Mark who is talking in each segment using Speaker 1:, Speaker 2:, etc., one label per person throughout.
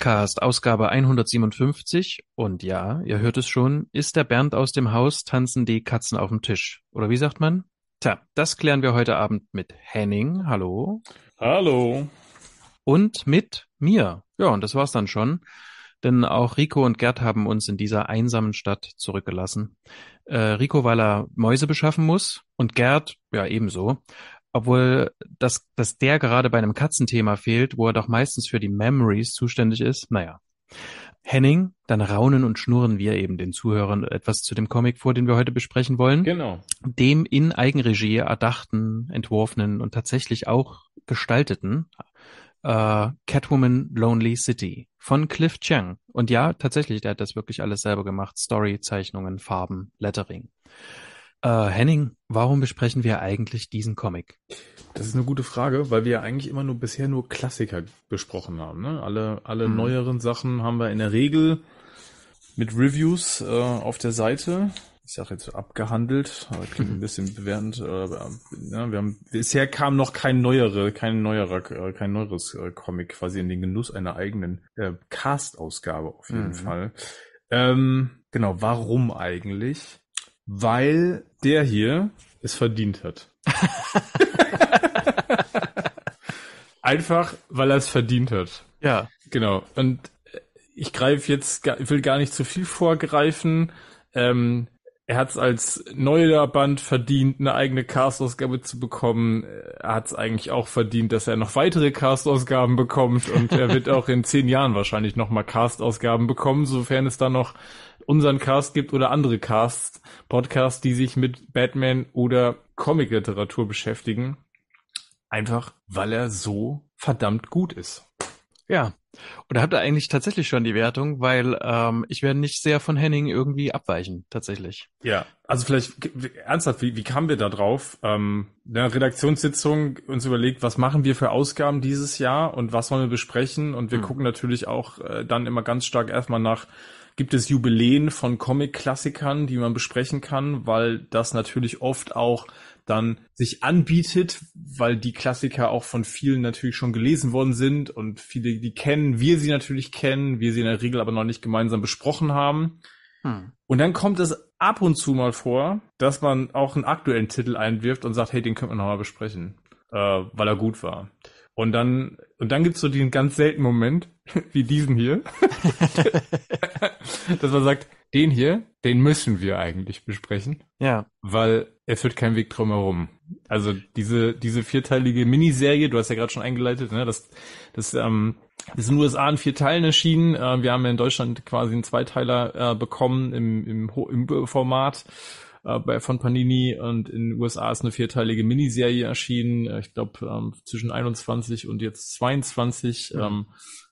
Speaker 1: Badcast, Ausgabe 157. Und ja, ihr hört es schon, ist der Bernd aus dem Haus, tanzen die Katzen auf dem Tisch. Oder wie sagt man? Tja, das klären wir heute Abend mit Henning. Hallo.
Speaker 2: Hallo.
Speaker 1: Und mit mir. Ja, und das war's dann schon. Denn auch Rico und Gerd haben uns in dieser einsamen Stadt zurückgelassen. Äh, Rico, weil er Mäuse beschaffen muss und Gerd, ja, ebenso obwohl dass, dass der gerade bei einem Katzenthema fehlt, wo er doch meistens für die Memories zuständig ist, naja. Henning, dann raunen und schnurren wir eben den Zuhörern etwas zu dem Comic vor, den wir heute besprechen wollen.
Speaker 2: Genau.
Speaker 1: Dem in Eigenregie erdachten, entworfenen und tatsächlich auch gestalteten äh, Catwoman Lonely City von Cliff Chang. Und ja, tatsächlich, der hat das wirklich alles selber gemacht. Story, Zeichnungen, Farben, Lettering. Äh, Henning, warum besprechen wir eigentlich diesen Comic?
Speaker 2: Das ist eine gute Frage, weil wir ja eigentlich immer nur bisher nur Klassiker besprochen haben. Ne? Alle, alle hm. neueren Sachen haben wir in der Regel mit Reviews äh, auf der Seite. Ich sage jetzt abgehandelt, aber klingt ein bisschen bewertend. Äh, ja, wir haben bisher kam noch kein neuere, kein neuerer, äh, kein neueres äh, Comic quasi in den Genuss einer eigenen äh, Cast-Ausgabe auf jeden mhm. Fall. Ähm, genau, warum eigentlich? Weil der hier es verdient hat. Einfach, weil er es verdient hat.
Speaker 1: Ja.
Speaker 2: Genau. Und ich greife jetzt, ich will gar nicht zu viel vorgreifen. Ähm, er hat es als neuer Band verdient, eine eigene Cast-Ausgabe zu bekommen. Er hat es eigentlich auch verdient, dass er noch weitere Cast-Ausgaben bekommt und er wird auch in zehn Jahren wahrscheinlich nochmal Cast-Ausgaben bekommen, sofern es da noch unseren Cast gibt oder andere Casts, Podcasts, die sich mit Batman oder Comic-Literatur beschäftigen. Einfach, weil er so verdammt gut ist.
Speaker 1: Ja. Und da habt ihr eigentlich tatsächlich schon die Wertung, weil ähm, ich werde nicht sehr von Henning irgendwie abweichen, tatsächlich.
Speaker 2: Ja, also vielleicht ernsthaft, wie, wie kamen wir da drauf? Ähm, in der Redaktionssitzung uns überlegt, was machen wir für Ausgaben dieses Jahr und was wollen wir besprechen? Und wir hm. gucken natürlich auch äh, dann immer ganz stark erstmal nach gibt es Jubiläen von Comic-Klassikern, die man besprechen kann, weil das natürlich oft auch dann sich anbietet, weil die Klassiker auch von vielen natürlich schon gelesen worden sind und viele die kennen, wir sie natürlich kennen, wir sie in der Regel aber noch nicht gemeinsam besprochen haben. Hm. Und dann kommt es ab und zu mal vor, dass man auch einen aktuellen Titel einwirft und sagt, hey, den können wir nochmal besprechen, äh, weil er gut war. Und dann, und dann gibt's so den ganz seltenen Moment, wie diesen hier, dass man sagt, den hier, den müssen wir eigentlich besprechen.
Speaker 1: Ja.
Speaker 2: Weil es wird kein Weg drum herum. Also diese, diese vierteilige Miniserie, du hast ja gerade schon eingeleitet, ne, das, das, ähm, das ist in den USA in vier Teilen erschienen. Äh, wir haben ja in Deutschland quasi einen Zweiteiler äh, bekommen im, im, im Format äh, von Panini und in den USA ist eine vierteilige Miniserie erschienen, äh, ich glaube ähm, zwischen 21 und jetzt 22. Mhm. Ähm,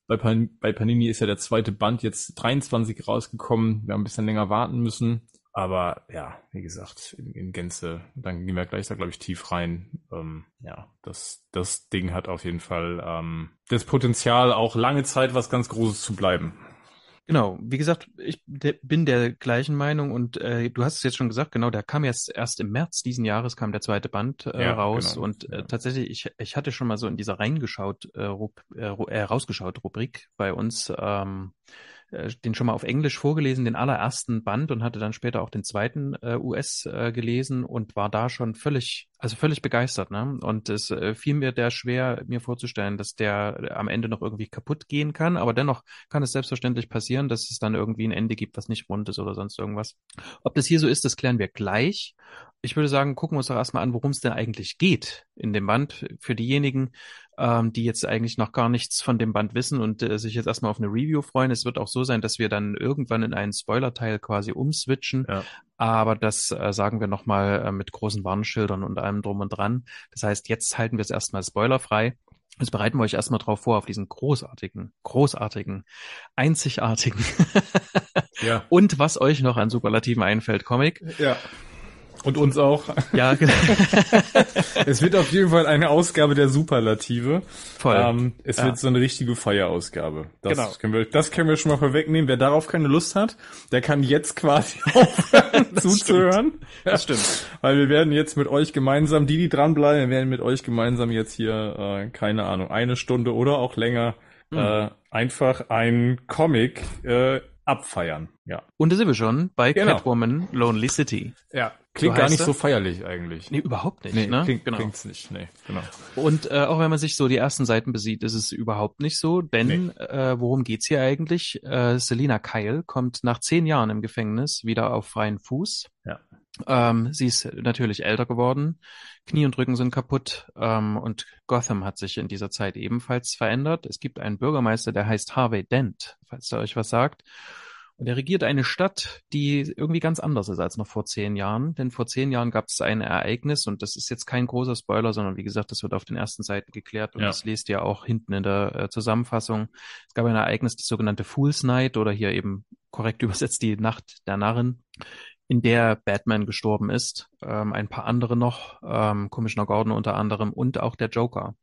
Speaker 2: bei, Pan bei Panini ist ja der zweite Band jetzt 23 rausgekommen. Wir haben ein bisschen länger warten müssen. Aber ja, wie gesagt, in, in Gänze, dann gehen wir gleich da, glaube ich, tief rein. Ähm, ja, das, das Ding hat auf jeden Fall ähm, das Potenzial, auch lange Zeit was ganz Großes zu bleiben.
Speaker 1: Genau, wie gesagt, ich bin der gleichen Meinung und äh, du hast es jetzt schon gesagt, genau, der kam jetzt erst im März diesen Jahres kam der zweite Band äh, ja, raus genau. und äh, ja. tatsächlich, ich, ich hatte schon mal so in dieser reingeschaut, äh, Rub, äh, äh rausgeschaut Rubrik bei uns, ähm, äh, den schon mal auf Englisch vorgelesen, den allerersten Band und hatte dann später auch den zweiten äh, US äh, gelesen und war da schon völlig, also völlig begeistert. Ne? Und es äh, fiel mir der schwer, mir vorzustellen, dass der am Ende noch irgendwie kaputt gehen kann, aber dennoch kann es selbstverständlich passieren, dass es dann irgendwie ein Ende gibt, was nicht rund ist oder sonst irgendwas. Ob das hier so ist, das klären wir gleich. Ich würde sagen, gucken wir uns doch erstmal an, worum es denn eigentlich geht in dem Band. Für diejenigen, ähm, die jetzt eigentlich noch gar nichts von dem Band wissen und äh, sich jetzt erstmal auf eine Review freuen. Es wird auch so sein, dass wir dann irgendwann in einen Spoiler-Teil quasi umswitchen. Ja. Aber das äh, sagen wir nochmal äh, mit großen Warnschildern und allem drum und dran. Das heißt, jetzt halten wir es erstmal spoilerfrei. Jetzt bereiten wir euch erstmal drauf vor, auf diesen großartigen, großartigen, einzigartigen ja. und was euch noch an Superlativen einfällt, Comic.
Speaker 2: Ja. Und uns auch.
Speaker 1: Ja, genau.
Speaker 2: es wird auf jeden Fall eine Ausgabe der Superlative.
Speaker 1: Voll. Ähm,
Speaker 2: es ja. wird so eine richtige Feierausgabe. Das genau. können wir, das können wir schon mal vorwegnehmen. Wer darauf keine Lust hat, der kann jetzt quasi aufhören zuzuhören.
Speaker 1: Das stimmt.
Speaker 2: Weil wir werden jetzt mit euch gemeinsam, die, die dranbleiben, werden mit euch gemeinsam jetzt hier, äh, keine Ahnung, eine Stunde oder auch länger mhm. äh, einfach ein Comic äh, abfeiern. Ja.
Speaker 1: Und da sind wir schon bei genau. Catwoman Lonely City.
Speaker 2: Ja. Klingt so gar nicht er. so feierlich eigentlich.
Speaker 1: Nee, überhaupt nicht.
Speaker 2: Nee,
Speaker 1: ne?
Speaker 2: klingt, genau. klingt's nicht. Nee, genau.
Speaker 1: Und äh, auch wenn man sich so die ersten Seiten besieht, ist es überhaupt nicht so. Denn nee. äh, worum geht's hier eigentlich? Äh, Selina Kyle kommt nach zehn Jahren im Gefängnis wieder auf freien Fuß.
Speaker 2: Ja.
Speaker 1: Ähm, sie ist natürlich älter geworden, Knie und Rücken sind kaputt ähm, und Gotham hat sich in dieser Zeit ebenfalls verändert. Es gibt einen Bürgermeister, der heißt Harvey Dent, falls er euch was sagt. Und er regiert eine Stadt, die irgendwie ganz anders ist als noch vor zehn Jahren. Denn vor zehn Jahren gab es ein Ereignis und das ist jetzt kein großer Spoiler, sondern wie gesagt, das wird auf den ersten Seiten geklärt und ja. das lest ihr auch hinten in der äh, Zusammenfassung. Es gab ein Ereignis, das sogenannte Fool's Night oder hier eben korrekt übersetzt die Nacht der Narren, in der Batman gestorben ist, ähm, ein paar andere noch, ähm, Commissioner Gordon unter anderem und auch der Joker.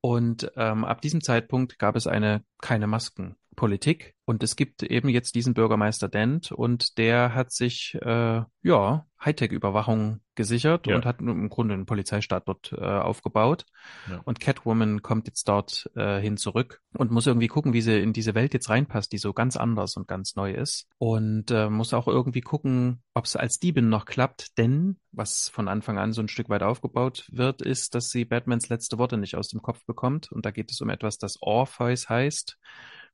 Speaker 1: Und ähm, ab diesem Zeitpunkt gab es eine keine Masken Politik. Und es gibt eben jetzt diesen Bürgermeister Dent und der hat sich äh, ja Hightech-Überwachung gesichert ja. und hat im Grunde einen Polizeistaat dort äh, aufgebaut. Ja. Und Catwoman kommt jetzt dort äh, hin zurück und muss irgendwie gucken, wie sie in diese Welt jetzt reinpasst, die so ganz anders und ganz neu ist. Und äh, muss auch irgendwie gucken, ob es als Diebin noch klappt, denn was von Anfang an so ein Stück weit aufgebaut wird, ist, dass sie Batmans letzte Worte nicht aus dem Kopf bekommt. Und da geht es um etwas, das Orpheus heißt.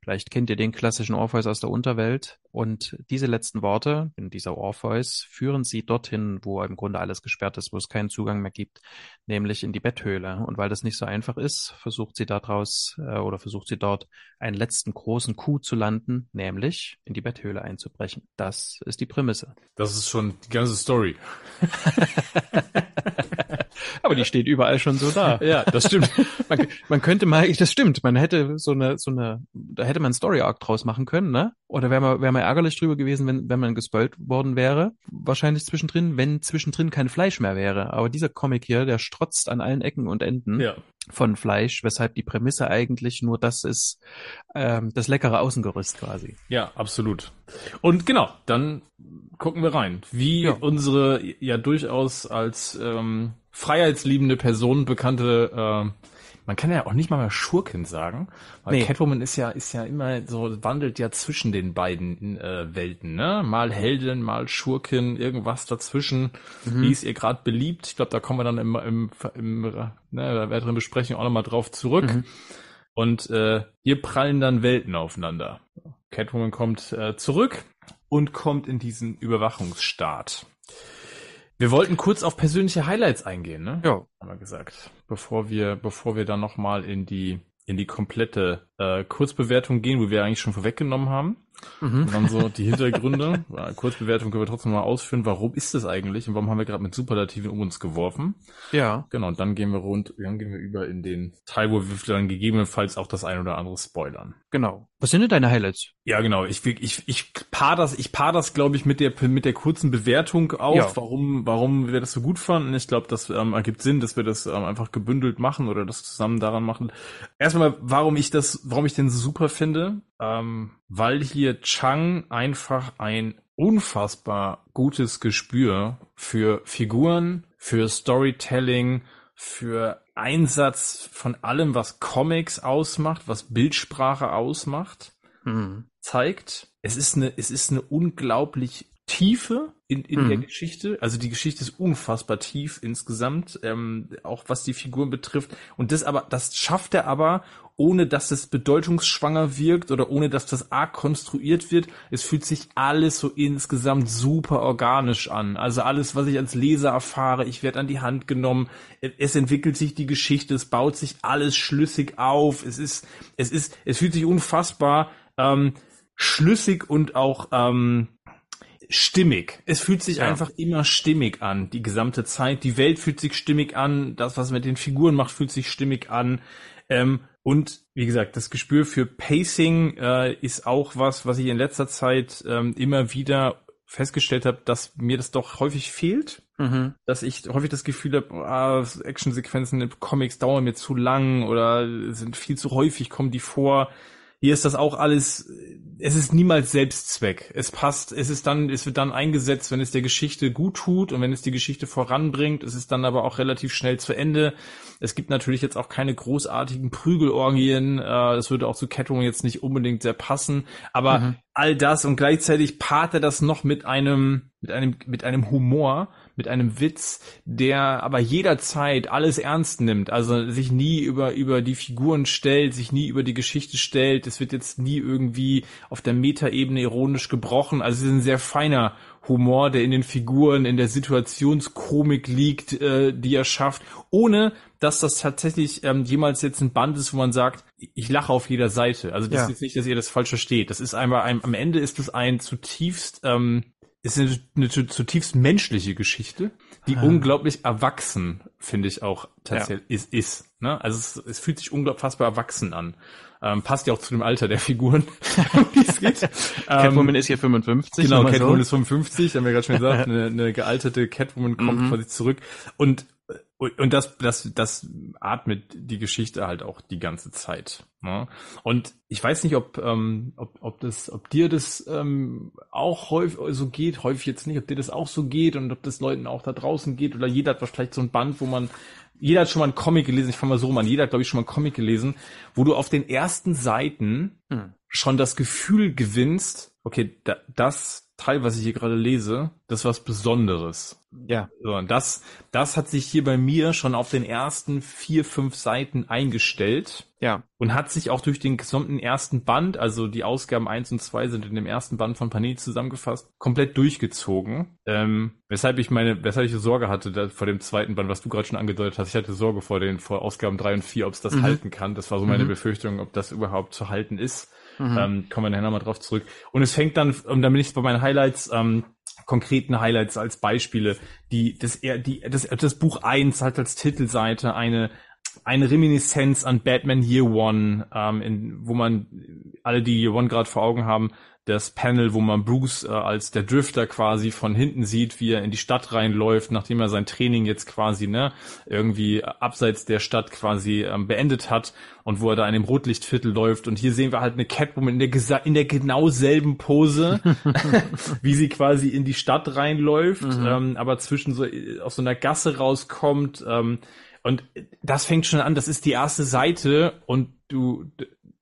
Speaker 1: Vielleicht kennt ihr den klassischen Orpheus aus der Unterwelt. Und diese letzten Worte in dieser Orpheus führen sie dorthin, wo im Grunde alles gesperrt ist, wo es keinen Zugang mehr gibt, nämlich in die Betthöhle. Und weil das nicht so einfach ist, versucht sie daraus äh, oder versucht sie dort einen letzten großen Coup zu landen, nämlich in die Betthöhle einzubrechen. Das ist die Prämisse.
Speaker 2: Das ist schon die ganze Story.
Speaker 1: Aber die steht überall schon so da.
Speaker 2: Ja, das stimmt.
Speaker 1: Man, man, könnte mal, das stimmt, man hätte so eine, so eine, da hätte man einen Story Arc draus machen können, ne? Oder wäre man, wäre man ärgerlich drüber gewesen, wenn, wenn man gespoilt worden wäre. Wahrscheinlich zwischendrin, wenn zwischendrin kein Fleisch mehr wäre. Aber dieser Comic hier, der strotzt an allen Ecken und Enden. Ja von Fleisch, weshalb die Prämisse eigentlich nur das ist, ähm, das leckere Außengerüst quasi.
Speaker 2: Ja, absolut. Und genau, dann gucken wir rein, wie ja. unsere ja durchaus als ähm, freiheitsliebende Person bekannte, äh, man kann ja auch nicht mal mehr Schurkin sagen, weil nee. Catwoman ist ja ist ja immer so wandelt ja zwischen den beiden äh, Welten, ne? Mal Heldin, mal Schurkin, irgendwas dazwischen, mhm. wie es ihr gerade beliebt. Ich glaube, da kommen wir dann im, im, im ne, weiteren Besprechung auch nochmal drauf zurück. Mhm. Und äh, hier prallen dann Welten aufeinander. Catwoman kommt äh, zurück und kommt in diesen Überwachungsstaat. Wir wollten kurz auf persönliche Highlights eingehen, ne?
Speaker 1: Ja.
Speaker 2: Haben wir gesagt. Bevor wir, bevor wir dann nochmal in die, in die komplette äh, Kurzbewertung gehen, wo wir eigentlich schon vorweggenommen haben. Mhm. Und dann so die Hintergründe. Kurzbewertung können wir trotzdem mal ausführen. Warum ist das eigentlich und warum haben wir gerade mit Superlativen um uns geworfen?
Speaker 1: Ja.
Speaker 2: Genau, und dann gehen wir rund, dann gehen wir über in den Teil, wo wir dann gegebenenfalls auch das ein oder andere spoilern.
Speaker 1: Genau. Was sind denn deine Highlights?
Speaker 2: Ja, genau. Ich, ich, ich paar das, ich paar das, glaube ich, mit der, mit der kurzen Bewertung auf, ja. warum, warum wir das so gut fanden. Ich glaube, das ähm, ergibt Sinn, dass wir das ähm, einfach gebündelt machen oder das zusammen daran machen. Erstmal, warum ich das, warum ich den super finde ähm, weil hier Chang einfach ein unfassbar gutes Gespür für Figuren, für Storytelling, für Einsatz von allem, was Comics ausmacht, was Bildsprache ausmacht, mhm. zeigt. Es ist eine, es ist eine unglaublich Tiefe in, in mhm. der Geschichte. Also die Geschichte ist unfassbar tief insgesamt, ähm, auch was die Figuren betrifft. Und das aber, das schafft er aber, ohne dass es bedeutungsschwanger wirkt oder ohne dass das arg konstruiert wird. Es fühlt sich alles so insgesamt super organisch an. Also alles, was ich als Leser erfahre, ich werde an die Hand genommen. Es entwickelt sich die Geschichte, es baut sich alles schlüssig auf. Es ist, es ist, es fühlt sich unfassbar ähm, schlüssig und auch ähm, stimmig. Es fühlt sich ja. einfach immer stimmig an, die gesamte Zeit. Die Welt fühlt sich stimmig an. Das, was mit den Figuren macht, fühlt sich stimmig an. Ähm, und wie gesagt, das Gespür für Pacing äh, ist auch was, was ich in letzter Zeit ähm, immer wieder festgestellt habe, dass mir das doch häufig fehlt. Mhm. Dass ich häufig das Gefühl habe, ah, Actionsequenzen in Comics dauern mir zu lang oder sind viel zu häufig, kommen die vor hier ist das auch alles, es ist niemals Selbstzweck. Es passt, es ist dann, es wird dann eingesetzt, wenn es der Geschichte gut tut und wenn es die Geschichte voranbringt. Es ist dann aber auch relativ schnell zu Ende. Es gibt natürlich jetzt auch keine großartigen Prügelorgien. Äh, das würde auch zu Catwoman jetzt nicht unbedingt sehr passen. Aber mhm. all das und gleichzeitig paart er das noch mit einem, mit einem, mit einem Humor, mit einem Witz, der aber jederzeit alles ernst nimmt, also sich nie über, über die Figuren stellt, sich nie über die Geschichte stellt, es wird jetzt nie irgendwie auf der Metaebene ironisch gebrochen, also es ist ein sehr feiner Humor, der in den Figuren, in der Situationskomik liegt, äh, die er schafft, ohne dass das tatsächlich ähm, jemals jetzt ein Band ist, wo man sagt, ich lache auf jeder Seite. Also das ja. ist jetzt nicht, dass ihr das falsch versteht. Das ist einmal ein, am Ende ist es ein zutiefst ähm, ist eine, eine zutiefst menschliche Geschichte, die ah. unglaublich erwachsen, finde ich auch tatsächlich ja. ist, ist. Ne? Also es, es fühlt sich unfassbar erwachsen an. Ähm, passt ja auch zu dem Alter der Figuren,
Speaker 1: wie es geht. Catwoman ähm, ist hier 55.
Speaker 2: Genau, Catwoman so. ist 55, haben wir gerade schon gesagt. Eine, eine gealterte Catwoman kommt mhm. quasi zurück. Und und das, das, das atmet die Geschichte halt auch die ganze Zeit. Ne? Und ich weiß nicht, ob, ähm, ob, ob das, ob dir das ähm, auch häufig so geht, häufig jetzt nicht, ob dir das auch so geht und ob das Leuten auch da draußen geht oder jeder hat vielleicht so ein Band, wo man, jeder hat schon mal einen Comic gelesen, ich fange mal so rum an, jeder hat glaube ich schon mal einen Comic gelesen, wo du auf den ersten Seiten hm. schon das Gefühl gewinnst, okay, da, das Teil, was ich hier gerade lese, das ist was Besonderes. Ja. So, und das, das hat sich hier bei mir schon auf den ersten vier, fünf Seiten eingestellt. Ja. Und hat sich auch durch den gesamten ersten Band, also die Ausgaben eins und zwei sind in dem ersten Band von Panini zusammengefasst, komplett durchgezogen. Ähm, weshalb ich meine, weshalb ich Sorge hatte da, vor dem zweiten Band, was du gerade schon angedeutet hast. Ich hatte Sorge vor den, vor Ausgaben drei und vier, ob es das mhm. halten kann. Das war so meine mhm. Befürchtung, ob das überhaupt zu halten ist. Mhm. Ähm, kommen wir nachher nochmal drauf zurück. Und es fängt dann, und dann bin ich bei meinen Highlights, ähm, konkreten Highlights als Beispiele, die das die das, das Buch eins hat als Titelseite eine eine Reminiszenz an Batman Year One, ähm, in, wo man alle, die Year One gerade vor Augen haben, das Panel, wo man Bruce äh, als der Drifter quasi von hinten sieht, wie er in die Stadt reinläuft, nachdem er sein Training jetzt quasi ne irgendwie abseits der Stadt quasi ähm, beendet hat und wo er da in dem Rotlichtviertel läuft und hier sehen wir halt eine Catwoman in der in der genau selben Pose, wie sie quasi in die Stadt reinläuft, mhm. ähm, aber zwischen so äh, aus so einer Gasse rauskommt ähm, und das fängt schon an, das ist die erste Seite und du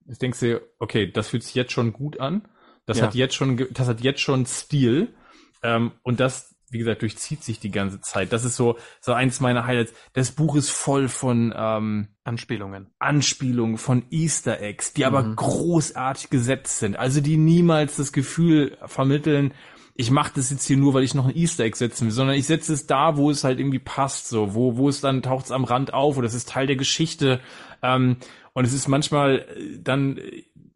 Speaker 2: denkst dir, okay, das fühlt sich jetzt schon gut an das ja. hat jetzt schon, das hat jetzt schon Stil. Ähm, und das, wie gesagt, durchzieht sich die ganze Zeit. Das ist so, so eins meiner Highlights. Das Buch ist voll von ähm,
Speaker 1: Anspielungen.
Speaker 2: Anspielungen, von Easter Eggs, die mhm. aber großartig gesetzt sind. Also die niemals das Gefühl vermitteln, ich mache das jetzt hier nur, weil ich noch ein Easter Egg setzen will, sondern ich setze es da, wo es halt irgendwie passt, so, wo, wo es dann taucht es am Rand auf oder es ist Teil der Geschichte. Ähm, und es ist manchmal äh, dann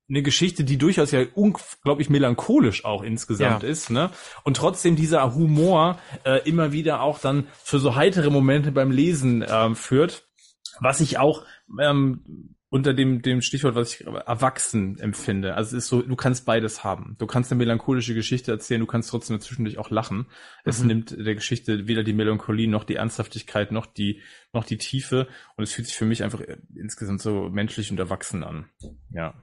Speaker 2: eine Geschichte, die durchaus ja unglaublich melancholisch auch insgesamt ja. ist, ne? Und trotzdem dieser Humor äh, immer wieder auch dann für so heitere Momente beim Lesen ähm, führt, was ich auch ähm, unter dem, dem Stichwort, was ich erwachsen empfinde. Also es ist so, du kannst beides haben. Du kannst eine melancholische Geschichte erzählen, du kannst trotzdem zwischendurch auch lachen. Es mhm. nimmt der Geschichte weder die Melancholie noch die Ernsthaftigkeit noch die, noch die Tiefe. Und es fühlt sich für mich einfach insgesamt so menschlich und erwachsen an. Ja.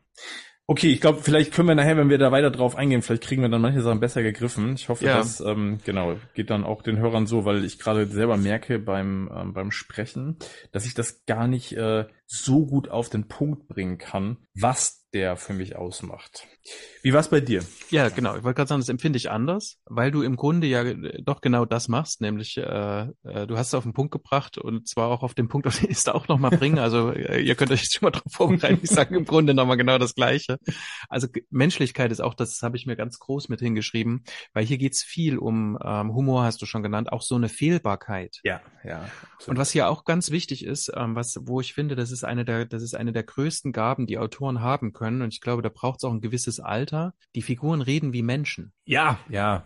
Speaker 2: Okay, ich glaube, vielleicht können wir nachher, wenn wir da weiter drauf eingehen, vielleicht kriegen wir dann manche Sachen besser gegriffen. Ich hoffe, ja. das ähm, genau geht dann auch den Hörern so, weil ich gerade selber merke beim ähm, beim Sprechen, dass ich das gar nicht äh, so gut auf den Punkt bringen kann, was der für mich ausmacht. Wie war's bei dir?
Speaker 1: Ja, genau. Ich wollte gerade sagen, das empfinde ich anders, weil du im Grunde ja doch genau das machst, nämlich äh, äh, du hast es auf den Punkt gebracht und zwar auch auf den Punkt, auf den ich es da auch nochmal bringen. Also äh, ihr könnt euch jetzt schon mal drauf vorbereiten. Ich sage im Grunde nochmal genau das Gleiche. Also Menschlichkeit ist auch, das habe ich mir ganz groß mit hingeschrieben, weil hier geht's viel um ähm, Humor, hast du schon genannt, auch so eine Fehlbarkeit.
Speaker 2: Ja, ja.
Speaker 1: Absolut. Und was hier auch ganz wichtig ist, ähm, was, wo ich finde, das ist eine der, das ist eine der größten Gaben, die Autoren haben können. Und ich glaube, da braucht es auch ein gewisses Alter. Die Figuren reden wie Menschen.
Speaker 2: Ja, ja.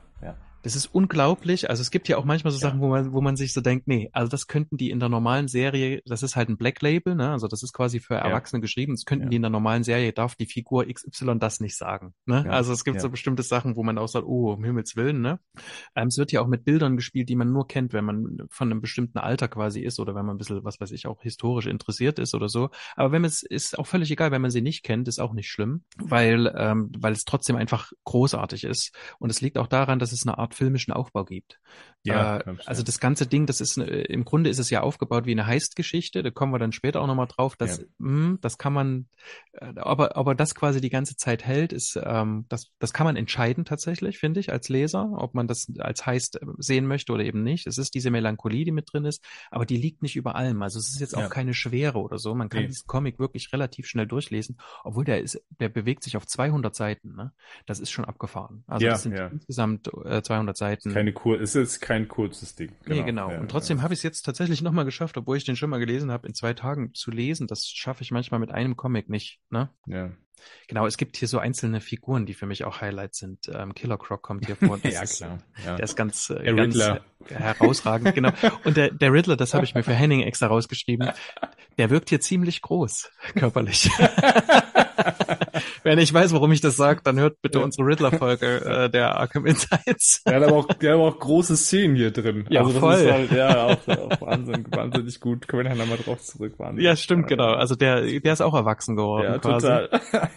Speaker 1: Das ist unglaublich. Also es gibt ja auch manchmal so Sachen, wo man, wo man sich so denkt, nee, also das könnten die in der normalen Serie, das ist halt ein Black Label, ne? Also das ist quasi für Erwachsene ja. geschrieben. Das könnten ja. die in der normalen Serie, darf die Figur XY das nicht sagen. Ne? Ja. Also es gibt so bestimmte Sachen, wo man auch sagt, oh, um Himmels Willen, ne? Ähm, es wird ja auch mit Bildern gespielt, die man nur kennt, wenn man von einem bestimmten Alter quasi ist oder wenn man ein bisschen, was weiß ich, auch historisch interessiert ist oder so. Aber wenn man es, ist auch völlig egal, wenn man sie nicht kennt, ist auch nicht schlimm, weil, ähm, weil es trotzdem einfach großartig ist. Und es liegt auch daran, dass es eine Art filmischen Aufbau gibt. Ja, äh, also das ganze Ding, das ist, im Grunde ist es ja aufgebaut wie eine Heist-Geschichte, da kommen wir dann später auch nochmal drauf, dass, ja. mh, hm, das kann man, äh, aber, aber das quasi die ganze Zeit hält, ist, ähm, das, das kann man entscheiden tatsächlich, finde ich, als Leser, ob man das als Heist sehen möchte oder eben nicht. Es ist diese Melancholie, die mit drin ist, aber die liegt nicht über allem. Also es ist jetzt auch ja. keine Schwere oder so. Man kann nee. diesen Comic wirklich relativ schnell durchlesen, obwohl der ist, der bewegt sich auf 200 Seiten. Ne? Das ist schon abgefahren. Also ja, das sind ja. insgesamt äh, 200 Seiten.
Speaker 2: Keine Kur, ist jetzt kein kurzes Ding.
Speaker 1: Genau. Nee, genau. Ja, Und trotzdem ja. habe ich es jetzt tatsächlich nochmal geschafft, obwohl ich den schon mal gelesen habe, in zwei Tagen zu lesen. Das schaffe ich manchmal mit einem Comic nicht. Ne?
Speaker 2: Ja.
Speaker 1: Genau, es gibt hier so einzelne Figuren, die für mich auch Highlights sind. Ähm, Killer Croc kommt hier vor.
Speaker 2: ja, klar. Ja.
Speaker 1: Der ist ganz, äh, ganz äh, herausragend, genau. Und der, der Riddler, das habe ich mir für Henning extra rausgeschrieben, der wirkt hier ziemlich groß, körperlich. Wenn ich weiß, warum ich das sage, dann hört bitte ja. unsere Riddler-Folge äh, der Arkham Insights.
Speaker 2: Der hat aber auch, der hat aber auch große Szenen hier drin.
Speaker 1: Ja, also voll.
Speaker 2: Halt, ja, auch, auch Wahnsinn, wahnsinnig gut. Können wir nachher nochmal drauf zurück. Wahnsinn.
Speaker 1: Ja, stimmt, genau. Also der, der ist auch erwachsen geworden. Ja, quasi. total.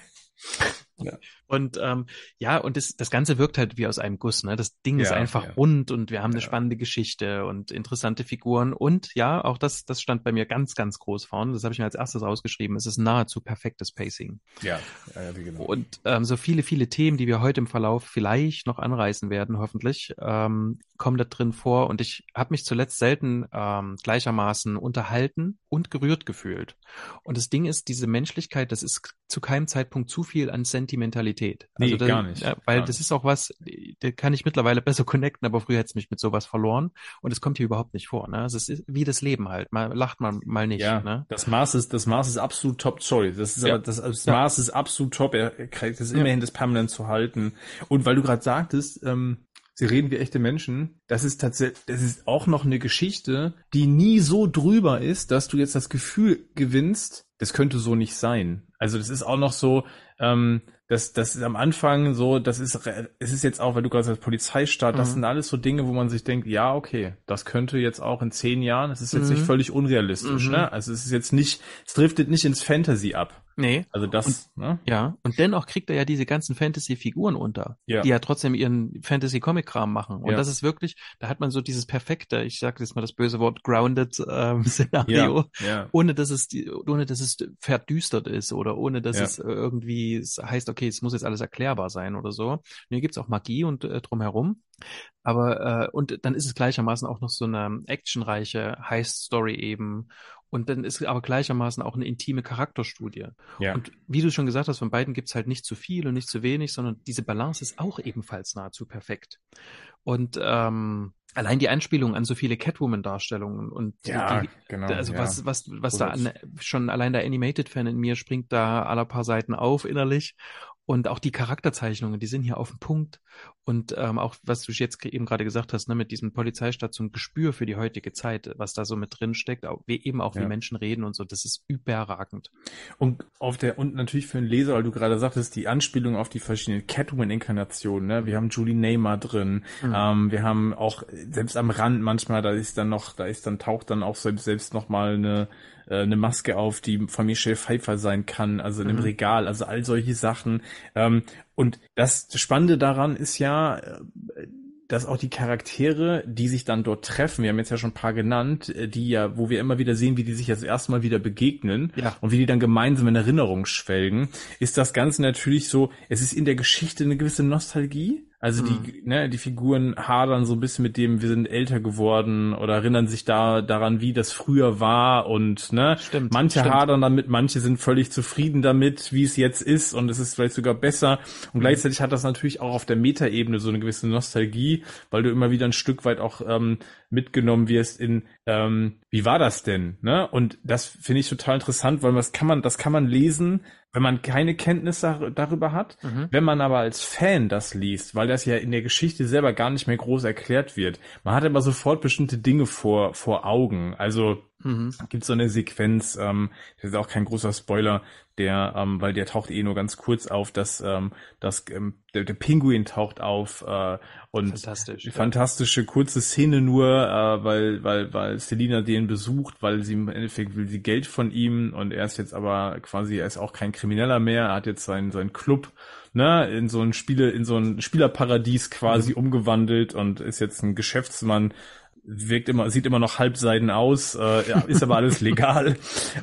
Speaker 1: Ja. Und ähm, ja, und das, das Ganze wirkt halt wie aus einem Guss. Ne? Das Ding ja, ist einfach ja. rund und wir haben eine spannende Geschichte und interessante Figuren. Und ja, auch das, das stand bei mir ganz, ganz groß vorne. Das habe ich mir als erstes rausgeschrieben. Es ist nahezu perfektes Pacing.
Speaker 2: Ja, ja, genau.
Speaker 1: Und ähm, so viele, viele Themen, die wir heute im Verlauf vielleicht noch anreißen werden, hoffentlich, ähm, kommen da drin vor. Und ich habe mich zuletzt selten ähm, gleichermaßen unterhalten und gerührt gefühlt. Und das Ding ist, diese Menschlichkeit, das ist zu keinem Zeitpunkt zu viel an Sentimentalität.
Speaker 2: Also nee, das, gar nicht.
Speaker 1: Weil
Speaker 2: gar
Speaker 1: das ist auch was, da kann ich mittlerweile besser connecten, aber früher hätte es mich mit sowas verloren. Und es kommt hier überhaupt nicht vor. Ne? Also es ist wie das Leben halt. Mal lacht man, mal nicht.
Speaker 2: Ja,
Speaker 1: ne?
Speaker 2: das Maß ist, das Maß ist absolut top. Sorry, das ist ja. aber, das, das Maß ja. ist absolut top. Er kriegt es immerhin, das permanent zu halten. Und weil du gerade sagtest, ähm, Sie reden wie echte Menschen. Das ist tatsächlich, das ist auch noch eine Geschichte, die nie so drüber ist, dass du jetzt das Gefühl gewinnst, das könnte so nicht sein. Also das ist auch noch so, ähm, das, das ist am Anfang so, das ist, es ist jetzt auch, weil du gerade sagst, Polizeistaat, mhm. das sind alles so Dinge, wo man sich denkt, ja, okay, das könnte jetzt auch in zehn Jahren, es ist jetzt mhm. nicht völlig unrealistisch, mhm. ne? Also es ist jetzt nicht, es driftet nicht ins Fantasy ab.
Speaker 1: Nee.
Speaker 2: Also das,
Speaker 1: und, ne? Ja, und dennoch kriegt er ja diese ganzen Fantasy-Figuren unter, ja. die ja trotzdem ihren Fantasy-Comic-Kram machen. Und ja. das ist wirklich, da hat man so dieses perfekte, ich sage jetzt mal das böse Wort, grounded ähm, Szenario. Ja. ohne dass es, ohne dass es verdüstert ist oder ohne dass es irgendwie es heißt, okay, es muss jetzt alles erklärbar sein oder so. Hier gibt's auch Magie und äh, drumherum. Aber äh, und dann ist es gleichermaßen auch noch so eine actionreiche Heist-Story eben und dann ist aber gleichermaßen auch eine intime Charakterstudie. Ja. Und wie du schon gesagt hast, von beiden gibt's halt nicht zu viel und nicht zu wenig, sondern diese Balance ist auch ebenfalls nahezu perfekt. Und ähm, allein die Anspielung an so viele Catwoman-Darstellungen und
Speaker 2: ja, die, genau,
Speaker 1: also ja. was was was da an, schon allein der Animated-Fan in mir springt da aller paar Seiten auf innerlich und auch die Charakterzeichnungen, die sind hier auf dem Punkt. Und ähm, auch, was du jetzt eben gerade gesagt hast, ne, mit diesem Polizeistation Gespür für die heutige Zeit, was da so mit drin steckt, auch, wie eben auch ja. wie Menschen reden und so, das ist überragend.
Speaker 2: Und auf der, und natürlich für einen Leser, weil du gerade sagtest, die Anspielung auf die verschiedenen Catwoman-Inkarnationen, ne? Wir haben Julie Neymar drin, mhm. ähm, wir haben auch, selbst am Rand manchmal, da ist dann noch, da ist dann, taucht dann auch selbst, selbst noch mal eine, äh, eine Maske auf, die von Michelle Pfeiffer sein kann, also in einem mhm. Regal, also all solche Sachen. Ähm, und das Spannende daran ist ja, äh, dass auch die Charaktere, die sich dann dort treffen, wir haben jetzt ja schon ein paar genannt, äh, die ja, wo wir immer wieder sehen, wie die sich jetzt erstmal wieder begegnen
Speaker 1: ja.
Speaker 2: und wie die dann gemeinsam in Erinnerung schwelgen, ist das Ganze natürlich so, es ist in der Geschichte eine gewisse Nostalgie, also mhm. die, ne, die Figuren hadern so ein bisschen mit dem, wir sind älter geworden oder erinnern sich da daran, wie das früher war und ne,
Speaker 1: stimmt,
Speaker 2: manche
Speaker 1: stimmt.
Speaker 2: hadern damit, manche sind völlig zufrieden damit, wie es jetzt ist und es ist vielleicht sogar besser. Und gleichzeitig hat das natürlich auch auf der Metaebene so eine gewisse Nostalgie, weil du immer wieder ein Stück weit auch ähm, mitgenommen wirst in, ähm, wie war das denn? Ne? Und das finde ich total interessant, weil das kann man, das kann man lesen, wenn man keine Kenntnis darüber hat. Mhm. Wenn man aber als Fan das liest, weil das ja in der Geschichte selber gar nicht mehr groß erklärt wird, man hat immer sofort bestimmte Dinge vor, vor Augen. Also Mhm. Gibt so eine Sequenz, ähm, das ist auch kein großer Spoiler, der, ähm, weil der taucht eh nur ganz kurz auf, dass, ähm, dass ähm, der, der Pinguin taucht auf äh, und Fantastisch, fantastische ja. kurze Szene nur, äh, weil weil weil Selina den besucht, weil sie im Endeffekt will sie Geld von ihm und er ist jetzt aber quasi er ist auch kein Krimineller mehr, er hat jetzt seinen seinen Club ne, in so ein Spiele, in so ein Spielerparadies quasi mhm. umgewandelt und ist jetzt ein Geschäftsmann, wirkt immer, sieht immer noch halbseiden aus, äh, ja, ist aber alles legal.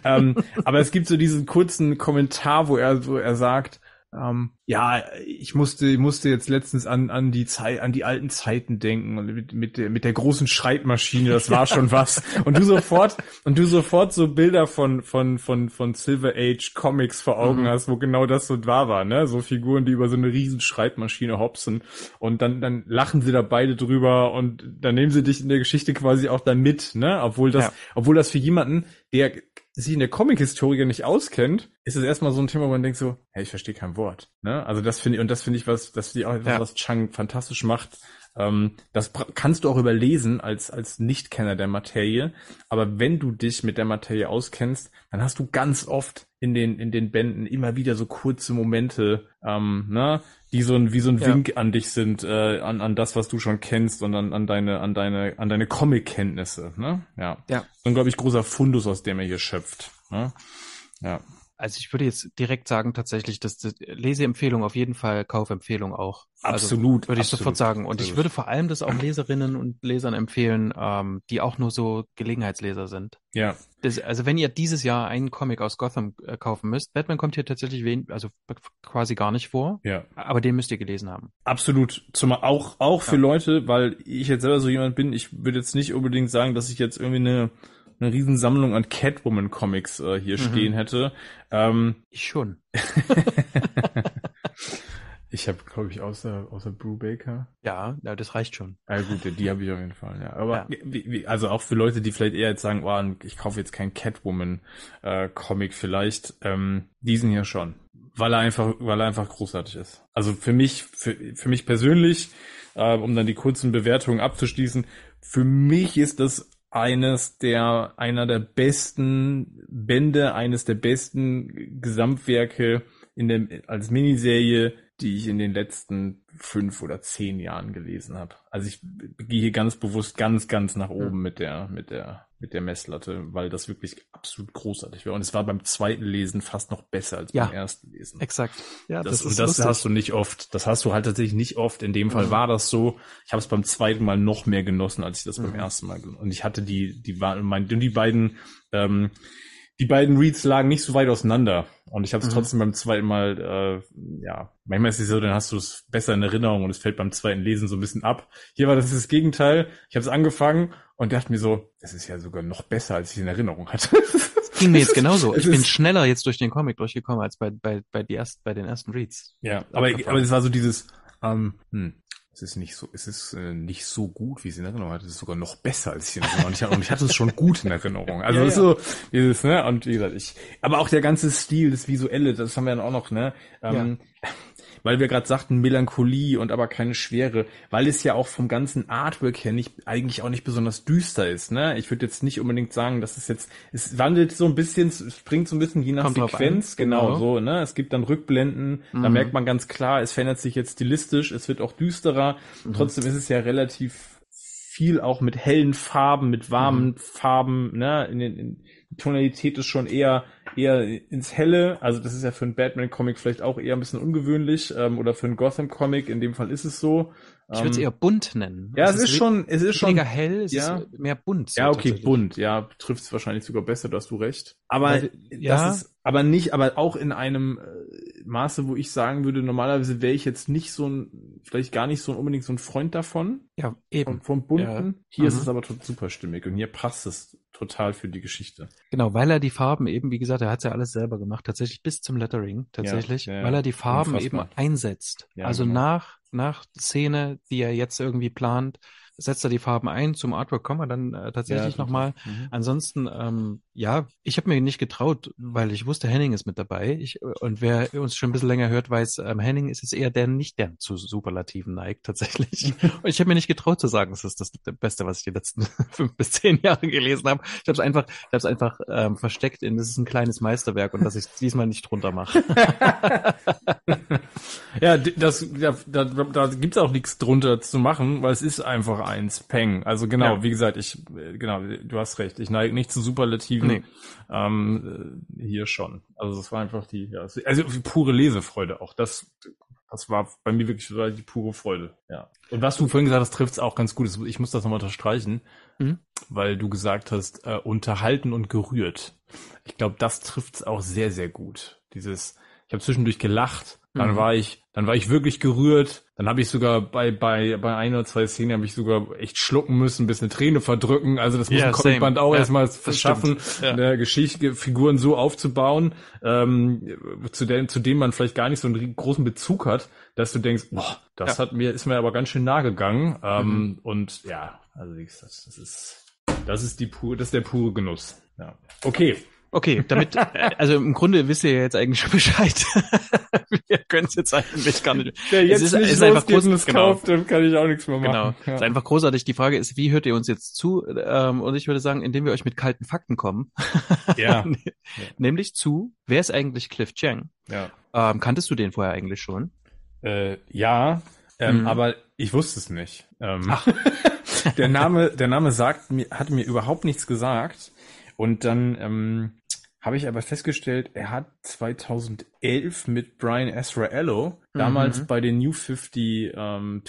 Speaker 2: ähm, aber es gibt so diesen kurzen Kommentar, wo er, wo er sagt, ähm, ja, ich musste, musste jetzt letztens an, an die Zeit, an die alten Zeiten denken und mit, mit der, mit der großen Schreibmaschine, das war schon was. Und du sofort, und du sofort so Bilder von, von, von, von Silver Age Comics vor Augen mhm. hast, wo genau das so wahr war, ne? So Figuren, die über so eine riesen Schreibmaschine hopsen. Und dann, dann lachen sie da beide drüber und dann nehmen sie dich in der Geschichte quasi auch dann mit, ne? Obwohl das, ja. obwohl das für jemanden, der sich in der Comic-Historie nicht auskennt, ist es erstmal so ein Thema, wo man denkt so, hey, ich verstehe kein Wort. Ne? Also das finde ich, und das finde ich was, das finde ich auch etwas, ja. was Chang fantastisch macht. Ähm, das kannst du auch überlesen als, als Nichtkenner der Materie. Aber wenn du dich mit der Materie auskennst, dann hast du ganz oft in den, in den Bänden immer wieder so kurze Momente, ähm, ne, die so ein, wie so ein ja. Wink an dich sind, äh, an, an das, was du schon kennst und an, an deine, an deine, an deine Comic-Kenntnisse, ne? Ja. Ja. So ein, glaube ich, großer Fundus, aus dem er hier schöpft. Ne?
Speaker 1: Ja. Also ich würde jetzt direkt sagen, tatsächlich, dass das Leseempfehlung auf jeden Fall, Kaufempfehlung auch.
Speaker 2: Also absolut.
Speaker 1: Also würde ich
Speaker 2: absolut,
Speaker 1: sofort sagen. Und absolut. ich würde vor allem das auch Leserinnen und Lesern empfehlen, ähm, die auch nur so Gelegenheitsleser sind.
Speaker 2: Ja.
Speaker 1: Das, also wenn ihr dieses Jahr einen Comic aus Gotham äh, kaufen müsst, Batman kommt hier tatsächlich wen, also quasi gar nicht vor.
Speaker 2: Ja.
Speaker 1: Aber den müsst ihr gelesen haben.
Speaker 2: Absolut. Zumal auch, auch für ja. Leute, weil ich jetzt selber so jemand bin, ich würde jetzt nicht unbedingt sagen, dass ich jetzt irgendwie eine eine Riesensammlung an Catwoman-Comics äh, hier mhm. stehen hätte. Ähm,
Speaker 1: ich schon.
Speaker 2: ich habe, glaube ich, außer außer Brubaker.
Speaker 1: Ja, ja, das reicht schon.
Speaker 2: Ja gut, die habe ich auf jeden Fall. Ja, aber ja. Wie, wie, also auch für Leute, die vielleicht eher jetzt sagen, oh, ich kaufe jetzt keinen Catwoman-Comic, äh, vielleicht ähm, diesen hier schon, weil er einfach, weil er einfach großartig ist. Also für mich, für, für mich persönlich, äh, um dann die kurzen Bewertungen abzuschließen, für mich ist das eines der, einer der besten Bände, eines der besten Gesamtwerke in dem, als Miniserie, die ich in den letzten fünf oder zehn Jahren gelesen habe. Also ich gehe hier ganz bewusst ganz, ganz nach oben mit der, mit der, mit der Messlatte, weil das wirklich absolut großartig war. Und es war beim zweiten Lesen fast noch besser als ja, beim ersten Lesen.
Speaker 1: Exakt.
Speaker 2: Ja, das, das, das hast du nicht oft. Das hast du halt tatsächlich nicht oft. In dem Fall mhm. war das so. Ich habe es beim zweiten Mal noch mehr genossen, als ich das mhm. beim ersten Mal genossen. Und ich hatte die, die waren, mein, die beiden, ähm, die beiden Reads lagen nicht so weit auseinander. Und ich habe es mhm. trotzdem beim zweiten Mal, äh, ja, manchmal ist es so, dann hast du es besser in Erinnerung und es fällt beim zweiten Lesen so ein bisschen ab. Hier war das das Gegenteil. Ich habe es angefangen und dachte mir so, das ist ja sogar noch besser, als ich in Erinnerung hatte.
Speaker 1: Ging mir jetzt genauso. Ich bin schneller jetzt durch den Comic durchgekommen als bei, bei, bei, die erst, bei den ersten Reads.
Speaker 2: Ja, aber, aber es war so dieses, ähm, hm, es ist nicht so, es ist äh, nicht so gut, wie es in Erinnerung hatte. Es ist sogar noch besser, als ich in Erinnerung hatte. Und ich hatte es schon gut in Erinnerung. Also ja, ja. so dieses, ne, und wie gesagt, ich, aber auch der ganze Stil, das Visuelle, das haben wir dann auch noch, ne, ähm, ja weil wir gerade sagten Melancholie und aber keine Schwere, weil es ja auch vom ganzen Artwork her nicht eigentlich auch nicht besonders düster ist. Ne? Ich würde jetzt nicht unbedingt sagen, dass es jetzt es wandelt so ein bisschen, es springt so ein bisschen je nach Kommt Sequenz, genau, genau, so. Ne? Es gibt dann Rückblenden, mhm. da merkt man ganz klar, es verändert sich jetzt stilistisch, es wird auch düsterer. Mhm. Trotzdem ist es ja relativ viel auch mit hellen Farben, mit warmen mhm. Farben, ne, in den, in, Tonalität ist schon eher eher ins Helle. Also das ist ja für einen Batman-Comic vielleicht auch eher ein bisschen ungewöhnlich ähm, oder für einen Gotham-Comic. In dem Fall ist es so.
Speaker 1: Ich würde es ähm, eher bunt nennen.
Speaker 2: Ja, es ist, ist schon, es ist schon
Speaker 1: weniger hell, es ja, ist mehr bunt.
Speaker 2: So ja, okay, bunt. Ja, trifft es wahrscheinlich sogar besser. Da hast du recht. Aber also, ja. das ist, aber nicht, aber auch in einem äh, Maße, wo ich sagen würde, normalerweise wäre ich jetzt nicht so ein, vielleicht gar nicht so ein, unbedingt so ein Freund davon.
Speaker 1: Ja, eben.
Speaker 2: Vom, vom bunten. Ja. Hier mhm. ist es aber super stimmig und hier passt es total für die Geschichte.
Speaker 1: Genau, weil er die Farben eben, wie gesagt, er hat ja alles selber gemacht, tatsächlich bis zum Lettering, tatsächlich, ja, ja, weil er die Farben Unfassbar. eben einsetzt. also genau. nach, nach Szene, die er jetzt irgendwie plant, setzt da die Farben ein. Zum Artwork kommen wir dann äh, tatsächlich ja, nochmal. Mhm. Ansonsten, ähm, ja, ich habe mir nicht getraut, weil ich wusste, Henning ist mit dabei. Ich, und wer uns schon ein bisschen länger hört, weiß, ähm, Henning ist jetzt eher der, nicht der zu Superlativen neigt tatsächlich. und ich habe mir nicht getraut zu sagen, das ist das Beste, was ich die letzten fünf bis zehn Jahre gelesen habe. Ich habe es einfach, ich habe es einfach ähm, versteckt in, das ist ein kleines Meisterwerk und dass ich diesmal nicht drunter mache.
Speaker 2: ja, das, da, da, da gibt's auch nichts drunter zu machen, weil es ist einfach eins. Peng. Also genau, ja. wie gesagt, ich, genau, du hast recht. Ich neige nicht zu Superlativen. Nee. Ähm, hier schon. Also es war einfach die, ja, also pure Lesefreude auch. Das, das war bei mir wirklich die pure Freude. Ja. Und was du vorhin gesagt hast, trifft's auch ganz gut. Ich muss das nochmal unterstreichen, mhm. weil du gesagt hast, äh, unterhalten und gerührt. Ich glaube, das trifft's auch sehr, sehr gut. Dieses, ich habe zwischendurch gelacht, dann mhm. war ich, dann war ich wirklich gerührt. Dann habe ich sogar bei bei bei ein oder zwei Szenen habe ich sogar echt schlucken müssen, bis eine Träne verdrücken. Also das muss yeah, ein Comicband auch ja, erstmal verschaffen, ja. eine Geschichte, Figuren so aufzubauen, ähm, zu dem zu dem man vielleicht gar nicht so einen großen Bezug hat, dass du denkst, boah, das ja. hat mir ist mir aber ganz schön nahe gegangen. Ähm, mhm. Und ja, also wie gesagt, das ist das ist die pure, das ist der pure Genuss. Ja. Okay,
Speaker 1: Okay, damit, äh, also im Grunde wisst ihr jetzt eigentlich schon Bescheid. Wir können es jetzt eigentlich gar nicht.
Speaker 2: Wer jetzt es ist, nicht ist einfach groß, genau. kauft, dann kann ich auch nichts mehr machen. Genau.
Speaker 1: Ja. Es ist einfach großartig. Die Frage ist, wie hört ihr uns jetzt zu? Ähm, und ich würde sagen, indem wir euch mit kalten Fakten kommen.
Speaker 2: Ja.
Speaker 1: Nämlich zu, wer ist eigentlich Cliff Chang?
Speaker 2: Ja.
Speaker 1: Ähm, kanntest du den vorher eigentlich schon?
Speaker 2: Äh, ja, ähm, mhm. aber ich wusste es nicht. Ähm, Ach. der Name, der Name sagt mir, hat mir überhaupt nichts gesagt. Und dann ähm, habe ich aber festgestellt, er hat 2011 mit Brian Azraello, mhm. damals bei den New 52 ähm,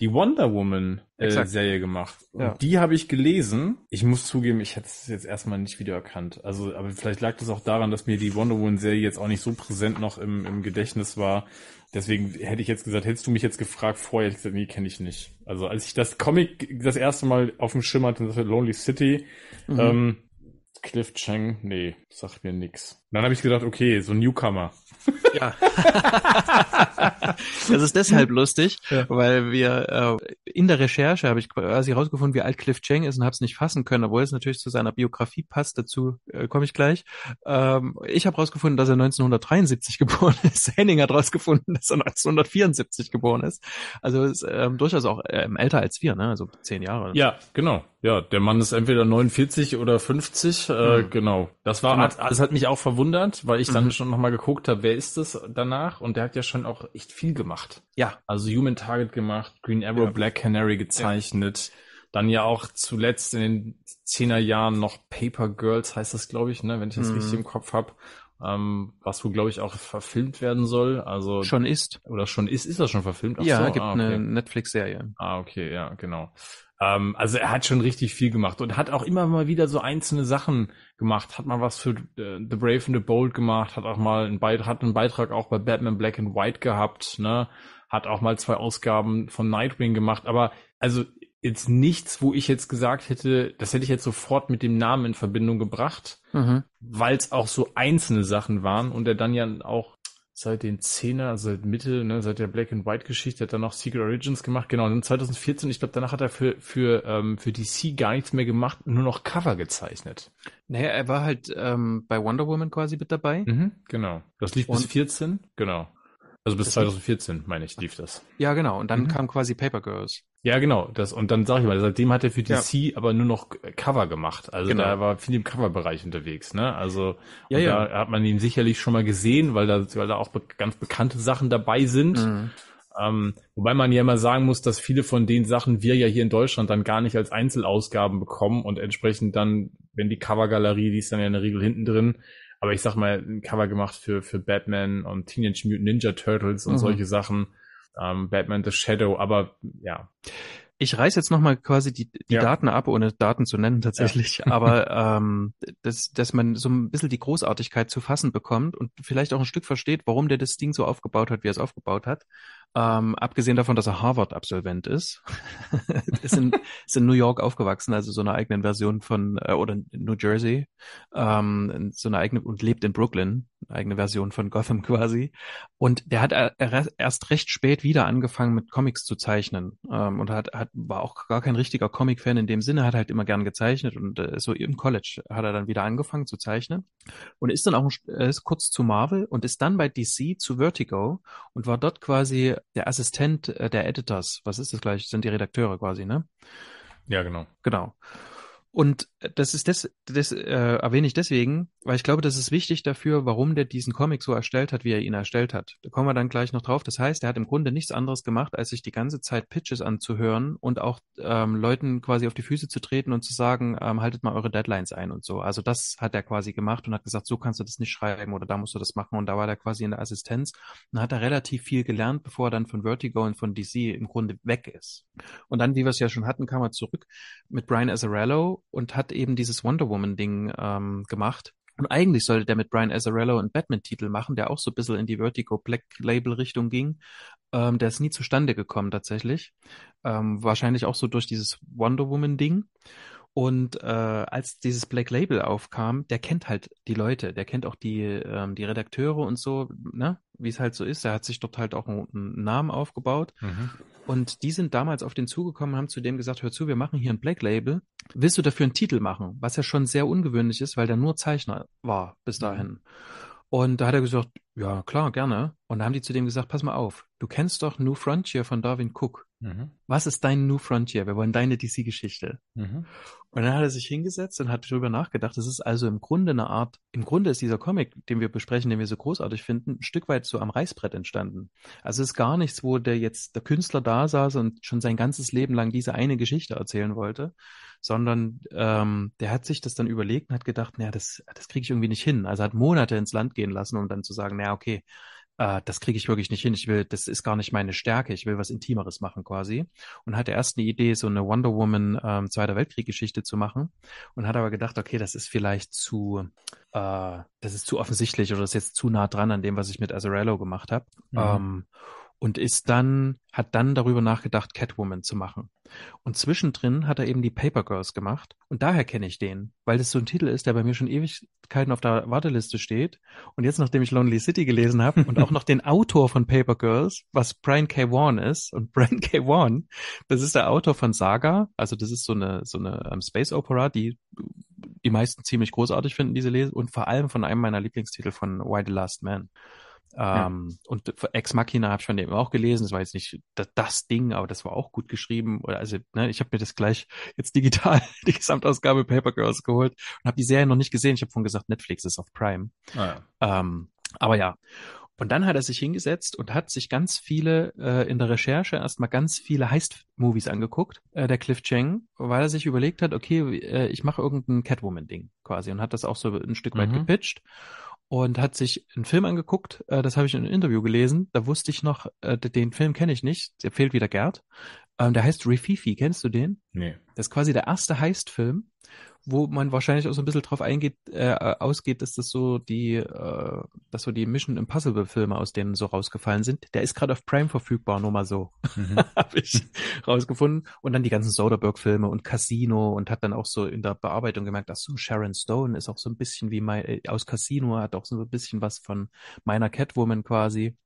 Speaker 2: die Wonder Woman äh, Serie gemacht. Und ja. die habe ich gelesen. Ich muss zugeben, ich hätte es jetzt erstmal nicht wiedererkannt. Also, aber vielleicht lag das auch daran, dass mir die Wonder Woman Serie jetzt auch nicht so präsent noch im, im Gedächtnis war. Deswegen hätte ich jetzt gesagt, hättest du mich jetzt gefragt vorher, hätte ich gesagt, nee, kenne ich nicht. Also als ich das Comic das erste Mal auf dem Schirm hatte, das war Lonely City, mhm. ähm, Cliff Chang, nee, sagt mir nix. Dann habe ich gedacht, okay, so ein Newcomer.
Speaker 1: Ja. das ist deshalb lustig, ja. weil wir äh, in der Recherche habe ich quasi herausgefunden, wie alt Cliff Chang ist und habe es nicht fassen können, obwohl es natürlich zu seiner Biografie passt. Dazu äh, komme ich gleich. Ähm, ich habe herausgefunden, dass er 1973 geboren ist. Henning hat herausgefunden, dass er 1974 geboren ist. Also ist ähm, durchaus auch ähm, älter als wir, ne? Also zehn Jahre.
Speaker 2: Ja, genau. Ja, der Mann ist entweder 49 oder 50. Äh, hm. Genau. Das war, genau. Hat, das hat mich auch verwundert, weil ich dann mhm. schon nochmal geguckt habe, wer ist das danach? Und der hat ja schon auch echt viel gemacht.
Speaker 1: Ja.
Speaker 2: Also Human Target gemacht, Green Arrow, ja. Black Canary gezeichnet. Ja. Dann ja auch zuletzt in den zehner Jahren noch Paper Girls heißt das, glaube ich, ne, wenn ich das mhm. richtig im Kopf habe. Ähm, was wohl, glaube ich, auch verfilmt werden soll. Also
Speaker 1: schon ist.
Speaker 2: Oder schon ist, ist das schon verfilmt?
Speaker 1: Ach ja, so? gibt ah, okay. eine Netflix-Serie.
Speaker 2: Ah, okay, ja, genau. Ähm, also er hat schon richtig viel gemacht und hat auch immer mal wieder so einzelne Sachen gemacht. Hat mal was für äh, The Brave and the Bold gemacht, hat auch mal einen Beitrag, hat einen Beitrag auch bei Batman Black and White gehabt, ne? Hat auch mal zwei Ausgaben von Nightwing gemacht, aber also jetzt nichts, wo ich jetzt gesagt hätte, das hätte ich jetzt sofort mit dem Namen in Verbindung gebracht, mhm. weil es auch so einzelne Sachen waren und er dann ja auch seit den Zehner, also seit Mitte, ne, seit der Black and White Geschichte hat er noch Secret Origins gemacht. Genau, und 2014, ich glaube, danach hat er für für ähm, für DC gar nichts mehr gemacht, nur noch Cover gezeichnet.
Speaker 1: Naja, er war halt ähm, bei Wonder Woman quasi mit dabei.
Speaker 2: Mhm, genau. Das lief und bis 14, genau. Also bis 2014, meine ich, lief das.
Speaker 1: Ja, genau. Und dann mhm. kam quasi Paper Girls.
Speaker 2: Ja, genau. Das, und dann sag ich mal, seitdem hat er für DC ja. aber nur noch Cover gemacht. Also genau. da war viel im Coverbereich unterwegs, ne? Also ja, ja. da hat man ihn sicherlich schon mal gesehen, weil da, weil da auch be ganz bekannte Sachen dabei sind. Mhm. Ähm, wobei man ja immer sagen muss, dass viele von den Sachen wir ja hier in Deutschland dann gar nicht als Einzelausgaben bekommen und entsprechend dann, wenn die Covergalerie, die ist dann ja in der Regel hinten drin, aber ich sag mal, ein Cover gemacht für, für Batman und Teenage Mutant Ninja Turtles und mhm. solche Sachen ähm, Batman The Shadow, aber ja.
Speaker 1: Ich reiß jetzt nochmal quasi die, die ja. Daten ab, ohne Daten zu nennen tatsächlich, ja. aber ähm, dass, dass man so ein bisschen die Großartigkeit zu fassen bekommt und vielleicht auch ein Stück versteht, warum der das Ding so aufgebaut hat, wie er es aufgebaut hat. Ähm, abgesehen davon, dass er Harvard-Absolvent ist, ist, in, ist in New York aufgewachsen, also so eine eigene Version von, äh, oder New Jersey, ähm, so eine eigene und lebt in Brooklyn, eigene Version von Gotham quasi. Und der hat erst recht spät wieder angefangen mit Comics zu zeichnen. Ähm, und hat, hat war auch gar kein richtiger Comic-Fan in dem Sinne, hat halt immer gern gezeichnet und äh, so im College hat er dann wieder angefangen zu zeichnen. Und ist dann auch äh, ist kurz zu Marvel und ist dann bei DC zu Vertigo und war dort quasi der Assistent äh, der Editors. Was ist das gleich? Sind die Redakteure quasi, ne?
Speaker 2: Ja, genau.
Speaker 1: Genau. Und das ist das, das äh, erwähne ich deswegen, weil ich glaube, das ist wichtig dafür, warum der diesen Comic so erstellt hat, wie er ihn erstellt hat. Da kommen wir dann gleich noch drauf. Das heißt, er hat im Grunde nichts anderes gemacht, als sich die ganze Zeit Pitches anzuhören und auch ähm, Leuten quasi auf die Füße zu treten und zu sagen, ähm, haltet mal eure Deadlines ein und so. Also das hat er quasi gemacht und hat gesagt, so kannst du das nicht schreiben oder da musst du das machen. Und da war er quasi in der Assistenz und hat er relativ viel gelernt, bevor er dann von Vertigo und von DC im Grunde weg ist. Und dann, wie wir es ja schon hatten, kam er zurück mit Brian Azzarello und hat eben dieses Wonder Woman-Ding ähm, gemacht. Und eigentlich sollte der mit Brian Azzarello einen Batman-Titel machen, der auch so ein bisschen in die Vertigo Black Label-Richtung ging. Ähm, der ist nie zustande gekommen tatsächlich. Ähm, wahrscheinlich auch so durch dieses Wonder Woman-Ding. Und äh, als dieses Black Label aufkam, der kennt halt die Leute, der kennt auch die, ähm, die Redakteure und so, ne? wie es halt so ist. Er hat sich dort halt auch einen, einen Namen aufgebaut. Mhm. Und die sind damals auf den zugekommen, haben zu dem gesagt, hör zu, wir machen hier ein Black Label. Willst du dafür einen Titel machen? Was ja schon sehr ungewöhnlich ist, weil der nur Zeichner war bis mhm. dahin. Mhm. Und da hat er gesagt, ja, klar, gerne. Und da haben die zu dem gesagt, pass mal auf, du kennst doch New Frontier von Darwin Cook. Mhm. Was ist dein New Frontier? Wir wollen deine DC-Geschichte. Mhm. Und dann hat er sich hingesetzt und hat darüber nachgedacht. Das ist also im Grunde eine Art, im Grunde ist dieser Comic, den wir besprechen, den wir so großartig finden, ein Stück weit so am Reißbrett entstanden. Also es ist gar nichts, wo der jetzt, der Künstler da saß und schon sein ganzes Leben lang diese eine Geschichte erzählen wollte, sondern ähm, der hat sich das dann überlegt und hat gedacht, naja, das, das kriege ich irgendwie nicht hin. Also hat Monate ins Land gehen lassen, um dann zu sagen, naja, okay, äh, das kriege ich wirklich nicht hin. Ich will, das ist gar nicht meine Stärke. Ich will was Intimeres machen quasi. Und hatte erst eine Idee, so eine Wonder Woman ähm, Zweiter Weltkrieg-Geschichte zu machen. Und hat aber gedacht, okay, das ist vielleicht zu, äh, das ist zu offensichtlich oder das ist jetzt zu nah dran an dem, was ich mit Azarello gemacht habe. Mhm. Ähm, und ist dann, hat dann darüber nachgedacht, Catwoman zu machen. Und zwischendrin hat er eben die Paper Girls gemacht. Und daher kenne ich den, weil das so ein Titel ist, der bei mir schon Ewigkeiten auf der Warteliste steht. Und jetzt, nachdem ich Lonely City gelesen habe und auch noch den Autor von Paper Girls, was Brian K. Vaughan ist. Und Brian K. Vaughan, das ist der Autor von Saga. Also das ist so eine, so eine um, Space Opera, die die meisten ziemlich großartig finden, diese Lese. Und vor allem von einem meiner Lieblingstitel von Why the Last Man. Ähm, ja. Und Ex Machina habe ich von dem auch gelesen. Das war jetzt nicht das, das Ding, aber das war auch gut geschrieben. Also ne, ich habe mir das gleich jetzt digital die Gesamtausgabe Paper Girls geholt und habe die Serie noch nicht gesehen. Ich habe vorhin gesagt, Netflix ist auf Prime. Ah, ja. ähm, aber ja. Und dann hat er sich hingesetzt und hat sich ganz viele äh, in der Recherche erstmal ganz viele Heist-Movies angeguckt, äh, der Cliff Chang, weil er sich überlegt hat, okay, äh, ich mache irgendein Catwoman-Ding quasi und hat das auch so ein Stück weit mhm. gepitcht und hat sich einen Film angeguckt. Äh, das habe ich in einem Interview gelesen. Da wusste ich noch, äh, den Film kenne ich nicht. Der fehlt wieder Gerd. Ähm, der heißt Rififi. Kennst du den?
Speaker 2: Nee.
Speaker 1: Das ist quasi der erste Heist-Film wo man wahrscheinlich auch so ein bisschen drauf eingeht, äh, ausgeht, dass das so die, äh, dass so die Mission Impossible Filme aus denen so rausgefallen sind. Der ist gerade auf Prime verfügbar, nur mal so. Mhm. Habe ich rausgefunden. Und dann die ganzen Soderbergh Filme und Casino und hat dann auch so in der Bearbeitung gemerkt, dass so Sharon Stone ist auch so ein bisschen wie mein, äh, aus Casino, hat auch so ein bisschen was von meiner Catwoman quasi.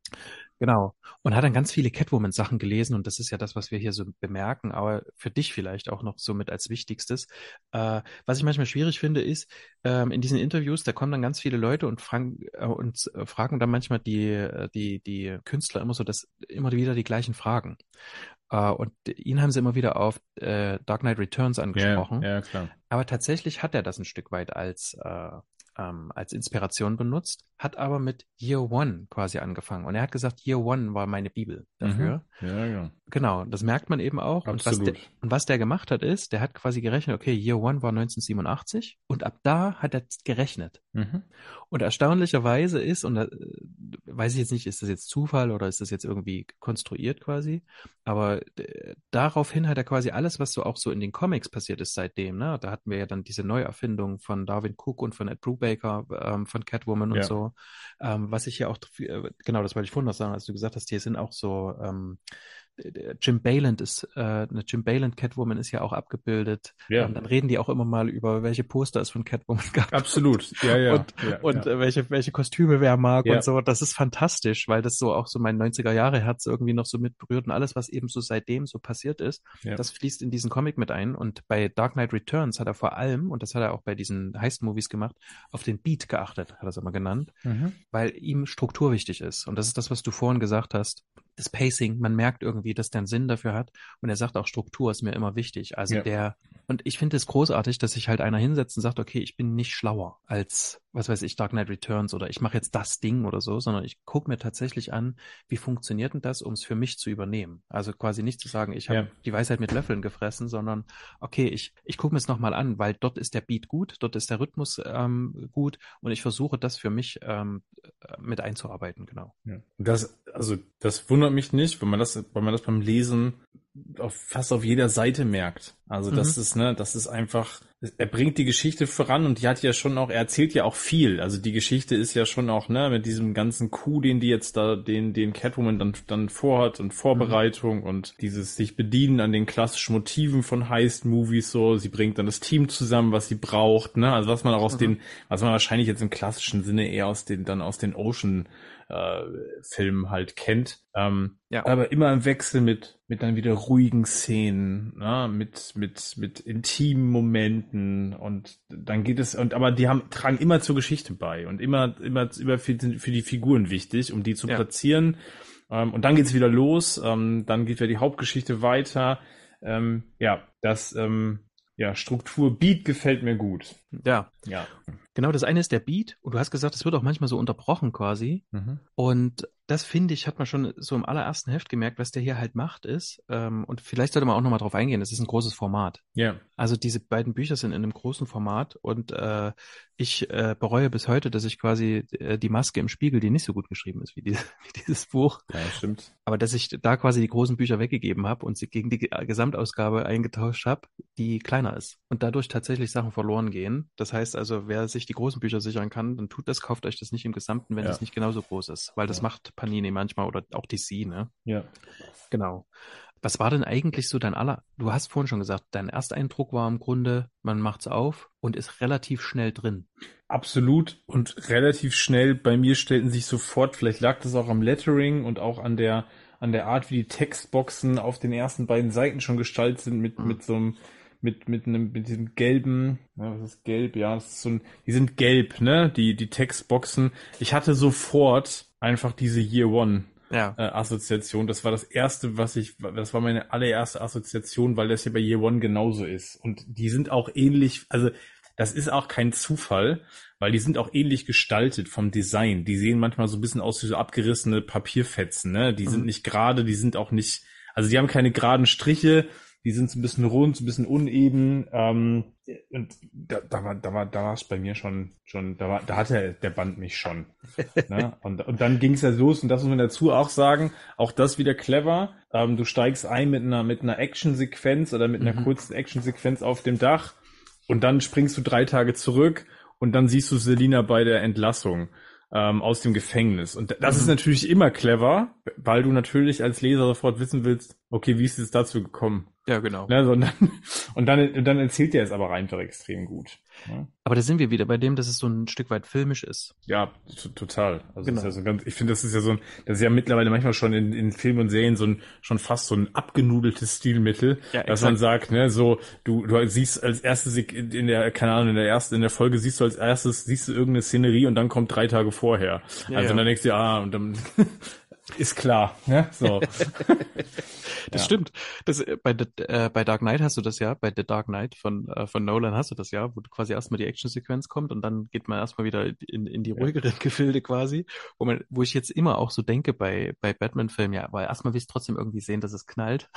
Speaker 1: Genau. Und hat dann ganz viele Catwoman-Sachen gelesen und das ist ja das, was wir hier so bemerken, aber für dich vielleicht auch noch so mit als Wichtigstes. Äh, was ich manchmal schwierig finde, ist, ähm, in diesen Interviews, da kommen dann ganz viele Leute und fragen, äh, und äh, fragen dann manchmal die, äh, die, die Künstler immer so das, immer wieder die gleichen Fragen. Uh, und ihn haben sie immer wieder auf äh, Dark Knight Returns angesprochen.
Speaker 2: Ja, ja, klar.
Speaker 1: Aber tatsächlich hat er das ein Stück weit als, äh, ähm, als Inspiration benutzt, hat aber mit Year One quasi angefangen. Und er hat gesagt, Year One war meine Bibel dafür.
Speaker 2: Mhm. Ja, ja.
Speaker 1: Genau, das merkt man eben auch. Und was, der, und was der gemacht hat, ist, der hat quasi gerechnet, okay, Year One war 1987 und ab da hat er gerechnet. Mhm. Und erstaunlicherweise ist, und da, äh, weiß ich jetzt nicht, ist das jetzt Zufall oder ist das jetzt irgendwie konstruiert quasi, aber äh, daraufhin hat er quasi alles, was so auch so in den Comics passiert ist seitdem, ne? Da hatten wir ja dann diese Neuerfindung von Darwin Cook und von Ed Brubaker, ähm, von Catwoman und ja. so. Ähm, was ich hier auch, äh, genau, das wollte ich vorhin noch sagen, als du gesagt hast, hier sind auch so ähm, Jim Bayland ist, äh, eine Jim Bayland Catwoman ist ja auch abgebildet. Ja. Und dann reden die auch immer mal über, welche Poster es von Catwoman gab.
Speaker 2: Absolut, ja, ja.
Speaker 1: Und,
Speaker 2: ja,
Speaker 1: und ja. welche, welche Kostüme wer mag ja. und so. Das ist fantastisch, weil das so auch so mein 90er Jahre Herz irgendwie noch so mit berührt und alles, was eben so seitdem so passiert ist, das fließt in diesen Comic mit ein. Und bei Dark Knight Returns hat er vor allem, und das hat er auch bei diesen Heist-Movies gemacht, auf den Beat geachtet, hat er es immer genannt, mhm. weil ihm Struktur wichtig ist. Und das ist das, was du vorhin gesagt hast das Pacing, man merkt irgendwie, dass der einen Sinn dafür hat. Und er sagt auch, Struktur ist mir immer wichtig. Also ja. der, und ich finde es großartig, dass sich halt einer hinsetzt und sagt, okay, ich bin nicht schlauer als, was weiß ich, Dark Knight Returns oder ich mache jetzt das Ding oder so, sondern ich gucke mir tatsächlich an, wie funktioniert denn das, um es für mich zu übernehmen. Also quasi nicht zu sagen, ich habe ja. die Weisheit mit Löffeln gefressen, sondern okay, ich, ich gucke mir es nochmal an, weil dort ist der Beat gut, dort ist der Rhythmus ähm, gut und ich versuche das für mich ähm, mit einzuarbeiten, genau.
Speaker 2: Ja. Das, also das wundert mich nicht, wenn man das, wenn man das beim Lesen auf, fast auf jeder Seite merkt. Also das mhm. ist, ne, das ist einfach, er bringt die Geschichte voran und die hat ja schon auch, er erzählt ja auch viel. Also die Geschichte ist ja schon auch, ne, mit diesem ganzen Coup, den die jetzt da, den, den Catwoman dann, dann vorhat und Vorbereitung mhm. und dieses sich bedienen an den klassischen Motiven von Heist-Movies so. Sie bringt dann das Team zusammen, was sie braucht, ne, also was man auch aus mhm. den, was man wahrscheinlich jetzt im klassischen Sinne eher aus den, dann aus den Ocean äh, Film halt kennt. Ähm, ja. Aber immer im Wechsel mit, mit dann wieder ruhigen Szenen, ne? mit, mit, mit intimen Momenten und dann geht es, und aber die haben, tragen immer zur Geschichte bei und immer, immer, immer für, für die Figuren wichtig, um die zu ja. platzieren. Ähm, und dann geht's wieder los, ähm, dann geht wieder die Hauptgeschichte weiter. Ähm, ja, das, ähm, ja, Struktur Beat gefällt mir gut.
Speaker 1: Ja. Ja. Genau, das eine ist der Beat und du hast gesagt, es wird auch manchmal so unterbrochen quasi. Mhm. Und das finde ich, hat man schon so im allerersten Heft gemerkt, was der hier halt macht ist. Ähm, und vielleicht sollte man auch nochmal drauf eingehen, es ist ein großes Format.
Speaker 2: Ja.
Speaker 1: Also diese beiden Bücher sind in einem großen Format und äh, ich äh, bereue bis heute, dass ich quasi äh, die Maske im Spiegel, die nicht so gut geschrieben ist wie, die, wie dieses Buch.
Speaker 2: Ja, stimmt.
Speaker 1: Aber dass ich da quasi die großen Bücher weggegeben habe und sie gegen die Gesamtausgabe eingetauscht habe, die kleiner ist. Und dadurch tatsächlich Sachen verloren gehen. Das heißt also, wer sich die großen Bücher sichern kann, dann tut das, kauft euch das nicht im Gesamten, wenn ja. es nicht genauso groß ist. Weil das ja. macht Panini manchmal oder auch DC, ne?
Speaker 2: Ja.
Speaker 1: Genau. Was war denn eigentlich so dein aller, du hast vorhin schon gesagt, dein Ersteindruck war im Grunde, man macht's auf und ist relativ schnell drin.
Speaker 2: Absolut und relativ schnell, bei mir stellten sich sofort, vielleicht lag das auch am Lettering und auch an der, an der Art, wie die Textboxen auf den ersten beiden Seiten schon gestaltet sind mit, mhm. mit so einem, mit, mit einem, mit diesem gelben, ja, was ist gelb? Ja, das ist so ein, die sind gelb, ne? Die, die Textboxen. Ich hatte sofort einfach diese Year One ja. äh, Assoziation. Das war das erste, was ich, das war meine allererste Assoziation, weil das hier bei Year One genauso ist. Und die sind auch ähnlich, also das ist auch kein Zufall, weil die sind auch ähnlich gestaltet vom Design. Die sehen manchmal so ein bisschen aus wie so abgerissene Papierfetzen, ne? Die mhm. sind nicht gerade, die sind auch nicht, also die haben keine geraden Striche, die sind so ein bisschen rund, so ein bisschen uneben. Ähm, und da, da war, da war, da war es bei mir schon, schon, da war, da hatte der Band mich schon. ne? und, und dann ging es ja los und das muss man dazu auch sagen, auch das wieder clever. Ähm, du steigst ein mit einer, mit einer Action-Sequenz oder mit einer mhm. kurzen Action-Sequenz auf dem Dach und dann springst du drei Tage zurück und dann siehst du Selina bei der Entlassung ähm, aus dem Gefängnis. Und das mhm. ist natürlich immer clever, weil du natürlich als Leser sofort wissen willst, okay, wie ist es dazu gekommen?
Speaker 1: Ja, genau.
Speaker 2: Ne, so, und, dann, und, dann, und dann erzählt er es aber einfach extrem gut.
Speaker 1: Ja. Aber da sind wir wieder bei dem, dass es so ein Stück weit filmisch ist.
Speaker 2: Ja, total. Also genau. ja so ganz, ich finde, das ist ja so ein, das ist ja mittlerweile manchmal schon in, in Filmen und Serien so ein, schon fast so ein abgenudeltes Stilmittel, ja, dass man sagt, ne, so, du, du siehst als erstes in der, keine Ahnung, in der ersten, in der Folge siehst du als erstes, siehst du irgendeine Szenerie und dann kommt drei Tage vorher. Ja, also ja. dann denkst du, ah, und dann ist klar, ne? So.
Speaker 1: Das ja. stimmt. Das, äh, bei, äh, bei Dark Knight hast du das ja, bei The Dark Knight von, äh, von Nolan hast du das ja, wo quasi erstmal die Action-Sequenz kommt und dann geht man erstmal wieder in, in die ruhigeren ja. Gefilde quasi, wo man, wo ich jetzt immer auch so denke bei, bei Batman-Filmen, ja, weil erstmal will ich trotzdem irgendwie sehen, dass es knallt.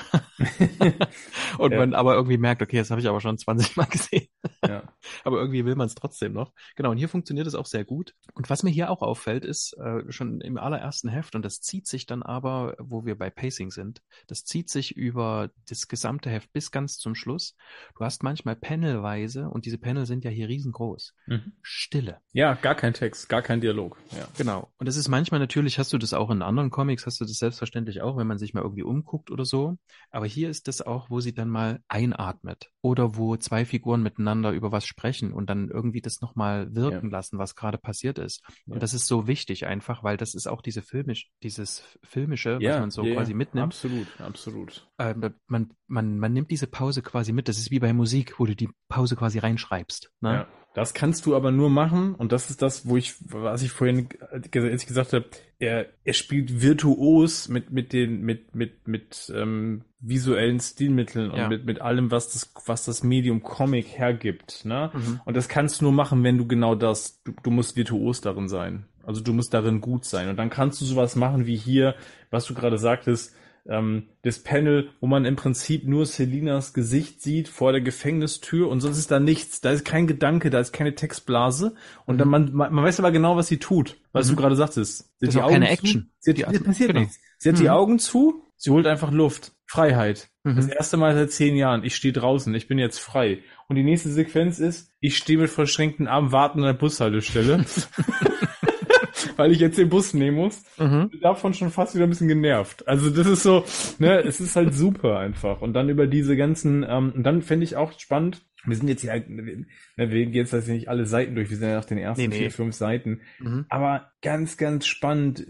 Speaker 1: und ja. man aber irgendwie merkt, okay, das habe ich aber schon 20 Mal gesehen. ja. Aber irgendwie will man es trotzdem noch. Genau, und hier funktioniert es auch sehr gut. Und was mir hier auch auffällt, ist äh, schon im allerersten Heft, und das zieht zieht sich dann aber, wo wir bei Pacing sind, das zieht sich über das gesamte Heft bis ganz zum Schluss. Du hast manchmal Panelweise und diese Panel sind ja hier riesengroß. Mhm. Stille.
Speaker 2: Ja, gar kein Text, gar kein Dialog. Ja.
Speaker 1: Genau. Und das ist manchmal natürlich, hast du das auch in anderen Comics, hast du das selbstverständlich auch, wenn man sich mal irgendwie umguckt oder so. Aber hier ist das auch, wo sie dann mal einatmet oder wo zwei Figuren miteinander über was sprechen und dann irgendwie das nochmal wirken ja. lassen, was gerade passiert ist. Ja. Und das ist so wichtig einfach, weil das ist auch diese filmisch, dieses filmische, ja, was man so quasi mitnimmt.
Speaker 2: Absolut, absolut.
Speaker 1: Äh, man, man, man nimmt diese Pause quasi mit. Das ist wie bei Musik, wo du die Pause quasi reinschreibst. Ne? Ja.
Speaker 2: Das kannst du aber nur machen, und das ist das, wo ich, was ich vorhin als ich gesagt habe, er, er spielt virtuos mit, mit den, mit, mit, mit ähm, visuellen Stilmitteln und ja. mit, mit allem, was das, was das Medium Comic hergibt. Ne? Mhm. Und das kannst du nur machen, wenn du genau das, du, du musst virtuos darin sein. Also du musst darin gut sein. Und dann kannst du sowas machen wie hier, was du gerade sagtest, ähm, das Panel, wo man im Prinzip nur Selinas Gesicht sieht vor der Gefängnistür und sonst ist da nichts. Da ist kein Gedanke, da ist keine Textblase und dann mhm. man, man weiß aber genau, was sie tut, was mhm. du gerade sagtest.
Speaker 1: Sie das ist auch keine Action.
Speaker 2: Sie hat, die, passiert genau. nichts. Sie hat mhm. die Augen zu, sie holt einfach Luft. Freiheit. Mhm. Das erste Mal seit zehn Jahren. Ich stehe draußen. Ich bin jetzt frei. Und die nächste Sequenz ist, ich stehe mit verschränkten Armen warten an der Bushaltestelle. weil ich jetzt den Bus nehmen muss. Mhm. Davon schon fast wieder ein bisschen genervt. Also das ist so, ne, es ist halt super einfach. Und dann über diese ganzen, ähm, und dann fände ich auch spannend, wir sind jetzt hier, ne, wir gehen jetzt also nicht alle Seiten durch, wir sind ja nach den ersten nee, nee. vier, fünf Seiten. Mhm. Aber ganz, ganz spannend,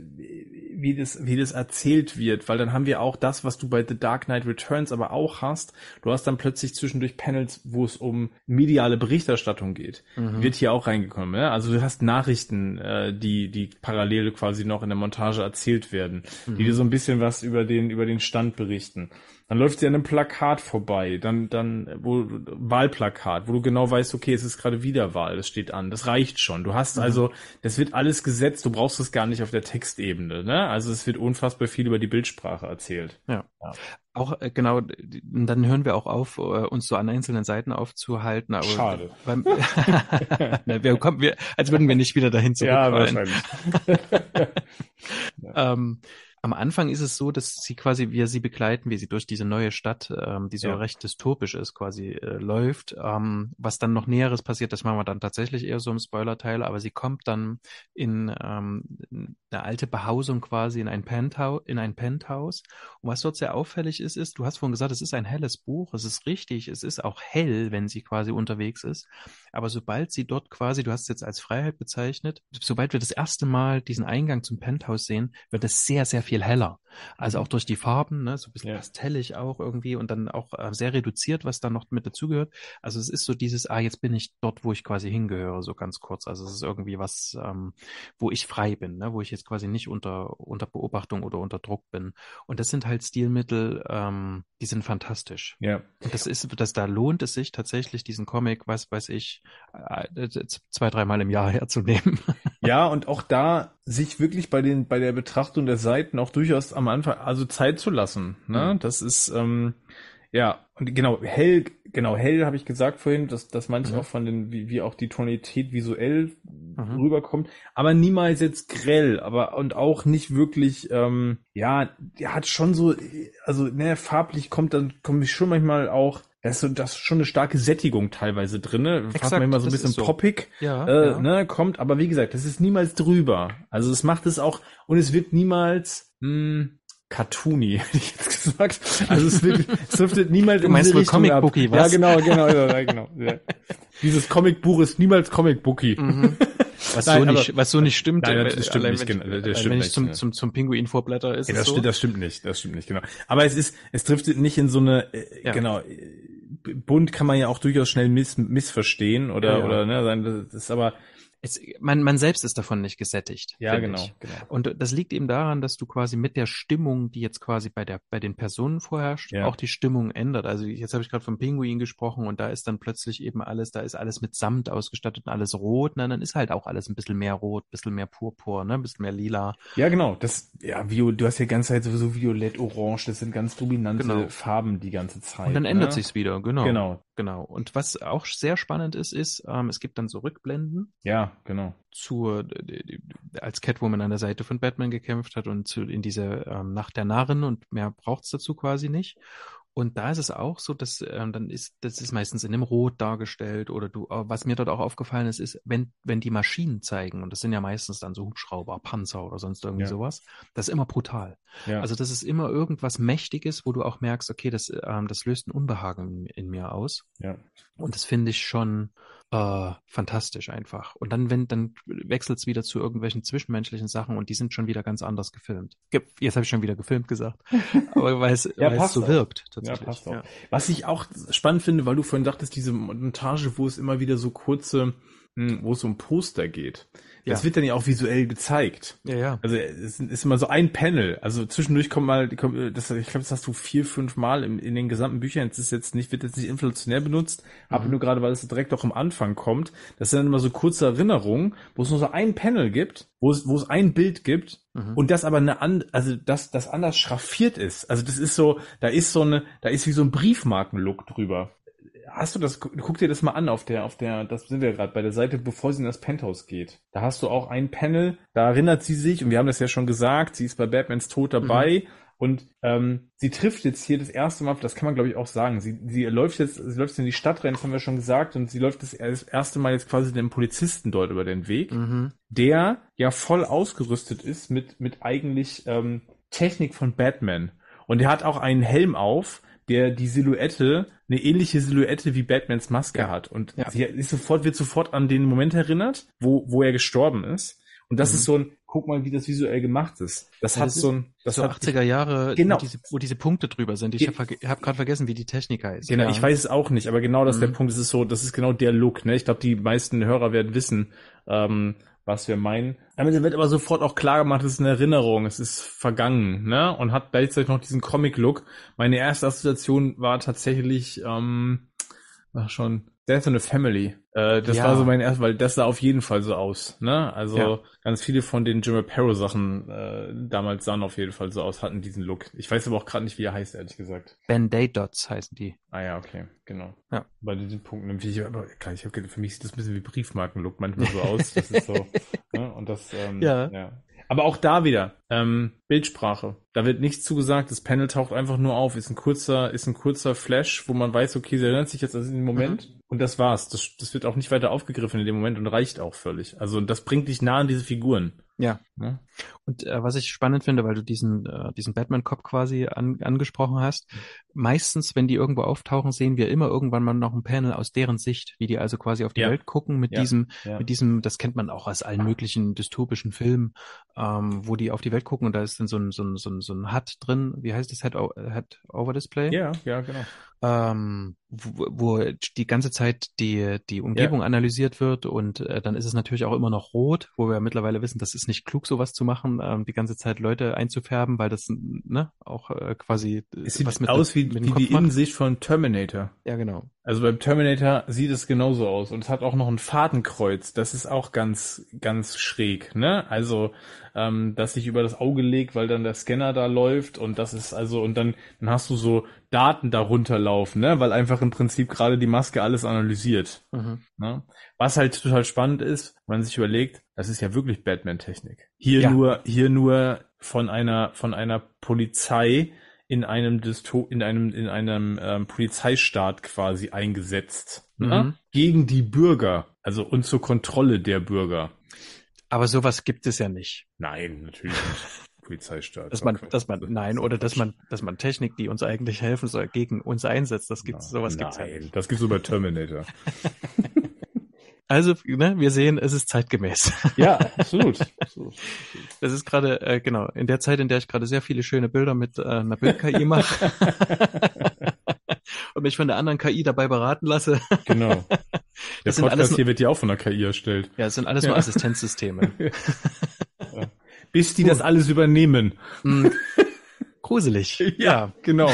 Speaker 2: wie das, wie das erzählt wird, weil dann haben wir auch das, was du bei The Dark Knight Returns aber auch hast. Du hast dann plötzlich zwischendurch Panels, wo es um mediale Berichterstattung geht. Mhm. Wird hier auch reingekommen, ja? Also du hast Nachrichten, äh, die, die parallel quasi noch in der Montage erzählt werden, mhm. die dir so ein bisschen was über den, über den Stand berichten. Dann läuft sie an einem Plakat vorbei, dann, dann, wo, Wahlplakat, wo du genau weißt, okay, es ist gerade wieder Wahl, das steht an. Das reicht schon. Du hast mhm. also, das wird alles gesetzt, du brauchst es gar nicht auf der Textebene, ne? Also es wird unfassbar viel über die Bildsprache erzählt.
Speaker 1: Ja. ja. Auch äh, genau, dann hören wir auch auf, äh, uns so an einzelnen Seiten aufzuhalten. Aber
Speaker 2: Schade.
Speaker 1: Beim, Na, wir kommen, wir, als würden wir nicht wieder dahin zurückfallen. Ja, wahrscheinlich. ja. ähm, am Anfang ist es so, dass sie quasi, wir sie begleiten, wie sie durch diese neue Stadt, ähm, die so ja. recht dystopisch ist, quasi äh, läuft. Ähm, was dann noch Näheres passiert, das machen wir dann tatsächlich eher so im Spoiler-Teil, aber sie kommt dann in ähm, eine alte Behausung quasi in ein Penthouse, in ein Penthouse. Und was dort sehr auffällig ist, ist, du hast vorhin gesagt, es ist ein helles Buch, es ist richtig, es ist auch hell, wenn sie quasi unterwegs ist. Aber sobald sie dort quasi, du hast es jetzt als Freiheit bezeichnet, sobald wir das erste Mal diesen Eingang zum Penthouse sehen, wird es sehr, sehr viel في الهلع. Also auch durch die Farben, ne, so ein bisschen ja. pastellig auch irgendwie und dann auch äh, sehr reduziert, was da noch mit dazugehört. Also es ist so dieses, ah, jetzt bin ich dort, wo ich quasi hingehöre, so ganz kurz. Also es ist irgendwie was, ähm, wo ich frei bin, ne, wo ich jetzt quasi nicht unter, unter Beobachtung oder unter Druck bin. Und das sind halt Stilmittel, ähm, die sind fantastisch.
Speaker 2: Ja.
Speaker 1: Und das ist, dass da lohnt es sich tatsächlich, diesen Comic, was weiß ich, äh, zwei, dreimal im Jahr herzunehmen.
Speaker 2: Ja, und auch da sich wirklich bei den, bei der Betrachtung der Seiten auch durchaus am Anfang, also Zeit zu lassen. Ne? Mhm. Das ist, ähm, ja, und genau, hell, genau, hell habe ich gesagt vorhin, dass, dass manche mhm. auch von den, wie, wie auch die Tonalität visuell mhm. rüberkommt, aber niemals jetzt grell, aber und auch nicht wirklich, ähm, ja, der hat schon so, also, ne, farblich kommt dann, komme ich schon manchmal auch, da ist, so, das ist schon eine starke Sättigung teilweise drinne. Fast manchmal so ein bisschen so. poppig, ja, äh, ja. Ne, kommt, aber wie gesagt, das ist niemals drüber. Also es macht es auch, und es wird niemals, mh, hm, cartoony, hätte ich jetzt gesagt. Also es, wird, es dürfte niemals
Speaker 1: du in diese Richtung Comic Bookie,
Speaker 2: was? Ja, genau, genau, ja, genau. Ja. Dieses Comicbuch ist niemals Comic Bookie. Mhm.
Speaker 1: Was, nein, so nicht, aber, was so nicht stimmt.
Speaker 2: Nein, das stimmt nicht, genau. Das
Speaker 1: stimmt
Speaker 2: wenn
Speaker 1: ich zum, zum, zum Pinguin vorblätter, ist
Speaker 2: ja,
Speaker 1: das so?
Speaker 2: Stimmt, das stimmt nicht, das stimmt nicht, genau. Aber es ist, es trifft nicht in so eine, äh, ja. genau, bunt kann man ja auch durchaus schnell miss, missverstehen oder, ja, oder, ne, das ist aber,
Speaker 1: es, man, man selbst ist davon nicht gesättigt.
Speaker 2: Ja, genau, genau.
Speaker 1: Und das liegt eben daran, dass du quasi mit der Stimmung, die jetzt quasi bei der bei den Personen vorherrscht, ja. auch die Stimmung ändert. Also jetzt habe ich gerade vom Pinguin gesprochen und da ist dann plötzlich eben alles, da ist alles mit Samt ausgestattet und alles rot. Na, dann ist halt auch alles ein bisschen mehr rot, ein bisschen mehr Purpur, ne, ein bisschen mehr lila.
Speaker 2: Ja, genau. Das, ja, Vio, du hast ja die ganze Zeit sowieso Violett, Orange, das sind ganz dominante genau. Farben die ganze Zeit.
Speaker 1: Und dann ändert ne? sich's wieder, genau.
Speaker 2: Genau.
Speaker 1: Genau. Und was auch sehr spannend ist, ist, ähm, es gibt dann so Rückblenden.
Speaker 2: Ja genau.
Speaker 1: Zur, als Catwoman an der Seite von Batman gekämpft hat und zu, in dieser ähm, Nacht der Narren und mehr braucht's dazu quasi nicht. Und da ist es auch so, dass ähm, dann ist das ist meistens in einem Rot dargestellt oder du, äh, was mir dort auch aufgefallen ist, ist, wenn wenn die Maschinen zeigen und das sind ja meistens dann so Hubschrauber, Panzer oder sonst irgendwie ja. sowas, das ist immer brutal. Ja. Also das ist immer irgendwas Mächtiges, wo du auch merkst, okay, das ähm, das löst ein Unbehagen in, in mir aus.
Speaker 2: Ja.
Speaker 1: Und das finde ich schon äh, fantastisch einfach. Und dann, wenn, dann wechselt es wieder zu irgendwelchen zwischenmenschlichen Sachen und die sind schon wieder ganz anders gefilmt. Jetzt habe ich schon wieder gefilmt gesagt. Aber weil es, ja, so auch. wirkt.
Speaker 2: Tatsächlich. Ja, passt auch. Ja. Was ich auch spannend finde, weil du vorhin sagtest, diese Montage, wo es immer wieder so kurze, wo es um Poster geht. Das ja. wird dann ja auch visuell gezeigt.
Speaker 1: Ja, ja.
Speaker 2: Also es ist immer so ein Panel. Also zwischendurch kommt mal, kommt, das, ich glaube, das hast du vier, fünf Mal in, in den gesamten Büchern. Das ist jetzt nicht, wird jetzt nicht inflationär benutzt, mhm. aber nur gerade, weil es direkt auch am Anfang kommt. Das sind dann immer so kurze Erinnerungen, wo es nur so ein Panel gibt, wo es, wo es ein Bild gibt mhm. und das aber eine an, also das, das anders schraffiert ist. Also das ist so, da ist so eine, da ist wie so ein Briefmarkenlook drüber hast du das, guck dir das mal an auf der, auf der, das sind wir gerade bei der Seite, bevor sie in das Penthouse geht. Da hast du auch ein Panel, da erinnert sie sich, und wir haben das ja schon gesagt, sie ist bei Batmans Tod dabei. Mhm. Und ähm, sie trifft jetzt hier das erste Mal, das kann man glaube ich auch sagen, sie, sie läuft jetzt, sie läuft in die Stadt rein, das haben wir schon gesagt, und sie läuft das, das erste Mal jetzt quasi dem Polizisten dort über den Weg, mhm. der ja voll ausgerüstet ist mit, mit eigentlich ähm, Technik von Batman. Und er hat auch einen Helm auf, der die Silhouette, eine ähnliche Silhouette wie Batmans Maske ja. hat. Und ja. sie ist sofort, wird sofort an den Moment erinnert, wo, wo er gestorben ist. Und das mhm. ist so ein, guck mal, wie das visuell gemacht ist. Das ja, hat das so ein,
Speaker 1: das so hat 80er Jahre, genau. wo, diese, wo diese Punkte drüber sind. Ich habe hab gerade vergessen, wie die Technik heißt.
Speaker 2: Genau, ja. ich weiß es auch nicht, aber genau das mhm. der Punkt. Das ist so, das ist genau der Look. Ne? Ich glaube, die meisten Hörer werden wissen, ähm, was wir meinen. Damit wird aber sofort auch klar gemacht, es ist eine Erinnerung, es ist vergangen, ne? Und hat gleichzeitig noch diesen Comic-Look. Meine erste Assoziation war tatsächlich, ähm, ach schon, Death in a Family. Äh, das ja. war so mein erstes, weil das sah auf jeden Fall so aus. Ne? Also ja. ganz viele von den Jim Aparo Sachen äh, damals sahen auf jeden Fall so aus, hatten diesen Look. Ich weiß aber auch gerade nicht, wie er heißt, ehrlich gesagt.
Speaker 1: Band-Aid Dots heißen die.
Speaker 2: Ah ja, okay, genau.
Speaker 1: Ja.
Speaker 2: Bei diesen Punkten, ich, aber klar, ich habe für mich sieht das ein bisschen wie Briefmarken-Look manchmal so aus. Das ist so. ne? Und das, ähm, ja. ja. Aber auch da wieder, ähm, Bildsprache. Da wird nichts zugesagt, das Panel taucht einfach nur auf, ist ein kurzer, ist ein kurzer Flash, wo man weiß, okay, sie erinnert sich jetzt an den Moment mhm. und das war's. Das, das wird auch nicht weiter aufgegriffen in dem Moment und reicht auch völlig. Also das bringt dich nah an diese Figuren.
Speaker 1: Ja. ja. Und äh, was ich spannend finde, weil du diesen, äh, diesen Batman-Cop quasi an, angesprochen hast, meistens, wenn die irgendwo auftauchen, sehen wir immer irgendwann mal noch ein Panel aus deren Sicht, wie die also quasi auf die ja. Welt gucken mit ja. diesem, mit diesem, das kennt man auch aus allen möglichen dystopischen Filmen, ähm, wo die auf die Welt gucken und da ist dann so ein, so ein, so ein, so ein HUD drin, wie heißt das, Head-Over-Display?
Speaker 2: Ja, ja, genau
Speaker 1: ähm, wo, wo die ganze Zeit die, die Umgebung analysiert wird und äh, dann ist es natürlich auch immer noch rot, wo wir mittlerweile wissen, das ist nicht klug, sowas zu machen, ähm, die ganze Zeit Leute einzufärben, weil das ne auch äh, quasi
Speaker 2: es sieht was mit aus wie, mit wie die Innensicht von Terminator.
Speaker 1: Ja, genau.
Speaker 2: Also beim Terminator sieht es genauso aus und es hat auch noch ein Fadenkreuz. Das ist auch ganz, ganz schräg, ne? Also, ähm, dass sich über das Auge legt, weil dann der Scanner da läuft und das ist also und dann, dann hast du so Daten darunter laufen, ne? Weil einfach im Prinzip gerade die Maske alles analysiert. Mhm. Ne? Was halt total spannend ist, wenn man sich überlegt, das ist ja wirklich Batman-Technik. Hier ja. nur, hier nur von einer, von einer Polizei, in einem Dysto in einem in einem ähm, Polizeistaat quasi eingesetzt ne? mhm. gegen die Bürger, also und zur Kontrolle der Bürger.
Speaker 1: Aber sowas gibt es ja nicht.
Speaker 2: Nein, natürlich nicht. Polizeistaat.
Speaker 1: Dass man, dass man, nein, oder dass man, dass man Technik, die uns eigentlich helfen soll, gegen uns einsetzt. Das gibt's, sowas
Speaker 2: gibt's
Speaker 1: ja nicht.
Speaker 2: Das gibt's nur bei Terminator.
Speaker 1: Also, ne, wir sehen, es ist zeitgemäß.
Speaker 2: Ja, absolut.
Speaker 1: Das ist gerade, äh, genau, in der Zeit, in der ich gerade sehr viele schöne Bilder mit äh, einer Bild-KI mache und mich von der anderen KI dabei beraten lasse.
Speaker 2: Genau. Der das Podcast alles, hier wird ja auch von der KI erstellt.
Speaker 1: Ja, es sind alles ja. nur Assistenzsysteme.
Speaker 2: Ja. Bis die uh. das alles übernehmen.
Speaker 1: Mm. Gruselig.
Speaker 2: Ja, ja. genau.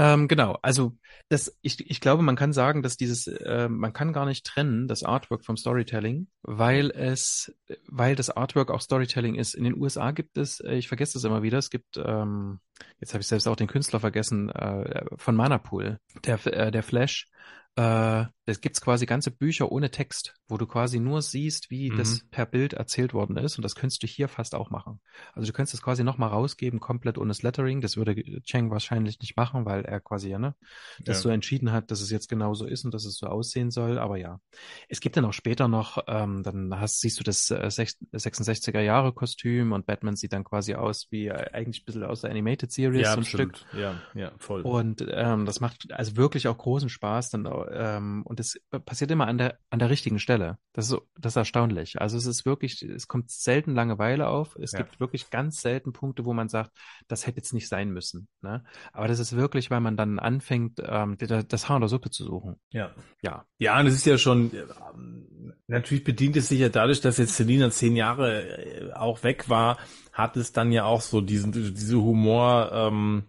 Speaker 1: Ähm, genau, also das, ich, ich glaube, man kann sagen, dass dieses, äh, man kann gar nicht trennen, das Artwork vom Storytelling, weil es, weil das Artwork auch Storytelling ist. In den USA gibt es, äh, ich vergesse das immer wieder, es gibt, ähm, jetzt habe ich selbst auch den Künstler vergessen, äh, von Manapool, der, äh, der Flash, Äh, das gibt's quasi ganze Bücher ohne Text, wo du quasi nur siehst, wie mhm. das per Bild erzählt worden ist. Und das könntest du hier fast auch machen. Also du könntest das quasi nochmal rausgeben, komplett ohne das Lettering. Das würde Cheng wahrscheinlich nicht machen, weil er quasi, ja, ne, das ja. so entschieden hat, dass es jetzt genau so ist und dass es so aussehen soll. Aber ja. Es gibt dann auch später noch, ähm, dann hast, siehst du das äh, 66er Jahre Kostüm und Batman sieht dann quasi aus wie äh, eigentlich ein bisschen aus der Animated Series.
Speaker 2: Ja, so ein Stück. Ja, ja, voll.
Speaker 1: Und ähm, das macht also wirklich auch großen Spaß. Dann, ähm, und das passiert immer an der, an der richtigen Stelle. Das ist, so, das ist erstaunlich. Also es ist wirklich, es kommt selten Langeweile auf. Es ja. gibt wirklich ganz selten Punkte, wo man sagt, das hätte jetzt nicht sein müssen. Ne? Aber das ist wirklich, weil man dann anfängt, ähm, das Haar in der Suppe zu suchen.
Speaker 2: Ja. Ja. Ja, und es ist ja schon, ähm, natürlich bedient es sich ja dadurch, dass jetzt Selina zehn Jahre äh, auch weg war, hat es dann ja auch so diesen, diese Humor, ähm,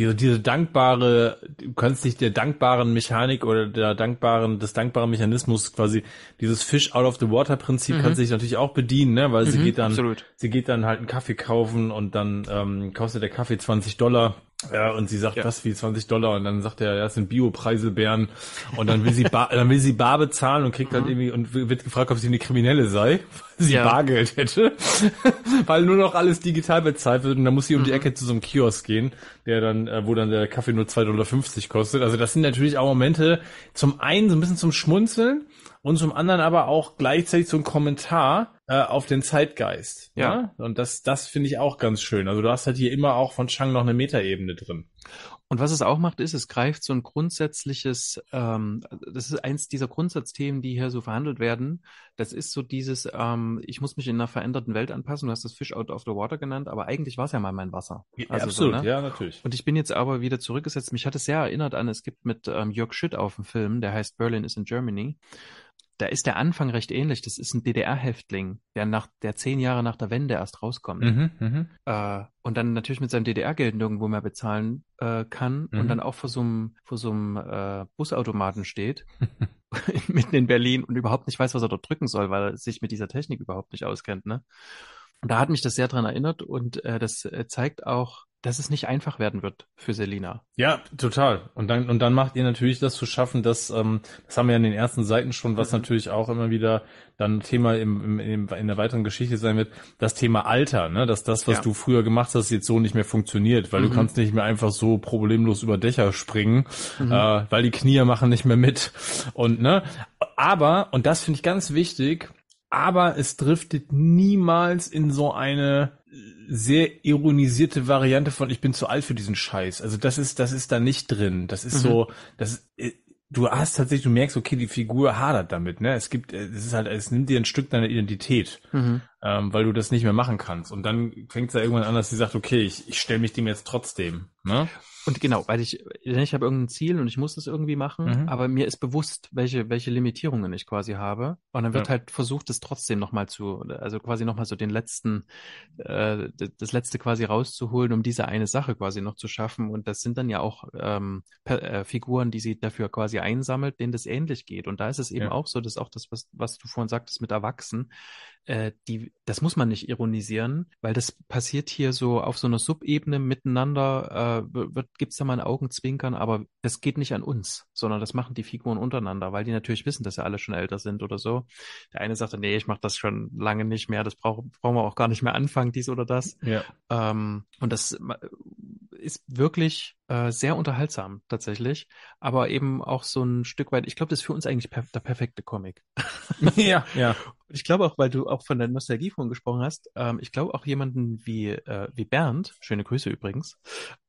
Speaker 2: diese, diese dankbare, du kannst dich der dankbaren Mechanik oder der dankbaren, des dankbaren Mechanismus quasi, dieses Fish out of the water Prinzip mhm. kannst du dich natürlich auch bedienen, ne, weil mhm, sie geht dann, absolut. sie geht dann halt einen Kaffee kaufen und dann ähm, kostet der Kaffee 20 Dollar ja, und sie sagt, ja. was wie 20 Dollar und dann sagt er, ja, das sind Biopreisebären und dann will sie bar, dann will sie bar bezahlen und kriegt mhm. dann irgendwie und wird gefragt, ob sie eine Kriminelle sei, weil sie ja. Bargeld hätte, weil nur noch alles digital bezahlt wird und dann muss sie um mhm. die Ecke zu so einem Kiosk gehen, der dann, äh, wo dann der Kaffee nur 2,50 Dollar kostet. Also das sind natürlich auch Momente, zum einen so ein bisschen zum Schmunzeln und zum anderen aber auch gleichzeitig so ein Kommentar, äh, auf den Zeitgeist. Ja. ja? Und das, das finde ich auch ganz schön. Also du hast halt hier immer auch von Chang noch eine Metaebene drin.
Speaker 1: Und was es auch macht, ist, es greift so ein grundsätzliches, ähm, das ist eins dieser Grundsatzthemen, die hier so verhandelt werden. Das ist so dieses, ähm, ich muss mich in einer veränderten Welt anpassen. Du hast das Fish out of the water genannt, aber eigentlich war es ja mal mein Wasser.
Speaker 2: Ja, also absolut, so, ne? ja, natürlich.
Speaker 1: Und ich bin jetzt aber wieder zurückgesetzt. Mich hat es sehr erinnert an, es gibt mit ähm, Jörg Schütt auf dem Film, der heißt Berlin is in Germany da ist der Anfang recht ähnlich. Das ist ein DDR-Häftling, der nach der zehn Jahre nach der Wende erst rauskommt. Mhm, mh. äh, und dann natürlich mit seinem DDR-Geld nirgendwo mehr bezahlen äh, kann mhm. und dann auch vor so einem, vor so einem äh, Busautomaten steht, mitten in Berlin und überhaupt nicht weiß, was er dort drücken soll, weil er sich mit dieser Technik überhaupt nicht auskennt. Ne? Und da hat mich das sehr dran erinnert und äh, das äh, zeigt auch, dass es nicht einfach werden wird für Selina.
Speaker 2: Ja, total. Und dann, und dann macht ihr natürlich das zu schaffen, dass, ähm, das haben wir ja in den ersten Seiten schon, was mhm. natürlich auch immer wieder dann Thema im, im, in der weiteren Geschichte sein wird, das Thema Alter, ne? dass das, was ja. du früher gemacht hast, jetzt so nicht mehr funktioniert, weil mhm. du kannst nicht mehr einfach so problemlos über Dächer springen, mhm. äh, weil die Knie machen nicht mehr mit. Und, ne, aber, und das finde ich ganz wichtig, aber es driftet niemals in so eine sehr ironisierte Variante von ich bin zu alt für diesen Scheiß. Also das ist das ist da nicht drin. Das ist mhm. so, das ist, du hast tatsächlich, du merkst, okay, die Figur hadert damit, ne? Es gibt, es ist halt, es nimmt dir ein Stück deiner Identität, mhm. Ähm, weil du das nicht mehr machen kannst. Und dann fängt es ja irgendwann an, dass sie sagt, okay, ich, ich stelle mich dem jetzt trotzdem, ne?
Speaker 1: Und genau, weil ich, ich habe irgendein Ziel und ich muss das irgendwie machen, mhm. aber mir ist bewusst, welche, welche Limitierungen ich quasi habe. Und dann wird ja. halt versucht, das trotzdem nochmal zu, also quasi nochmal so den letzten, äh, das letzte quasi rauszuholen, um diese eine Sache quasi noch zu schaffen. Und das sind dann ja auch ähm, äh, Figuren, die sie dafür quasi einsammelt, denen das ähnlich geht. Und da ist es eben ja. auch so, dass auch das, was, was du vorhin sagtest mit Erwachsenen, äh, die, das muss man nicht ironisieren, weil das passiert hier so auf so einer Subebene miteinander, äh, wird, gibt's da mal ein Augenzwinkern, aber das geht nicht an uns, sondern das machen die Figuren untereinander, weil die natürlich wissen, dass sie alle schon älter sind oder so. Der eine sagt, nee, ich mache das schon lange nicht mehr, das brauchen brauchen wir auch gar nicht mehr anfangen, dies oder das. Ja. Ähm, und das ist wirklich äh, sehr unterhaltsam tatsächlich, aber eben auch so ein Stück weit, ich glaube, das ist für uns eigentlich per der perfekte Comic.
Speaker 2: ja, ja.
Speaker 1: Ich glaube auch, weil du auch von der Nostalgie von gesprochen hast, ähm, ich glaube auch jemanden wie, äh, wie Bernd, schöne Grüße übrigens,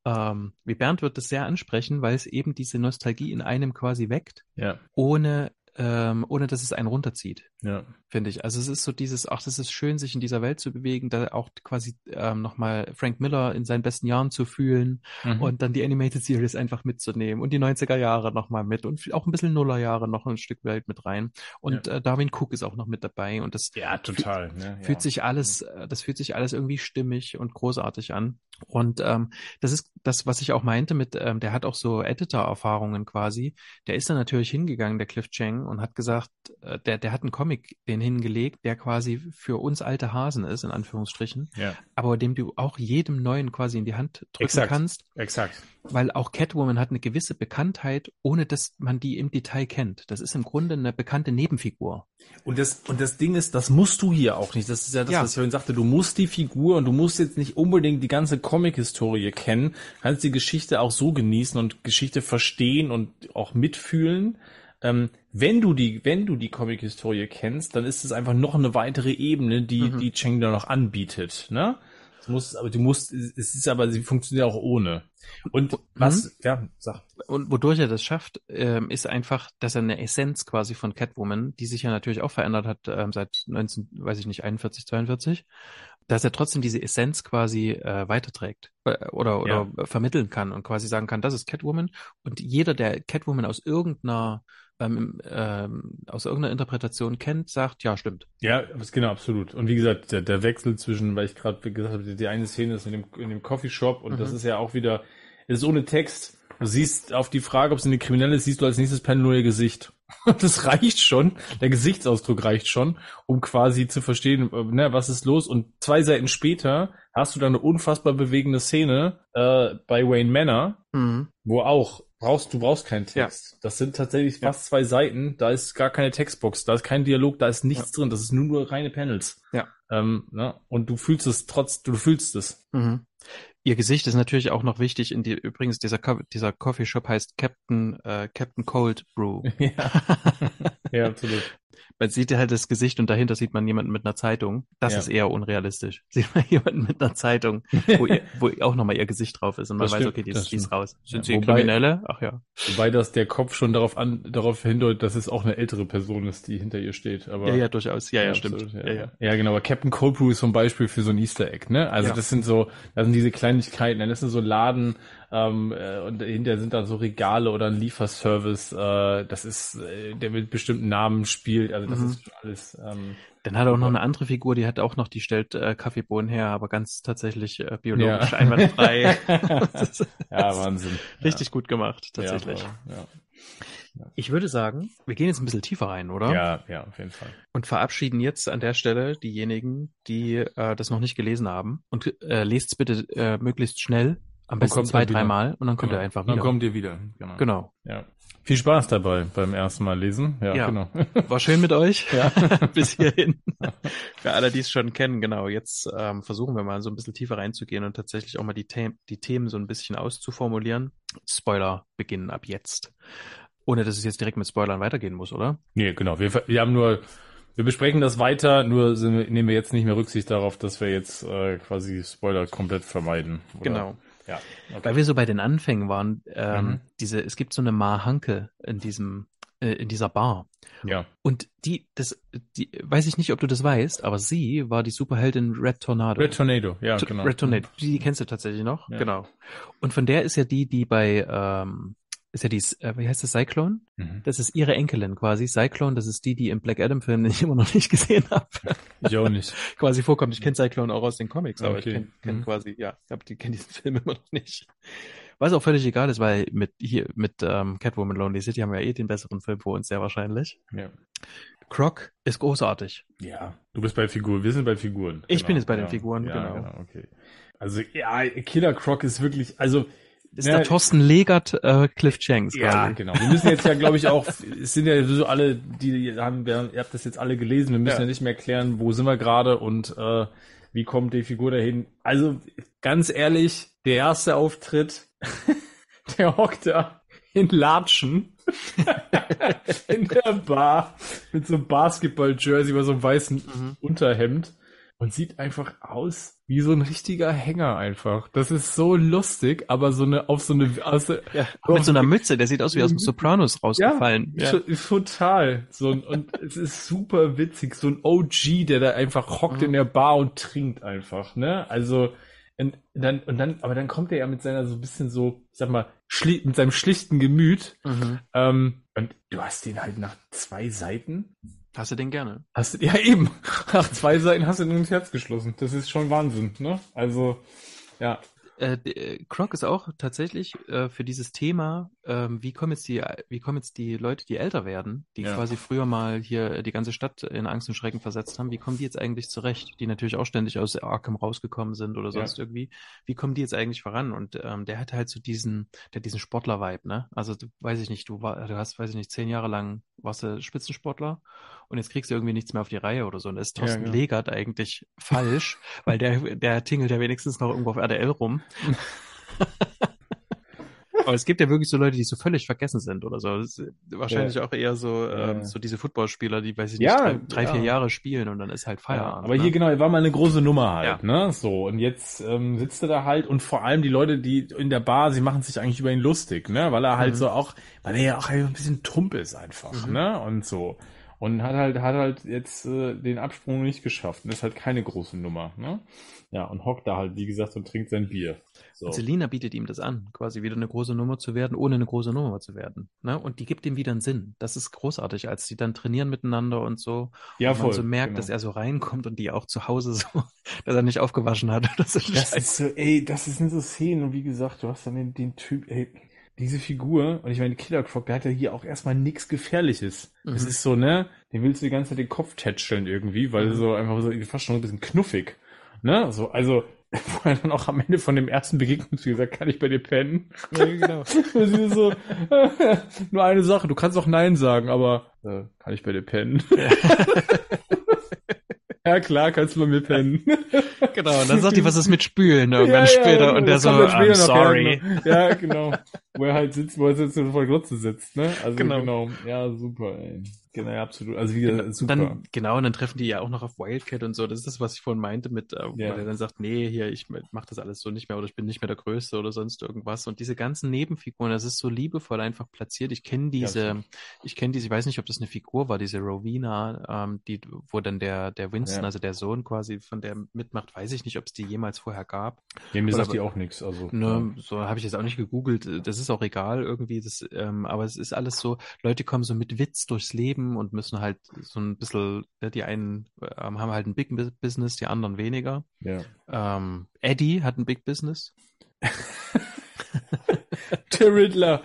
Speaker 1: ähm, wie Bernd wird das sehr ansprechen, weil es eben diese Nostalgie in einem quasi weckt, ja. ohne ähm, ohne dass es einen runterzieht. Ja. Finde ich. Also es ist so dieses, ach, das ist schön, sich in dieser Welt zu bewegen, da auch quasi ähm, nochmal Frank Miller in seinen besten Jahren zu fühlen mhm. und dann die Animated Series einfach mitzunehmen und die 90er Jahre nochmal mit und auch ein bisschen Nullerjahre noch ein Stück Welt mit rein. Und ja. äh, Darwin Cook ist auch noch mit dabei und das
Speaker 2: ja, total, ne?
Speaker 1: fühlt ja. sich alles, äh, das fühlt sich alles irgendwie stimmig und großartig an. Und ähm, das ist das, was ich auch meinte mit, ähm, der hat auch so Editor-Erfahrungen quasi. Der ist dann natürlich hingegangen, der Cliff Chang, hingegangen und hat gesagt, äh, der, der hat einen Comic den hingelegt, der quasi für uns alte Hasen ist, in Anführungsstrichen, ja. aber dem du auch jedem Neuen quasi in die Hand drücken
Speaker 2: Exakt.
Speaker 1: kannst.
Speaker 2: Exakt.
Speaker 1: Weil auch Catwoman hat eine gewisse Bekanntheit, ohne dass man die im Detail kennt. Das ist im Grunde eine bekannte Nebenfigur.
Speaker 2: Und das, und das Ding ist, das musst du hier auch nicht. Das ist ja das, ja. was ich vorhin sagte. Du musst die Figur und du musst jetzt nicht unbedingt die ganze Comic-Historie kennen. Kannst die Geschichte auch so genießen und Geschichte verstehen und auch mitfühlen. Ähm, wenn du die, wenn du die Comic-Historie kennst, dann ist es einfach noch eine weitere Ebene, die, mhm. die Cheng da noch anbietet, ne? Du musst, aber du musst, es ist aber, sie funktioniert auch ohne. Und was, mhm. ja,
Speaker 1: sag. Und wodurch er das schafft, ähm, ist einfach, dass er eine Essenz quasi von Catwoman, die sich ja natürlich auch verändert hat ähm, seit 19, weiß ich nicht, 41, 42, dass er trotzdem diese Essenz quasi äh, weiterträgt äh, oder, oder ja. vermitteln kann und quasi sagen kann, das ist Catwoman. Und jeder, der Catwoman aus irgendeiner ähm, ähm, aus irgendeiner Interpretation kennt, sagt, ja, stimmt.
Speaker 2: Ja, genau, absolut. Und wie gesagt, der, der Wechsel zwischen, weil ich gerade gesagt habe, die eine Szene ist in dem, in dem Coffeeshop und mhm. das ist ja auch wieder, ist ohne Text. Du siehst auf die Frage, ob sie eine Kriminelle ist, siehst du als nächstes Panel nur ihr Gesicht. das reicht schon, der Gesichtsausdruck reicht schon, um quasi zu verstehen, äh, ne, was ist los. Und zwei Seiten später hast du dann eine unfassbar bewegende Szene äh, bei Wayne Manor, mhm. wo auch brauchst du brauchst keinen Text. Ja. Das sind tatsächlich fast ja. zwei Seiten. Da ist gar keine Textbox, da ist kein Dialog, da ist nichts ja. drin. Das ist nur nur reine Panels.
Speaker 1: Ja.
Speaker 2: Ähm, ne? Und du fühlst es trotz, du fühlst es.
Speaker 1: Mhm. Ihr Gesicht ist natürlich auch noch wichtig. In die, übrigens, dieser, dieser Coffeeshop heißt Captain, äh, Captain Cold Brew.
Speaker 2: ja. ja, absolut
Speaker 1: man sieht halt das Gesicht und dahinter sieht man jemanden mit einer Zeitung. Das ja. ist eher unrealistisch. Sieht man jemanden mit einer Zeitung, wo, ihr, wo auch nochmal ihr Gesicht drauf ist und man das weiß, stimmt, okay, die ist, die ist raus. Sind ja, sie wobei, Kriminelle? Ach ja.
Speaker 2: Wobei das der Kopf schon darauf an, darauf hindeutet, dass es auch eine ältere Person ist, die hinter ihr steht. Aber,
Speaker 1: ja, ja, durchaus. Ja, ja, ja stimmt.
Speaker 2: Absolut, ja. Ja, ja. ja, genau. Aber Captain Cold Brew ist zum Beispiel für so ein Easter Egg, ne? Also das sind so, das sind diese Kleinigkeiten, das sind so Laden, ähm, äh, und dahinter sind dann so Regale oder ein Lieferservice. Äh, das ist, äh, der mit bestimmten Namen spielt. Also das mhm. ist alles. Ähm,
Speaker 1: dann hat er auch noch eine andere Figur, die hat auch noch, die stellt äh, Kaffeebohnen her, aber ganz tatsächlich äh, biologisch ja. einwandfrei.
Speaker 2: ja, Wahnsinn.
Speaker 1: Richtig ja. gut gemacht, tatsächlich. Ja, ja. Ich würde sagen, wir gehen jetzt ein bisschen tiefer rein, oder?
Speaker 2: Ja, ja, auf jeden Fall.
Speaker 1: Und verabschieden jetzt an der Stelle diejenigen, die äh, das noch nicht gelesen haben. Und äh, lest bitte äh, möglichst schnell, am besten zwei, dreimal und dann kommt
Speaker 2: genau.
Speaker 1: er einfach wieder.
Speaker 2: Dann kommt ihr wieder.
Speaker 1: Genau. genau.
Speaker 2: Ja. Viel Spaß dabei beim ersten Mal lesen. Ja, ja. genau.
Speaker 1: War schön mit euch. Ja. Bis hierhin. Für alle, die es schon kennen, genau. Jetzt ähm, versuchen wir mal so ein bisschen tiefer reinzugehen und tatsächlich auch mal die, The die Themen so ein bisschen auszuformulieren. Spoiler beginnen ab jetzt. Ohne dass es jetzt direkt mit Spoilern weitergehen muss, oder?
Speaker 2: Nee, genau. Wir, wir haben nur wir besprechen das weiter, nur wir, nehmen wir jetzt nicht mehr Rücksicht darauf, dass wir jetzt äh, quasi Spoiler komplett vermeiden.
Speaker 1: Oder? Genau. Ja, okay. Weil wir so bei den Anfängen waren, ähm, mhm. diese, es gibt so eine Ma Hanke in diesem, äh, in dieser Bar.
Speaker 2: Ja.
Speaker 1: Und die, das, die, weiß ich nicht, ob du das weißt, aber sie war die Superheldin Red Tornado.
Speaker 2: Red Tornado, ja, genau.
Speaker 1: Red Tornado, die, die kennst du tatsächlich noch, ja. genau. Und von der ist ja die, die bei ähm, ist ja die, äh, wie heißt das, Cyclone? Mhm. Das ist ihre Enkelin quasi. Cyclone, das ist die, die im Black Adam Film, den ich immer noch nicht gesehen habe.
Speaker 2: Ich auch nicht.
Speaker 1: quasi vorkommt. Ich kenne Cyclone auch aus den Comics, aber okay. ich kenne kenn mhm. quasi, ja, die kenne diesen Film immer noch nicht. Was auch völlig egal ist, weil mit hier mit ähm, Catwoman Lonely City haben wir ja eh den besseren Film vor uns, sehr wahrscheinlich.
Speaker 2: Ja.
Speaker 1: Croc ist großartig.
Speaker 2: Ja, du bist bei Figuren, wir sind bei Figuren.
Speaker 1: Ich genau. bin jetzt bei ja. den Figuren,
Speaker 2: ja,
Speaker 1: genau.
Speaker 2: genau. Okay. Also ja, Killer Croc ist wirklich, also
Speaker 1: ist ja, der Thorsten Legert äh, Cliff Jenks
Speaker 2: quasi. Ja, genau. Wir müssen jetzt ja, glaube ich, auch, es sind ja so alle, die haben, ihr habt das jetzt alle gelesen, wir müssen ja, ja nicht mehr erklären, wo sind wir gerade und äh, wie kommt die Figur dahin. Also ganz ehrlich, der erste Auftritt, der hockt da in Latschen in der Bar mit so einem Basketball-Jersey über so einem weißen mhm. Unterhemd und sieht einfach aus wie so ein richtiger Hänger einfach. Das ist so lustig, aber so eine auf so eine aus,
Speaker 1: ja, mit so einer Mütze, der sieht aus wie aus dem Sopranos rausgefallen.
Speaker 2: Ja, ja. total. So ein, und es ist super witzig, so ein OG, der da einfach hockt mhm. in der Bar und trinkt einfach, ne? Also und dann und dann aber dann kommt er ja mit seiner so ein bisschen so, ich sag mal, mit seinem schlichten Gemüt. Mhm. Ähm, und du hast den halt nach zwei Seiten
Speaker 1: Hast du den gerne?
Speaker 2: Hast du, ja eben. Nach zwei Seiten hast du den ins Herz geschlossen. Das ist schon Wahnsinn, ne? Also, ja.
Speaker 1: äh, äh, Croc ist auch tatsächlich äh, für dieses Thema, ähm, wie kommen jetzt die, wie kommen jetzt die Leute, die älter werden, die ja. quasi früher mal hier die ganze Stadt in Angst und Schrecken versetzt haben, wie kommen die jetzt eigentlich zurecht? Die natürlich auch ständig aus Arkham rausgekommen sind oder sonst ja. irgendwie. Wie kommen die jetzt eigentlich voran? Und ähm, der hat halt so diesen, der diesen Sportler-Vibe, ne? Also du, weiß ich nicht, du war, du hast, weiß ich nicht, zehn Jahre lang warst du Spitzensportler und jetzt kriegst du irgendwie nichts mehr auf die Reihe oder so. Und das ist Thorsten ja, genau. Legert eigentlich falsch, weil der, der tingelt ja wenigstens noch irgendwo auf RDL rum. Aber es gibt ja wirklich so Leute, die so völlig vergessen sind oder so. wahrscheinlich ja. auch eher so, ähm, so diese Footballspieler, die, weiß ich nicht, ja, drei, ja. vier Jahre spielen und dann ist halt Feierabend.
Speaker 2: aber ne? hier genau, er war mal eine große Nummer halt, ne? So, und jetzt ähm, sitzt er da halt und vor allem die Leute, die in der Bar, sie machen sich eigentlich über ihn lustig, ne? Weil er halt mhm. so auch, weil er ja auch ein bisschen tump ist einfach, mhm. ne? Und so und hat halt hat halt jetzt äh, den Absprung nicht geschafft und ist halt keine große Nummer, ne? Ja, und hockt da halt, wie gesagt, und trinkt sein Bier.
Speaker 1: So. Und Selina bietet ihm das an, quasi wieder eine große Nummer zu werden, ohne eine große Nummer zu werden. Ne? Und die gibt ihm wieder einen Sinn. Das ist großartig, als sie dann trainieren miteinander und so. Ja, und voll. man so merkt, genau. dass er so reinkommt und die auch zu Hause so, dass er nicht aufgewaschen hat.
Speaker 2: das, das ist so, ey, das sind so Szenen und wie gesagt, du hast dann den, den Typ, ey, diese Figur, und ich meine, Killer Croc, der hat ja hier auch erstmal nichts Gefährliches. Mhm. Es ist so, ne, den willst du die ganze Zeit den Kopf tätscheln irgendwie, weil mhm. so einfach so fast schon ein bisschen knuffig. Ne? So, also, wo er dann auch am Ende von dem ersten Begegnung gesagt, kann ich bei dir pennen? Ja, genau. so, nur eine Sache, du kannst auch Nein sagen, aber äh, kann ich bei dir pennen? Ja. Ja, klar, kannst du bei mir pennen.
Speaker 1: genau, und dann sagt die, was ist mit Spülen irgendwann ja, später ja, und der so, I'm sorry.
Speaker 2: Ja, genau. Wo er halt sitzt, wo er sitzt und der Glotze sitzt, ne? Also genau. genau. Ja, super, ey. Genau, ja, absolut. Also wie gesagt, super.
Speaker 1: Dann, genau, und dann treffen die ja auch noch auf Wildcat und so. Das ist das, was ich vorhin meinte, mit, äh, ja. wo er dann sagt, nee, hier, ich mach das alles so nicht mehr oder ich bin nicht mehr der Größte oder sonst irgendwas. Und diese ganzen Nebenfiguren, das ist so liebevoll einfach platziert. Ich kenne diese, ja, ich kenne diese, ich weiß nicht, ob das eine Figur war, diese Rowena, ähm, die, wo dann der, der Winston, ja. also der Sohn quasi von der mitmacht, weiß ich nicht, ob es die jemals vorher gab.
Speaker 2: Ja, mir oder, sagt die auch nichts. Also,
Speaker 1: ne, so habe ich jetzt auch nicht gegoogelt. Das ist auch egal irgendwie. Das, ähm, aber es ist alles so, Leute kommen so mit Witz durchs Leben und müssen halt so ein bisschen, ne, die einen ähm, haben halt ein Big Business, die anderen weniger. Ja. Ähm, Eddie hat ein Big Business.
Speaker 2: Der Riddler.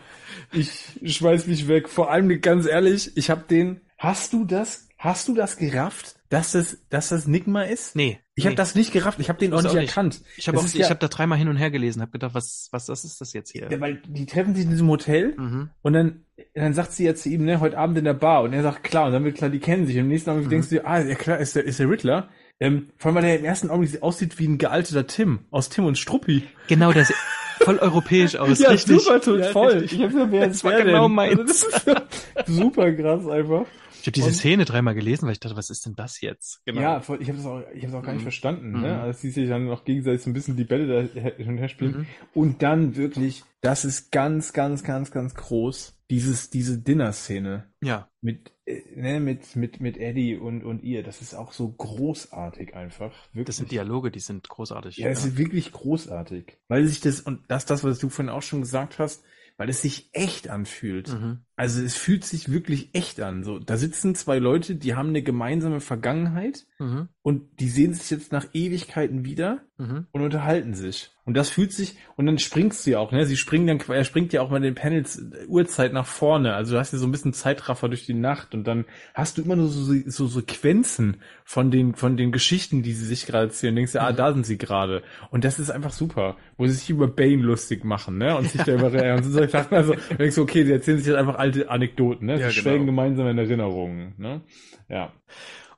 Speaker 2: Ich schmeiß mich weg. Vor allem ganz ehrlich, ich habe den. Hast du das? Hast du das gerafft? dass das, dass das Nigma ist?
Speaker 1: Nee.
Speaker 2: Ich nee. habe das nicht gerafft, ich habe den auch nicht, auch nicht erkannt.
Speaker 1: Ich habe auch, ja, ich habe da dreimal hin und her gelesen, habe gedacht, was, was, was ist das jetzt hier?
Speaker 2: Ja, weil die treffen sich in diesem Hotel mhm. und dann, dann sagt sie ja zu ihm, ne, heute Abend in der Bar und er sagt, klar, und dann wird klar, die kennen sich und im nächsten Augenblick mhm. denkst du, ah, ja klar, ist der, ist der Riddler. Ähm, vor allem, weil er im ersten Augenblick aussieht wie ein gealterter Tim aus Tim und Struppi.
Speaker 1: Genau, das voll europäisch aus,
Speaker 2: ja,
Speaker 1: richtig.
Speaker 2: Super, toll, ja, voll. Richtig. Ich hab ja, wer das war genau meins. super krass einfach.
Speaker 1: Ich habe diese und, Szene dreimal gelesen, weil ich dachte, was ist denn das jetzt?
Speaker 2: Genau. Ja, voll, ich habe das auch, ich habe auch gar nicht mhm. verstanden, ne? mhm. ne? Als die sich dann noch gegenseitig so ein bisschen die Bälle da hin und her spielen. Mhm. Und dann wirklich, das ist ganz, ganz, ganz, ganz groß. Dieses, diese Dinner-Szene.
Speaker 1: Ja.
Speaker 2: Mit, äh, ne, mit, mit, mit Eddie und, und ihr. Das ist auch so großartig einfach.
Speaker 1: Wirklich. Das sind Dialoge, die sind großartig.
Speaker 2: Ja, es ja. ist wirklich großartig. Weil sich das, und das, das, was du vorhin auch schon gesagt hast, weil es sich echt anfühlt. Mhm. Also es fühlt sich wirklich echt an. So, da sitzen zwei Leute, die haben eine gemeinsame Vergangenheit mhm. Und die sehen sich jetzt nach Ewigkeiten wieder mhm. und unterhalten sich. Und das fühlt sich, und dann springst du ja auch, ne? Sie springen dann, er springt ja auch mal den Panels äh, Uhrzeit nach vorne. Also du hast ja so ein bisschen Zeitraffer durch die Nacht und dann hast du immer nur so, so Sequenzen von den, von den Geschichten, die sie sich gerade erzählen. Und denkst du, ah, mhm. ah, da sind sie gerade. Und das ist einfach super, wo sie sich über Bane lustig machen, ne? Und sich da über, und so Sachen, also, denkst du, okay, sie erzählen sich jetzt einfach alte Anekdoten, ne? Ja, sie genau. schwelgen gemeinsam in Erinnerungen, ne? Ja.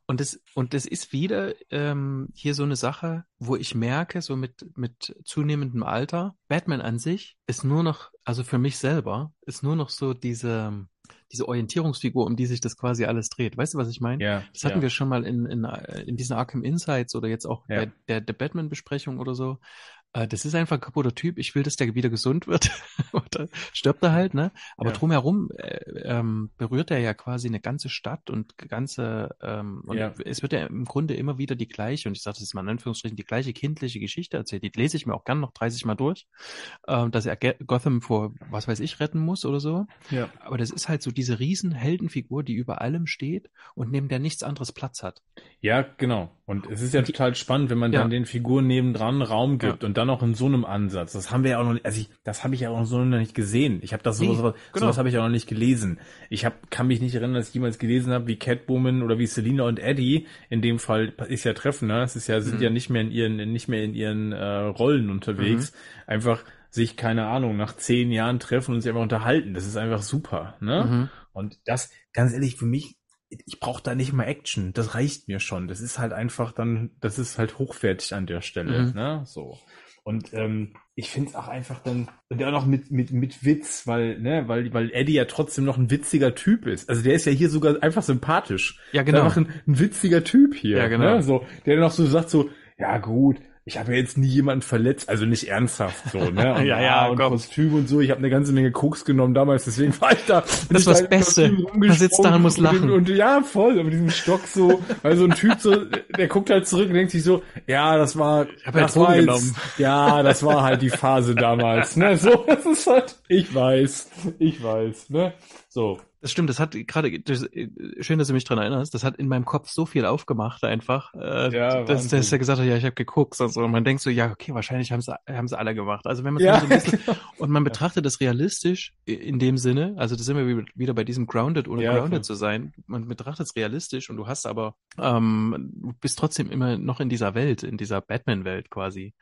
Speaker 1: Und das, und das ist wieder ähm, hier so eine Sache, wo ich merke, so mit, mit zunehmendem Alter, Batman an sich ist nur noch, also für mich selber, ist nur noch so diese, diese Orientierungsfigur, um die sich das quasi alles dreht. Weißt du, was ich meine? Ja, das hatten ja. wir schon mal in, in, in diesen Arkham Insights oder jetzt auch ja. bei der, der Batman-Besprechung oder so, äh, das ist einfach ein kaputter Typ. Ich will, dass der wieder gesund wird. Oder stirbt er halt, ne? Aber ja. drumherum äh, ähm, berührt er ja quasi eine ganze Stadt und ganze ähm, und ja. es wird ja im Grunde immer wieder die gleiche, und ich sage das jetzt mal in Anführungsstrichen, die gleiche kindliche Geschichte erzählt. Die lese ich mir auch gern noch 30 Mal durch, ähm, dass er Gotham vor was weiß ich retten muss oder so. Ja. Aber das ist halt so diese riesen Heldenfigur, die über allem steht und neben der nichts anderes Platz hat.
Speaker 2: Ja, genau. Und es ist ja total spannend, wenn man ja. dann den Figuren nebendran Raum gibt ja. und dann noch in so einem Ansatz. Das haben wir ja auch noch nicht, also ich, das habe ich ja auch so noch nicht gesehen. Ich habe das sowas, nee, genau. sowas habe ich auch noch nicht gelesen. Ich hab, kann mich nicht erinnern, dass ich jemals gelesen habe, wie Catwoman oder wie Selina und Eddie, in dem Fall ist ja Treffen, ne? Es ist ja, sind mhm. ja nicht mehr in ihren, nicht mehr in ihren äh, Rollen unterwegs. Mhm. Einfach sich, keine Ahnung, nach zehn Jahren treffen und sich einfach unterhalten. Das ist einfach super, ne? Mhm. Und das, ganz ehrlich, für mich ich brauche da nicht mal Action. Das reicht mir schon. Das ist halt einfach dann, das ist halt hochwertig an der Stelle. Mhm. Ne? So. Und ähm, ich finde es auch einfach dann, und auch noch mit, mit, mit Witz, weil, ne, weil, weil Eddie ja trotzdem noch ein witziger Typ ist. Also der ist ja hier sogar einfach sympathisch.
Speaker 1: Ja, genau.
Speaker 2: Einfach ein, ein witziger Typ hier.
Speaker 1: Ja, genau.
Speaker 2: Ne? So, der noch so sagt so, ja gut, ich habe ja jetzt nie jemanden verletzt, also nicht ernsthaft so, ne?
Speaker 1: Und, ja, ja,
Speaker 2: und komm. Kostüm und so. Ich habe eine ganze Menge Koks genommen damals, deswegen war ich da.
Speaker 1: Das war das Beste. Man sitzt da und muss lachen.
Speaker 2: Und, und, ja, voll, mit diesem Stock so, weil so ein Typ so, der guckt halt zurück und denkt sich so, ja, das war,
Speaker 1: ich hab das war
Speaker 2: jetzt, ja, das war halt die Phase damals, ne? So, das ist halt, ich weiß, ich weiß, ne? So.
Speaker 1: Das stimmt, das hat gerade, äh, schön, dass du mich dran erinnerst, das hat in meinem Kopf so viel aufgemacht einfach, äh, ja, dass, dass er gesagt hat, ja, ich habe geguckt und so. Und man denkt so, ja, okay, wahrscheinlich haben sie haben sie alle gemacht. Also wenn man ja, so ein bisschen, genau. und man betrachtet das realistisch in dem Sinne, also da sind wir wieder bei diesem Grounded, ohne ja, Grounded klar. zu sein. Man betrachtet es realistisch und du hast aber, ähm, du bist trotzdem immer noch in dieser Welt, in dieser Batman-Welt quasi.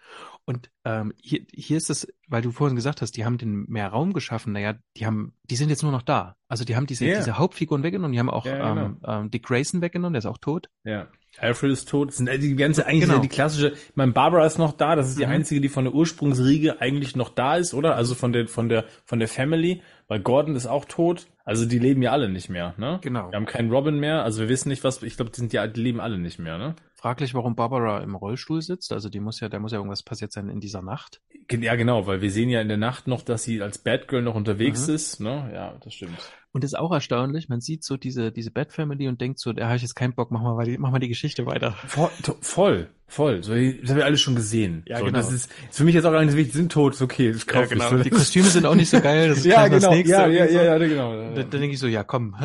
Speaker 1: Und ähm, hier, hier ist es, weil du vorhin gesagt hast, die haben den mehr Raum geschaffen. Naja, die haben, die sind jetzt nur noch da. Also die haben diese, yeah. diese Hauptfiguren weggenommen. Die haben auch ja, genau. ähm, ähm, Dick Grayson weggenommen, der ist auch tot.
Speaker 2: Ja. Alfred ist tot. Das sind die ganze eigentlich genau. die klassische. Ich meine, Barbara ist noch da. Das ist die mhm. einzige, die von der Ursprungsriege eigentlich noch da ist, oder? Also von der von der von der Family. Weil Gordon ist auch tot. Also die leben ja alle nicht mehr, ne?
Speaker 1: Genau.
Speaker 2: Wir haben keinen Robin mehr. Also wir wissen nicht, was. Ich glaube, die sind ja, die leben alle nicht mehr, ne?
Speaker 1: Fraglich, warum Barbara im Rollstuhl sitzt. Also die muss ja, da muss ja irgendwas passiert sein in dieser Nacht.
Speaker 2: Ja, genau, weil wir sehen ja in der Nacht noch, dass sie als Batgirl noch unterwegs mhm. ist, ne? Ja, das stimmt.
Speaker 1: Und das ist auch erstaunlich. Man sieht so diese, diese Bat Family und denkt so, da habe ich jetzt keinen Bock, mach mal, mach mal die Geschichte weiter.
Speaker 2: Voll, voll, voll. So, das haben wir alle schon gesehen.
Speaker 1: Ja,
Speaker 2: so,
Speaker 1: genau.
Speaker 2: Das ist, ist für mich jetzt auch gar nicht wichtig, sind tot, ist okay, das kaufe
Speaker 1: ja, genau. Ich. Die Kostüme sind auch nicht so geil, das ist
Speaker 2: ja, genau, ja, ja, ja, ja, genau.
Speaker 1: Da, da denke ich so, ja, komm.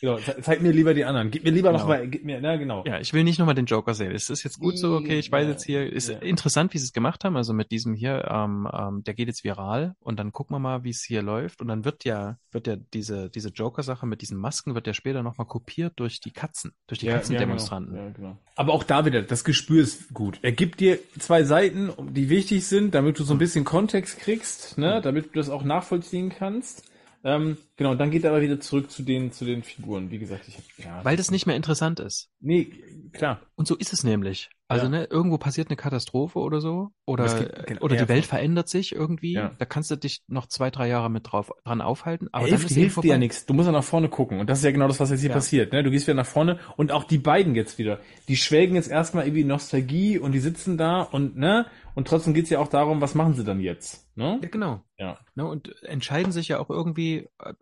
Speaker 2: Genau, zeig mir lieber die anderen. Gib mir lieber genau. noch mal, gib mir, na genau.
Speaker 1: Ja, ich will nicht nochmal den Joker sehen. Es ist jetzt gut so, okay, ich weiß jetzt hier, ist ja. interessant, wie sie es gemacht haben, also mit diesem hier, ähm, ähm, der geht jetzt viral und dann gucken wir mal, wie es hier läuft und dann wird ja, wird ja diese, diese Joker-Sache mit diesen Masken wird ja später nochmal kopiert durch die Katzen, durch die ja, Katzendemonstranten.
Speaker 2: Ja, genau. ja, genau. Aber auch da wieder, das Gespür ist gut. Er gibt dir zwei Seiten, die wichtig sind, damit du so ein bisschen Kontext kriegst, ne, damit du das auch nachvollziehen kannst. Ähm, genau, dann geht er aber wieder zurück zu den, zu den Figuren. Wie gesagt, ich hab,
Speaker 1: ja. Weil das nicht mehr interessant ist.
Speaker 2: Nee, klar.
Speaker 1: Und so ist es nämlich. Also, ja. ne, irgendwo passiert eine Katastrophe oder so. Oder, gibt, oder die Welt verändert sich irgendwie. Ja. Da kannst du dich noch zwei, drei Jahre mit drauf, dran aufhalten.
Speaker 2: Aber hilft, hilft dir ja nichts. Du musst ja nach vorne gucken. Und das ist ja genau das, was jetzt hier passiert. Ne? Du gehst wieder nach vorne und auch die beiden jetzt wieder. Die schwelgen jetzt erstmal irgendwie Nostalgie und die sitzen da und, ne, und trotzdem geht's ja auch darum, was machen sie dann jetzt? Ne?
Speaker 1: Ja, genau.
Speaker 2: Ja.
Speaker 1: Ne, und entscheiden sich ja auch irgendwie, äh,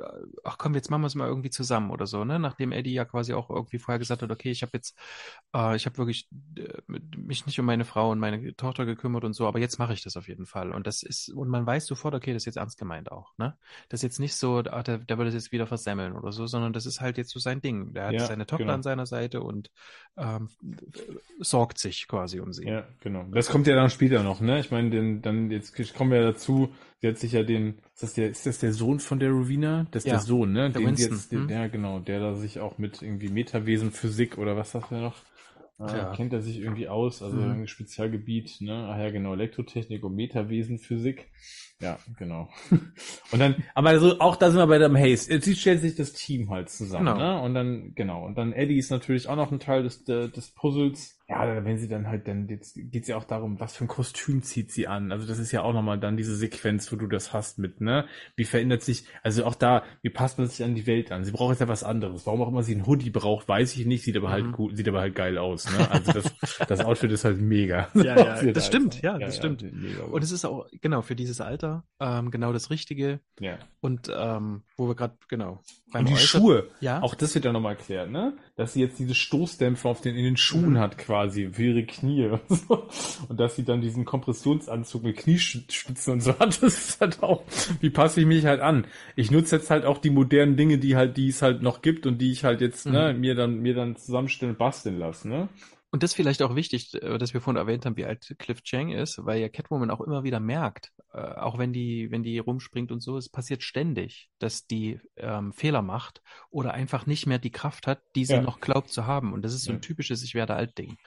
Speaker 1: ach komm, jetzt machen wir es mal irgendwie zusammen oder so, ne? Nachdem Eddie ja quasi auch irgendwie vorher gesagt hat, okay, ich habe jetzt, äh, ich habe wirklich äh, mich nicht um meine Frau und meine Tochter gekümmert und so, aber jetzt mache ich das auf jeden Fall. Und das ist, und man weiß sofort, okay, das ist jetzt ernst gemeint auch, ne? Das ist jetzt nicht so, ach, der, der will das jetzt wieder versemmeln oder so, sondern das ist halt jetzt so sein Ding. Der hat ja, seine Tochter genau. an seiner Seite und ähm, sorgt sich quasi um sie.
Speaker 2: Ja, genau. Das kommt ja dann später noch, ne? Ich meine, denn, dann jetzt kommen wir dazu, sie hat sich ja den, ist das der, ist das der Sohn von der Rowena? Das ist ja, der Sohn, ne?
Speaker 1: Der den Winston. Jetzt,
Speaker 2: den, hm? Ja, genau, der da sich auch mit irgendwie Metawesen, Physik oder was das wäre noch? Äh, ja. Kennt er sich irgendwie aus, also mhm. ein Spezialgebiet, ne? Ach ja, genau, Elektrotechnik und Metawesen, Physik. Ja, genau. und dann, aber so, auch da sind wir bei dem Haze. Jetzt stellt sich das Team halt zusammen, genau. ne? Und dann, genau. Und dann Eddie ist natürlich auch noch ein Teil des, des Puzzles. Ja, wenn sie dann halt, dann jetzt geht's ja auch darum, was für ein Kostüm zieht sie an. Also das ist ja auch nochmal dann diese Sequenz, wo du das hast mit, ne? Wie verändert sich, also auch da, wie passt man sich an die Welt an? Sie braucht jetzt ja was anderes. Warum auch immer sie einen Hoodie braucht, weiß ich nicht, sieht aber halt mhm. halt gut, sieht aber halt geil aus, ne? Also das, das Outfit ist halt mega.
Speaker 1: Ja, ja, das stimmt, ja, das ja, stimmt. Ja, Und es ist auch, genau, für dieses Alter, ähm, genau das Richtige.
Speaker 2: Ja.
Speaker 1: Und ähm, wo wir gerade, genau.
Speaker 2: Und die Äußer Schuhe, ja. Auch das wird ja nochmal erklärt, ne? Dass sie jetzt diese Stoßdämpfer auf den, in den Schuhen mhm. hat quasi für ihre Knie. und dass sie dann diesen Kompressionsanzug mit Kniespitzen und so hat. Das ist halt auch, wie passe ich mich halt an? Ich nutze jetzt halt auch die modernen Dinge, die halt, die es halt noch gibt und die ich halt jetzt, ne, mhm. ne, mir dann, mir dann zusammenstellen und basteln lasse, ne?
Speaker 1: Und das ist vielleicht auch wichtig, äh, dass wir vorhin erwähnt haben, wie alt Cliff Chang ist, weil ja Catwoman auch immer wieder merkt, äh, auch wenn die, wenn die rumspringt und so, es passiert ständig, dass die ähm, Fehler macht oder einfach nicht mehr die Kraft hat, die sie ja. noch glaubt zu haben. Und das ist so ein typisches Ich werde alt Ding.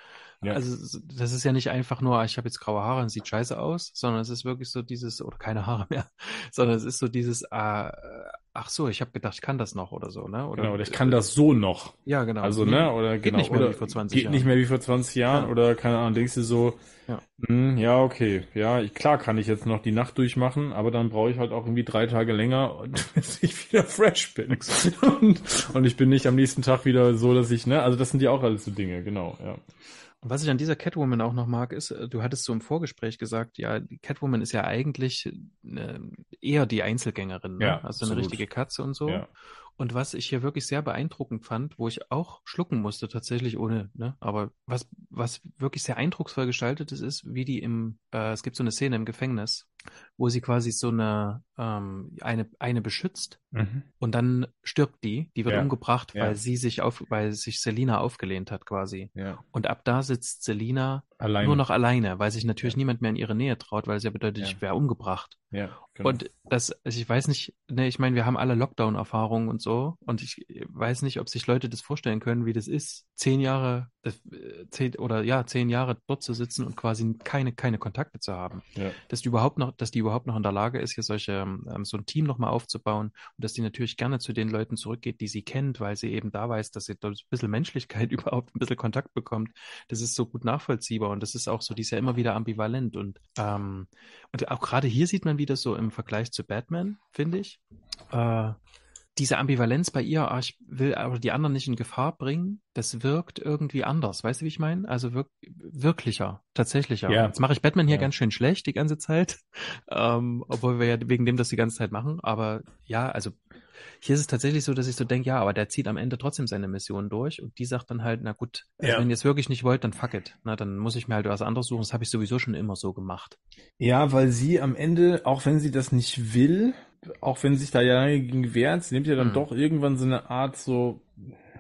Speaker 1: Ja. Also das ist ja nicht einfach nur, ich habe jetzt graue Haare und sieht scheiße aus, sondern es ist wirklich so dieses, oder keine Haare mehr, sondern es ist so dieses, äh, ach so, ich habe gedacht, ich kann das noch oder so, ne?
Speaker 2: Oder, genau, oder ich kann das so noch.
Speaker 1: Ja, genau.
Speaker 2: Also, ne, oder
Speaker 1: geht
Speaker 2: genau.
Speaker 1: nicht mehr
Speaker 2: oder
Speaker 1: wie vor 20
Speaker 2: geht
Speaker 1: Jahren.
Speaker 2: nicht mehr wie vor 20 Jahren ja. oder keine Ahnung, denkst du so, ja, mh, hm, ja okay, ja, ich, klar kann ich jetzt noch die Nacht durchmachen, aber dann brauche ich halt auch irgendwie drei Tage länger, bis ich wieder fresh bin. und, und ich bin nicht am nächsten Tag wieder so, dass ich, ne, also das sind ja auch alles so Dinge, genau, ja.
Speaker 1: Und was ich an dieser Catwoman auch noch mag, ist, äh, du hattest so im Vorgespräch gesagt, ja, Catwoman ist ja eigentlich äh, eher die Einzelgängerin, ne?
Speaker 2: ja,
Speaker 1: also eine richtige Katze und so.
Speaker 2: Ja.
Speaker 1: Und was ich hier wirklich sehr beeindruckend fand, wo ich auch schlucken musste, tatsächlich ohne, ne, aber was, was wirklich sehr eindrucksvoll gestaltet ist, ist, wie die im, äh, es gibt so eine Szene im Gefängnis, wo sie quasi so eine, ähm, eine, eine beschützt
Speaker 2: mhm.
Speaker 1: und dann stirbt die, die wird
Speaker 2: Ja.
Speaker 1: umgebracht,
Speaker 2: Ja.
Speaker 1: weil sie sich auf, weil sich Selina aufgelehnt hat quasi.
Speaker 2: Ja.
Speaker 1: Und ab da sitzt Selina
Speaker 2: Alleine.
Speaker 1: nur noch alleine, weil sich natürlich niemand mehr in ihre Nähe traut, weil es ja bedeutet,
Speaker 2: Ja.
Speaker 1: ich wäre umgebracht.
Speaker 2: Ja, genau.
Speaker 1: Und das, also ich weiß nicht, ne, ich meine, wir haben alle Lockdown-Erfahrungen und so, und ich weiß nicht, ob sich Leute das vorstellen können, wie das ist, zehn Jahre, äh, zehn oder ja, zehn Jahre dort zu sitzen und quasi keine, keine Kontakte zu haben.
Speaker 2: ja.
Speaker 1: Dass die überhaupt noch, dass die überhaupt noch in der Lage ist, hier solche, ähm, so ein Team nochmal aufzubauen und dass die natürlich gerne zu den Leuten zurückgeht, die sie kennt, weil sie eben da weiß, dass sie dort ein bisschen Menschlichkeit überhaupt ein bisschen Kontakt bekommt. Das ist so gut nachvollziehbar und das ist auch so, die ist ja immer wieder ambivalent und, ähm, und auch gerade hier sieht man wieder so im Vergleich zu Batman, finde ich, äh, diese Ambivalenz bei ihr, ah, ich will aber die anderen nicht in Gefahr bringen, das wirkt irgendwie anders. Weißt du, wie ich meine? Also wirk wirklicher, tatsächlicher.
Speaker 2: Ja.
Speaker 1: Jetzt mache ich Batman hier
Speaker 2: Ja.
Speaker 1: ganz schön schlecht die ganze Zeit, ähm, obwohl wir ja wegen dem das die ganze Zeit machen. Aber ja, also hier ist es tatsächlich so, dass ich so denke, ja, aber der zieht am Ende trotzdem seine Mission durch und die sagt dann halt, na gut, also
Speaker 2: Ja.
Speaker 1: wenn ihr es wirklich nicht wollt, dann fuck it. Na, dann muss ich mir halt was anderes suchen. Das habe ich sowieso schon immer so gemacht.
Speaker 2: Ja, weil sie am Ende, auch wenn sie das nicht will, auch wenn sich da ja gegen wehrt, sie nimmt ja dann
Speaker 1: Hm.
Speaker 2: doch irgendwann so eine Art so,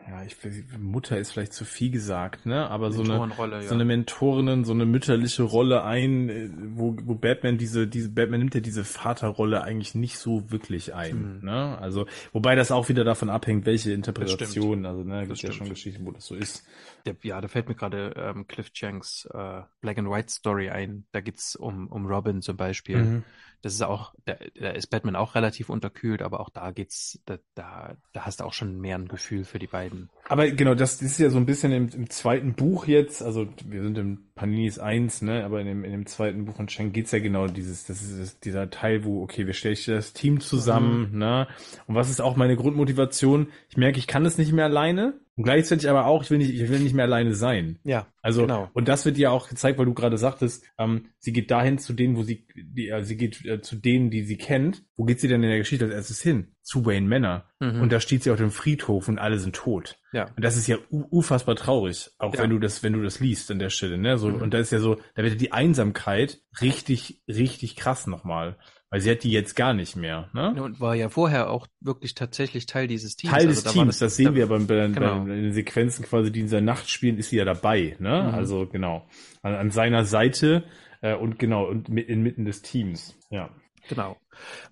Speaker 2: ja, ich Mutter ist vielleicht zu viel gesagt, ne? Aber so eine,
Speaker 1: Mentorenrolle,
Speaker 2: so eine Mentorinnen, so eine mütterliche Rolle ein, äh, wo, wo Batman diese, diese, Batman nimmt ja diese Vaterrolle eigentlich nicht so wirklich ein,
Speaker 1: Mhm.
Speaker 2: ne? Also, wobei das auch wieder davon abhängt, welche Interpretation, also, ne, gibt ja schon Geschichten, wo das so ist.
Speaker 1: Der, ja, da fällt mir gerade ähm, Cliff Chanks äh, Black and White Story ein. Da geht's um, um Robin zum Beispiel.
Speaker 2: Mhm.
Speaker 1: Das ist auch, da, da ist Batman auch relativ unterkühlt, aber auch da geht's, da, da, da hast du auch schon mehr ein Gefühl für die beiden.
Speaker 2: Aber genau, das, das ist ja so ein bisschen im, im zweiten Buch jetzt, also wir sind im Paninis 1, ne, aber in dem, in dem zweiten Buch von Cheng geht's ja genau dieses, das ist das, dieser Teil, wo, okay, wir stellen das Team zusammen, ne, und was ist auch meine Grundmotivation? Ich merke, ich kann das nicht mehr alleine und gleichzeitig aber auch, ich will nicht, ich will nicht mehr alleine sein.
Speaker 1: Ja,
Speaker 2: Also,
Speaker 1: genau.
Speaker 2: und das wird ja auch gezeigt, weil du gerade sagtest, ähm, sie geht dahin zu denen, wo sie, die, äh, sie geht äh, zu denen, die sie kennt. Wo geht sie denn in der Geschichte als erstes hin? Zu Wayne Manor.
Speaker 1: Mhm.
Speaker 2: Und da steht sie auf dem Friedhof und alle sind tot.
Speaker 1: Ja.
Speaker 2: Und das ist ja unfassbar traurig, auch
Speaker 1: Ja.
Speaker 2: wenn du das, wenn du das liest an der Stelle, ne? So,
Speaker 1: Mhm.
Speaker 2: und da ist ja so, da wird ja die Einsamkeit richtig, richtig krass nochmal. Weil sie hat die jetzt gar nicht mehr, ne?
Speaker 1: Und war ja vorher auch wirklich tatsächlich Teil dieses Teams.
Speaker 2: Teil
Speaker 1: Also
Speaker 2: des
Speaker 1: da war
Speaker 2: Teams, das, sehen
Speaker 1: da-
Speaker 2: wir beim, bei,
Speaker 1: genau.
Speaker 2: bei den Sequenzen quasi, die in dieser Nacht spielen, ist sie ja dabei, ne?
Speaker 1: Mhm.
Speaker 2: Also genau. An, an seiner Seite äh, und genau, und mit, inmitten des Teams. Ja.
Speaker 1: Genau.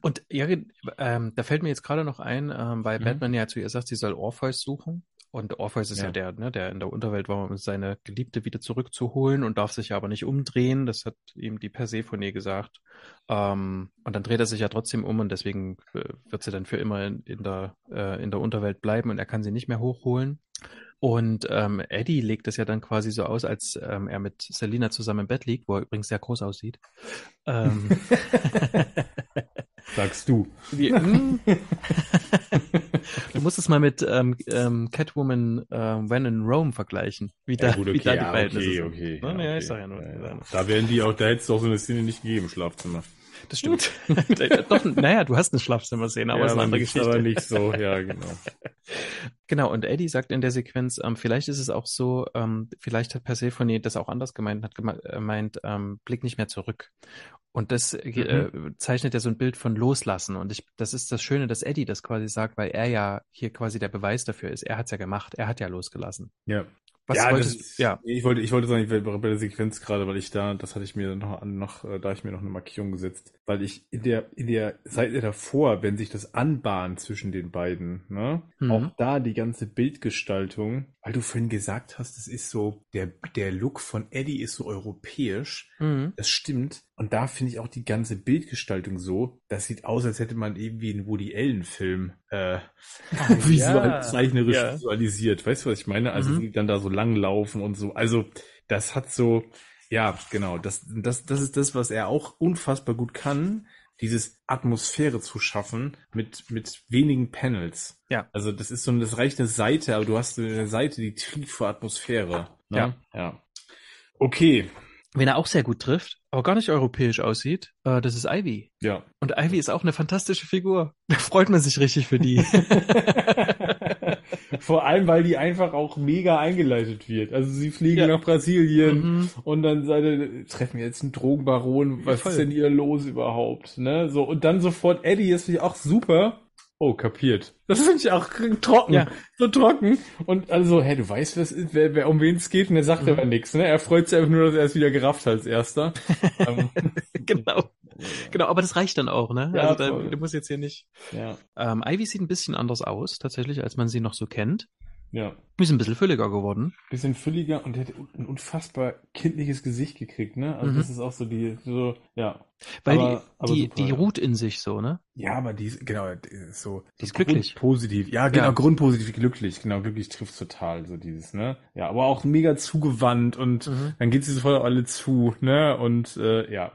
Speaker 1: Und Erin, ähm, da fällt mir jetzt gerade noch ein, ähm, weil
Speaker 2: Mhm.
Speaker 1: Batman ja zu ihr sagt, sie soll Orpheus suchen. Und Orpheus ist ja,
Speaker 2: Ja.
Speaker 1: der, ne, der in der Unterwelt war, um seine Geliebte wieder zurückzuholen und darf sich aber nicht umdrehen. Das hat ihm die Persephone gesagt. Ähm, und dann dreht er sich ja trotzdem um und deswegen äh, wird sie dann für immer in, in, der, äh, in der Unterwelt bleiben und er kann sie nicht mehr hochholen. Und ähm, Eddie legt das ja dann quasi so aus, als ähm, er mit Selina zusammen im Bett liegt, wo er übrigens sehr groß aussieht. Ähm,
Speaker 2: Sagst du.
Speaker 1: wie, hm? du musst es mal mit ähm, ähm, Catwoman ähm, When in Rome vergleichen, wie da,
Speaker 2: gut,
Speaker 1: wie da die
Speaker 2: ja,
Speaker 1: Verhältnisse
Speaker 2: okay,
Speaker 1: sind.
Speaker 2: okay.
Speaker 1: Ne?
Speaker 2: ja,
Speaker 1: Ja,
Speaker 2: okay.
Speaker 1: ich sag ja nur.
Speaker 2: Ja, ja. Da werden die auch, da hättest du auch so eine Szene nicht gegeben, im Schlafzimmer.
Speaker 1: Das stimmt. Doch, naja, du hast eine Schlafzimmer-Szene, aber
Speaker 2: ja,
Speaker 1: es ist eine andere Geschichte.
Speaker 2: aber nicht so, ja, genau.
Speaker 1: Genau, und Eddie sagt in der Sequenz, ähm, vielleicht ist es auch so, ähm, vielleicht hat Persephone das auch anders gemeint, hat geme äh, meint, ähm, blick nicht mehr zurück. Und das äh, zeichnet ja so ein Bild von Loslassen. Und ich, das ist das Schöne, dass Eddie das quasi sagt, weil er ja hier quasi der Beweis dafür ist. Er hat's ja gemacht, er hat ja losgelassen.
Speaker 2: Ja. Was ja, wolltest, ist, ja. Ich wollte, ich wollte sagen, ich wäre bei der Sequenz gerade, weil ich da, das hatte ich mir noch, noch, äh, da ich mir noch eine Markierung gesetzt, weil ich in der, in der Seite davor, wenn sich das anbahnt zwischen den beiden, ne, mhm. auch da die ganze Bildgestaltung, weil du vorhin gesagt hast, es ist so, der, der Look von Eddie ist so europäisch. Mhm. Das stimmt. Und da finde ich auch die ganze Bildgestaltung so, das sieht aus, als hätte man irgendwie einen Woody Allen Film äh, visual, ja. zeichnerisch ja. visualisiert. Weißt du, was ich meine? Also mhm. die dann da so lang laufen und so. Also das hat so, ja, genau, das, das, das ist das, was er auch unfassbar gut kann, dieses Atmosphäre zu schaffen mit, mit wenigen Panels. Ja. Also das ist so, das reicht eine Seite, aber du hast eine Seite, die vor Atmosphäre. Ne? Ja. Ja. Okay.
Speaker 1: Wen er auch sehr gut trifft, aber gar nicht europäisch aussieht, äh, das ist Ivy. Ja. Und Ivy ist auch eine fantastische Figur. Da freut man sich richtig für die.
Speaker 2: Vor allem, weil die einfach auch mega eingeleitet wird. Also sie fliegen ja. nach Brasilien mhm. und dann seine, treffen jetzt einen Drogenbaron, was ja, ist denn hier los überhaupt? Ne? So, und dann sofort Eddie ist auch super. Oh, kapiert. Das finde ich auch trocken. Ja. So trocken. Und also, hä, du weißt, was, wer, wer, um wen es geht, und er sagt mhm. aber nichts, ne? Er freut sich einfach nur, dass er es wieder gerafft hat als erster.
Speaker 1: Ähm. genau. Genau, aber das reicht dann auch, ne? Ja, also da, du musst jetzt hier nicht. Ja. Ähm, Ivy sieht ein bisschen anders aus, tatsächlich, als man sie noch so kennt. Ja. Ist ein bisschen fülliger geworden.
Speaker 2: Bisschen fülliger und der hat ein unfassbar kindliches Gesicht gekriegt, ne? Also mhm. das ist auch so die, so, ja.
Speaker 1: Weil aber, die, aber die, super, die ja. ruht in sich so, ne?
Speaker 2: Ja, aber die ist, genau, die ist so.
Speaker 1: Die ist glücklich.
Speaker 2: Positiv. Ja, genau, ja. grundpositiv glücklich. Genau, glücklich trifft total, so dieses, ne? Ja, aber auch mega zugewandt und mhm. dann geht sie sofort alle zu, ne? Und, äh, ja.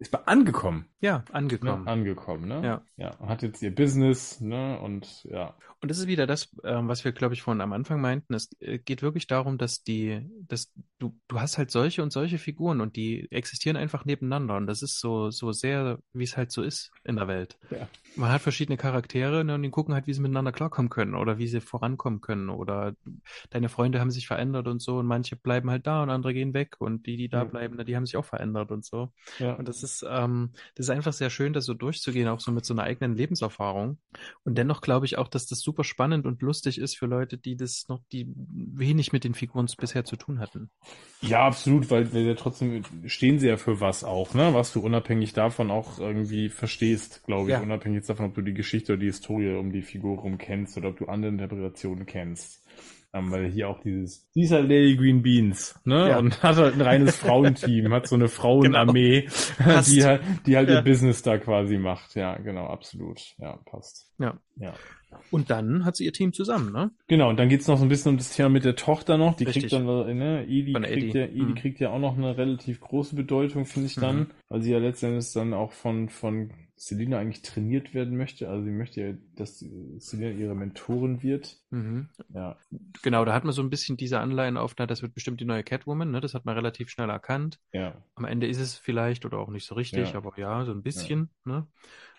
Speaker 2: Ist bei angekommen.
Speaker 1: Ja, angekommen.
Speaker 2: Ne? Angekommen, ne? Ja. Ja, hat jetzt ihr Business, ne? Und ja.
Speaker 1: Und das ist wieder das, ähm, was wir, glaube ich, vorhin am Anfang meinten. Es äh, geht wirklich darum, dass die, dass du, du hast halt solche und solche Figuren und die existieren einfach nebeneinander. Und das ist so, so sehr, wie es halt so ist in der Welt. Ja. Man hat verschiedene Charaktere ne, und die gucken halt, wie sie miteinander klarkommen können oder wie sie vorankommen können. Oder deine Freunde haben sich verändert und so und manche bleiben halt da und andere gehen weg und die, die da ja. bleiben, die haben sich auch verändert und so. Ja. Und das ist, ähm, das ist einfach sehr schön, das so durchzugehen, auch so mit so einer eigenen Lebenserfahrung. Und dennoch glaube ich auch, dass das super spannend und lustig ist für Leute, die das noch, die wenig mit den Figuren bisher zu tun hatten.
Speaker 2: Ja, absolut, weil, weil ja trotzdem stehen sie ja für was auch, ne? Was du unabhängig davon auch irgendwie verstehst, glaube ich, ja. unabhängig davon, ob du die Geschichte oder die Historie um die Figur rum kennst oder ob du andere Interpretationen kennst. Ähm, weil hier auch dieses, halt Lady Green Beans, ne? Ja. Und hat halt ein reines Frauenteam, hat so eine Frauenarmee, genau. die halt, die halt ja. ihr Business da quasi macht. Ja, genau, absolut. Ja, passt.
Speaker 1: Ja. Ja. Und dann hat sie ihr Team zusammen, ne?
Speaker 2: Genau, und dann geht's noch so ein bisschen um das Thema mit der Tochter noch. Die Richtig. kriegt dann, ne, Edie, kriegt ja, mhm. kriegt ja auch noch eine relativ große Bedeutung, finde ich dann, mhm. weil sie ja letztendlich dann auch von, von Selina eigentlich trainiert werden möchte. Also sie möchte ja, dass Selina ihre Mentorin wird. Mhm.
Speaker 1: Ja. Genau, da hat man so ein bisschen diese Anleihen auf, na, das wird bestimmt die neue Catwoman, ne? Das hat man relativ schnell erkannt. Ja. Am Ende ist es vielleicht oder auch nicht so richtig, ja. aber ja, so ein bisschen, ja. ne?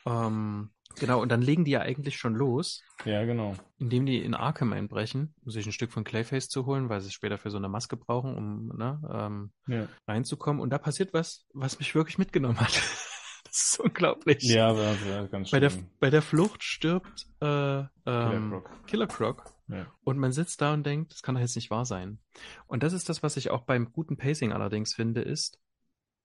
Speaker 1: Ähm, genau, und dann legen die ja eigentlich schon los.
Speaker 2: Ja, genau.
Speaker 1: Indem die in Arkham einbrechen, um sich ein Stück von Clayface zu holen, weil sie es später für so eine Maske brauchen, um ne, ähm, ja. reinzukommen. Und da passiert was, was mich wirklich mitgenommen hat. Das ist unglaublich. Ja, das wäre ganz schön. Bei der, bei der Flucht stirbt äh, ähm, Killer Croc. Killer Croc. Ja. Und man sitzt da und denkt, das kann doch jetzt nicht wahr sein. Und das ist das, was ich auch beim guten Pacing allerdings finde, ist,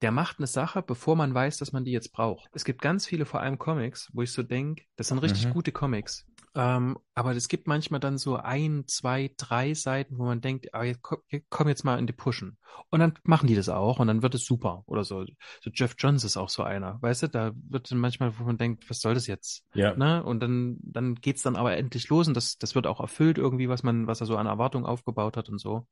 Speaker 1: der macht eine Sache, bevor man weiß, dass man die jetzt braucht. Es gibt ganz viele, vor allem Comics, wo ich so denke, das sind richtig mhm. gute Comics. Ähm, aber es gibt manchmal dann so ein, zwei, drei Seiten, wo man denkt, ah, jetzt komm, komm jetzt mal in die Pushen. Und dann machen die das auch und dann wird es super oder so. So Jeff Johns ist auch so einer, weißt du, da wird dann manchmal, wo man denkt, was soll das jetzt? Ja. Ne? Und dann, dann geht's dann aber endlich los und das, das wird auch erfüllt irgendwie, was man, was er so an Erwartungen aufgebaut hat und so.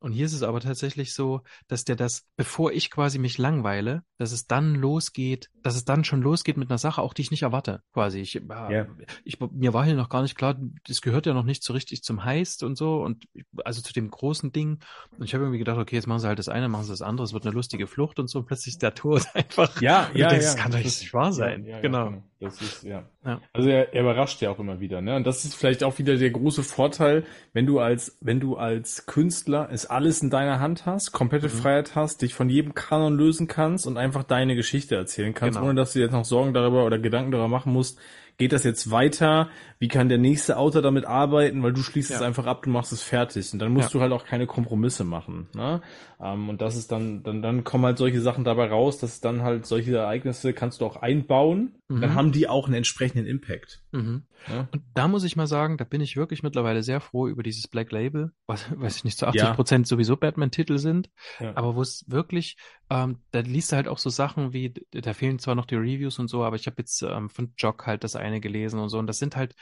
Speaker 1: Und hier ist es aber tatsächlich so, dass der das, bevor ich quasi mich langweile, dass es dann losgeht, dass es dann schon losgeht mit einer Sache, auch die ich nicht erwarte, quasi. Ich, ja. ich, mir war hier noch gar nicht klar, das gehört ja noch nicht so richtig zum Heist und so und also zu dem großen Ding. Und ich habe irgendwie gedacht, okay, jetzt machen sie halt das eine, machen sie das andere, es wird eine lustige Flucht und so und plötzlich ist der Tod einfach.
Speaker 2: Ja, ja,
Speaker 1: denkst,
Speaker 2: ja.
Speaker 1: Das kann doch nicht wahr sein. Ja, ja, genau. genau.
Speaker 2: Das ist, ja. ja. Also er, er überrascht ja auch immer wieder, ne? Und das ist vielleicht auch wieder der große Vorteil, wenn du als, wenn du als Künstler es alles in deiner Hand hast, komplette mhm. Freiheit hast, dich von jedem Kanon lösen kannst und einfach deine Geschichte erzählen kannst, genau. ohne dass du jetzt noch Sorgen darüber oder Gedanken darüber machen musst, geht das jetzt weiter? Wie kann der nächste Autor damit arbeiten? Weil du schließt ja. es einfach ab, du machst es fertig. Und dann musst ja. du halt auch keine Kompromisse machen. Ne? Ähm, und das ist dann, dann, dann kommen halt solche Sachen dabei raus, dass dann halt solche Ereignisse kannst du auch einbauen. Mhm. Dann haben die auch einen entsprechenden Impact.
Speaker 1: Mhm. Ja? Und da muss ich mal sagen, da bin ich wirklich mittlerweile sehr froh über dieses Black Label, was, weiß ich nicht, zu 80 Prozent sowieso Batman-Titel sind, aber wo es wirklich, ähm, da liest du halt auch so Sachen wie, da fehlen zwar noch die Reviews und so, aber ich habe jetzt ähm, von Jock halt das eine gelesen und so und das sind halt,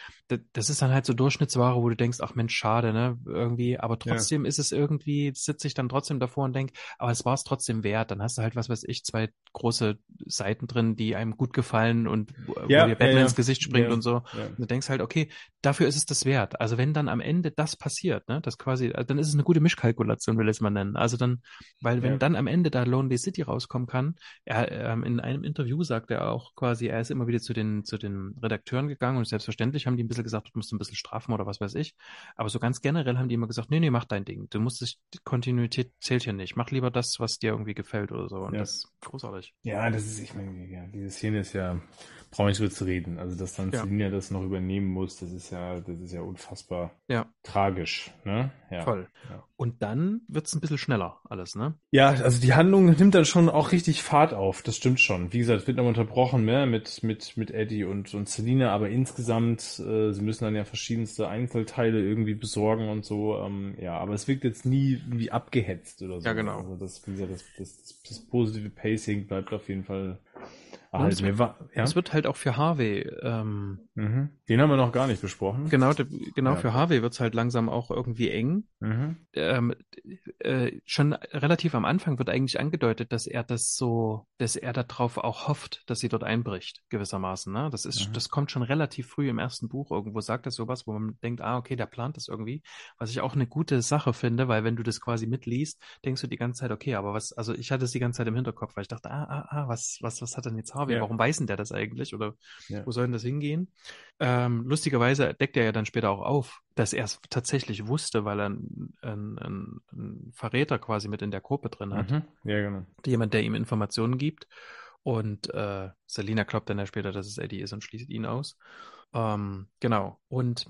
Speaker 1: das ist dann halt so Durchschnittsware, wo du denkst, ach Mensch, schade, ne, irgendwie, aber trotzdem ist es irgendwie, sitze ich dann trotzdem davor und denke, aber es war es trotzdem wert. Dann hast du halt, was weiß ich, zwei große Seiten drin, die einem gut gefallen und wo, ja, dir Batman ja, ja. ins Gesicht springt und so. Und du denkst halt, okay, dafür ist es das wert. Also wenn dann am Ende das passiert, ne, das quasi, dann ist es eine gute Mischkalkulation, will ich es mal nennen. Also dann, weil wenn dann am Ende da Lonely City rauskommen kann, er, ähm, in einem Interview sagt er auch quasi, er ist immer wieder zu den, zu den Redakteuren gegangen und selbstverständlich haben die ein bisschen gesagt, du musst ein bisschen strafen oder was weiß ich. Aber so ganz generell haben die immer gesagt, nee, nee, mach dein Ding. Du musst dich, die Kontinuität zählt hier nicht. Mach lieber das, was dir irgendwie gefällt oder so. Und ja. das ist großartig.
Speaker 2: Ja, das ist, ich meine, ja, diese Szene ist ja, brauche ich nicht drüber zu reden. Also, dass dann ja. Selina das noch übernehmen muss, das ist ja, das ist ja unfassbar ja. tragisch. Ne?
Speaker 1: Ja. Voll. Ja. Und dann wird's ein bisschen schneller alles, ne?
Speaker 2: Ja, also die Handlung nimmt dann schon auch richtig Fahrt auf, das stimmt schon. Wie gesagt, wird noch unterbrochen ne? mit, mit, mit Eddie und, und Selina, aber insgesamt, äh, sie müssen dann ja verschiedenste Einzelteile irgendwie besorgen und so. Ähm, ja, aber es wirkt jetzt nie irgendwie abgehetzt oder so.
Speaker 1: Ja, genau.
Speaker 2: Also das, wie gesagt, das, das, das positive Pacing bleibt auf jeden Fall
Speaker 1: Halt, es, wird, war, ja? es wird halt auch für Harvey. Ähm,
Speaker 2: mhm. Den haben wir noch gar nicht besprochen.
Speaker 1: Genau, genau ja. für Harvey wird es halt langsam auch irgendwie eng. Mhm. Ähm, äh, schon relativ am Anfang wird eigentlich angedeutet, dass er das so, dass er darauf auch hofft, dass sie dort einbricht, gewissermaßen. Ne? Das ist, mhm. das kommt schon relativ früh im ersten Buch irgendwo, sagt er sowas, wo man denkt, ah, okay, der plant das irgendwie. Was ich auch eine gute Sache finde, weil wenn du das quasi mitliest, denkst du die ganze Zeit, okay, aber was, also ich hatte es die ganze Zeit im Hinterkopf, weil ich dachte, ah, ah, ah, was, was, was hat denn jetzt Harvey? Ja. Warum weiß denn der das eigentlich? Oder ja. wo soll denn das hingehen? Ähm, lustigerweise deckt er ja dann später auch auf, dass er es tatsächlich wusste, weil er einen, einen, einen Verräter quasi mit in der Gruppe drin hat. Mhm. Ja, genau. Jemand, der ihm Informationen gibt. Und äh, Selina glaubt dann ja später, dass es Eddie ist und schließt ihn aus. Ähm, genau. Und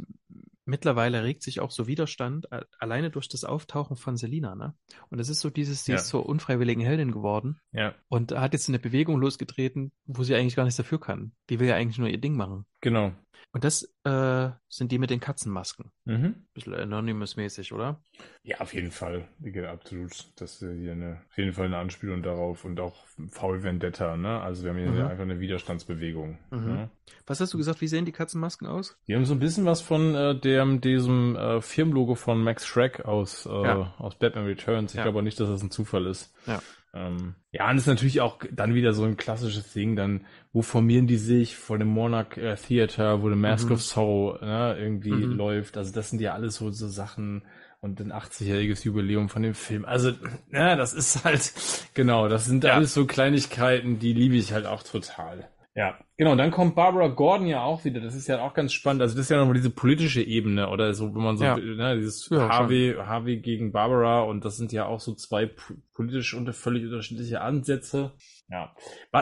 Speaker 1: mittlerweile regt sich auch so Widerstand alleine durch das Auftauchen von Selina, ne? Und es ist so dieses, sie ja. ist zur unfreiwilligen Heldin geworden. Ja. Und hat jetzt eine Bewegung losgetreten, wo sie eigentlich gar nichts dafür kann. Die will ja eigentlich nur ihr Ding machen.
Speaker 2: Genau.
Speaker 1: Und das äh, sind die mit den Katzenmasken. Mhm. Bisschen Anonymous-mäßig, oder?
Speaker 2: Ja, auf jeden Fall. Ja, absolut. Das ist hier eine, auf jeden Fall eine Anspielung darauf und auch Foul Vendetta, ne? Also wir haben hier mhm. einfach eine Widerstandsbewegung. Mhm. Ne?
Speaker 1: Was hast du gesagt, wie sehen die Katzenmasken aus?
Speaker 2: Die haben so ein bisschen was von äh, dem, diesem äh, Firmenlogo von Max Shrek aus, äh, ja. aus Batman Returns. Ich ja. glaube nicht, dass das ein Zufall ist. Ja. Ähm, ja, und ist natürlich auch dann wieder so ein klassisches Ding, dann, wo formieren die sich vor dem Monarch äh, Theater, wo The Mask mhm. of Sorrow ne, irgendwie mhm. läuft. Also das sind ja alles so, so Sachen und ein 80-jähriges Jubiläum von dem Film. Also, ja, das ist halt, genau, das sind ja. alles so Kleinigkeiten, die liebe ich halt auch total. Ja, genau. Und dann kommt Barbara Gordon ja auch wieder. Das ist ja auch ganz spannend. Also das ist ja nochmal diese politische Ebene oder so, wenn man so, ja. ne, dieses ja, Harvey, Harvey gegen Barbara und das sind ja auch so zwei politisch unter völlig unterschiedliche Ansätze. Ja.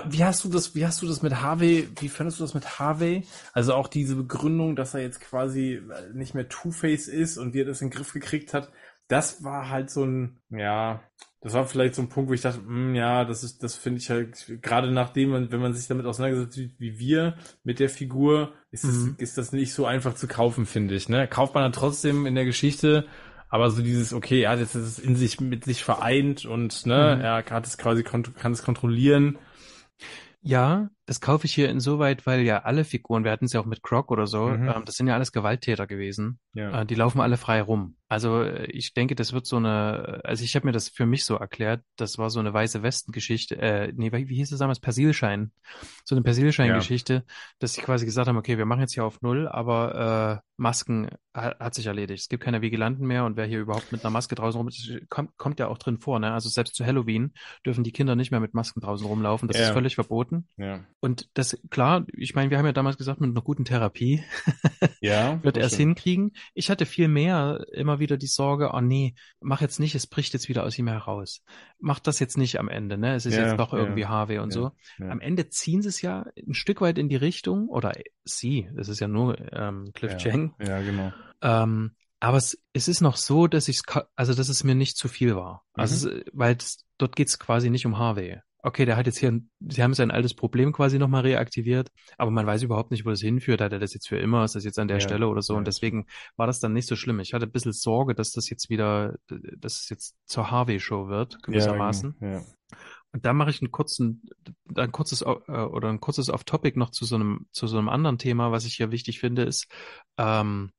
Speaker 2: Wie hast du das, wie hast du das mit Harvey, wie fandest du das mit Harvey? Also auch diese Begründung, dass er jetzt quasi nicht mehr Two-Face ist und wie er das in den Griff gekriegt hat. Das war halt so ein, ja, das war vielleicht so ein Punkt, wo ich dachte, mh, hm, ja, das ist, das finde ich halt, gerade nachdem man, wenn man sich damit auseinandergesetzt wie wir mit der Figur, ist, mhm. das, ist das nicht so einfach zu kaufen, finde ich. Ne? Kauft man dann trotzdem in der Geschichte, aber so dieses, okay, er hat jetzt das in sich mit sich vereint und ne, mhm. er hat es quasi kann es kontrollieren.
Speaker 1: Ja, das kaufe ich hier insoweit, weil ja alle Figuren, wir hatten es ja auch mit Croc oder so, mhm. ähm, das sind ja alles Gewalttäter gewesen. Ja. Äh, die laufen alle frei rum. Also äh, ich denke, das wird so eine, also ich habe mir das für mich so erklärt, das war so eine weiße Westen-Geschichte, äh, nee, wie hieß es damals? Persilschein. So eine Persilschein-Geschichte, ja. dass sie quasi gesagt haben, okay, wir machen jetzt hier auf Null, aber äh, Masken hat, hat sich erledigt. Es gibt keine Vigilanten mehr und wer hier überhaupt mit einer Maske draußen rum kommt, kommt ja auch drin vor, ne? Also selbst zu Halloween dürfen die Kinder nicht mehr mit Masken draußen rumlaufen. Das ja. ist völlig verboten. Ja. Und das, klar, ich meine, wir haben ja damals gesagt, mit einer guten Therapie ja, wird er es hinkriegen. Ich hatte viel mehr immer wieder die Sorge, oh nee, mach jetzt nicht, es bricht jetzt wieder aus ihm heraus. Mach das jetzt nicht am Ende, ne? Es ist ja, jetzt doch irgendwie ja, Harvey und so. Am Ende ziehen sie es ja ein Stück weit in die Richtung, oder sie, es ist ja nur ähm, Cliff Chang.
Speaker 2: Ja, genau.
Speaker 1: Ähm, aber es, es ist noch so, dass ich also dass es mir nicht zu viel war. Also mhm. es, weil das, dort geht's quasi nicht um Harvey. Okay, der hat jetzt hier, sie haben sein altes Problem quasi nochmal reaktiviert, aber man weiß überhaupt nicht, wo das hinführt. Hat er das jetzt für immer? Ist das jetzt an der ja, Stelle oder so? Ja. Und deswegen war das dann nicht so schlimm. Ich hatte ein bisschen Sorge, dass das jetzt wieder, dass es jetzt zur Harvey-Show wird, gewissermaßen. Ja, ja. Und da mache ich einen kurzen, ein kurzes äh, oder ein kurzes Off-Topic noch zu so einem zu so einem anderen Thema, was ich hier wichtig finde, ist ähm,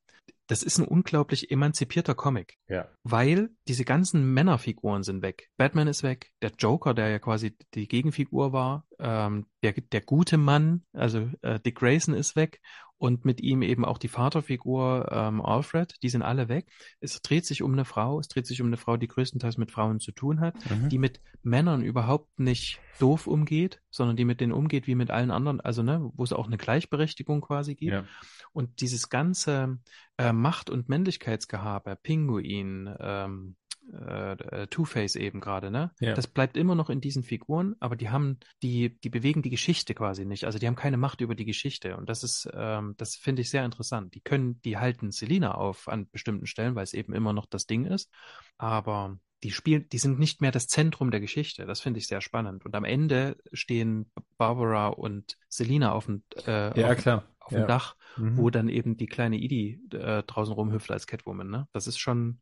Speaker 1: das ist ein unglaublich emanzipierter Comic.
Speaker 2: Ja.
Speaker 1: Weil diese ganzen Männerfiguren sind weg. Batman ist weg, der Joker, der ja quasi die Gegenfigur war, ähm, der, der gute Mann, also äh, Dick Grayson ist weg und mit ihm eben auch die Vaterfigur ähm, Alfred, die sind alle weg. Es dreht sich um eine Frau, es dreht sich um eine Frau, die größtenteils mit Frauen zu tun hat, mhm. die mit Männern überhaupt nicht doof umgeht, sondern die mit denen umgeht wie mit allen anderen, also ne, wo es auch eine Gleichberechtigung quasi gibt. Ja. Und dieses ganze äh, Macht- und Männlichkeitsgehabe, Pinguin, ähm, äh, äh, Two-Face eben gerade, ne? Ja. Das bleibt immer noch in diesen Figuren, aber die haben, die, die bewegen die Geschichte quasi nicht. Also die haben keine Macht über die Geschichte. Und das ist, ähm, das finde ich sehr interessant. Die können, die halten Selina auf an bestimmten Stellen, weil es eben immer noch das Ding ist. Aber die spielen, die sind nicht mehr das Zentrum der Geschichte. Das finde ich sehr spannend. Und am Ende stehen Barbara und Selina auf dem, äh,
Speaker 2: ja, auf, klar.
Speaker 1: Auf dem Dach, mhm. wo dann eben die kleine Edie äh, draußen rumhüpft als Catwoman. Ne? Das ist schon,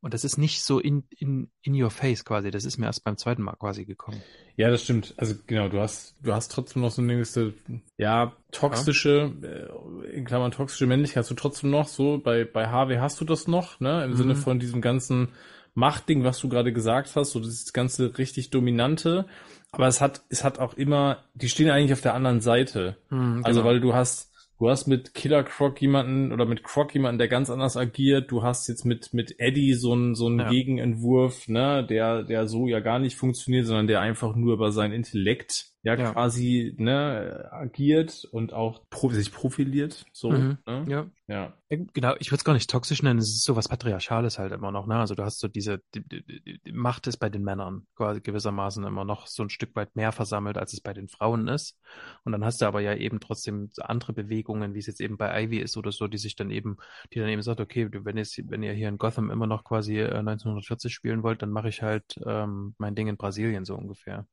Speaker 1: und das ist nicht so in, in, in your face quasi. Das ist mir erst beim zweiten Mal quasi gekommen.
Speaker 2: Ja, das stimmt. Also genau, du hast, du hast trotzdem noch so eine gewisse, ja, toxische, ja. Äh, in Klammern toxische Männlichkeit hast du trotzdem noch so. Bei, bei Harvey hast du das noch, ne? Im mhm. Sinne von diesem ganzen Machtding, was du gerade gesagt hast, so das ganze richtig dominante. Aber es hat, es hat auch immer, die stehen eigentlich auf der anderen Seite. Mhm, also genau. weil du hast, Du hast mit Killer Croc jemanden oder mit Croc jemanden, der ganz anders agiert. Du hast jetzt mit, mit Eddie so einen, so einen ja. Gegenentwurf, ne, der, der so ja gar nicht funktioniert, sondern der einfach nur über sein Intellekt ja, ja. quasi ne, agiert und auch pro sich profiliert. So, mhm.
Speaker 1: ne? ja. ja. Genau, ich würde es gar nicht toxisch nennen, es ist so was Patriarchales halt immer noch, ne? Also du hast so diese die, die, die Macht ist bei den Männern quasi gewissermaßen immer noch so ein Stück weit mehr versammelt, als es bei den Frauen ist. Und dann hast du aber ja eben trotzdem andere Bewegungen, wie es jetzt eben bei Ivy ist oder so, die sich dann eben, die dann eben sagt, okay, wenn, jetzt, wenn ihr hier in Gotham immer noch quasi 1940 äh, spielen wollt, dann mache ich halt ähm, mein Ding in Brasilien so ungefähr.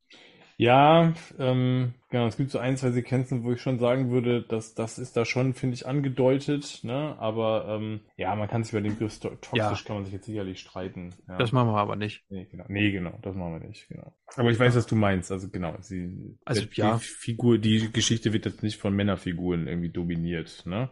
Speaker 2: Ja, ähm, genau, es gibt so ein, zwei Sequenzen, wo ich schon sagen würde, dass das ist da schon, finde ich, angedeutet, ne? Aber ähm, ja, man kann sich über den Begriff toxisch ja. kann man sich jetzt sicherlich streiten. Ja.
Speaker 1: Das machen wir aber nicht.
Speaker 2: Nee, genau. Nee, genau, das machen wir nicht, genau. Aber ich weiß, was du meinst. Also genau, sie, also, die, ja. Figur, die Geschichte wird jetzt nicht von Männerfiguren irgendwie dominiert, ne?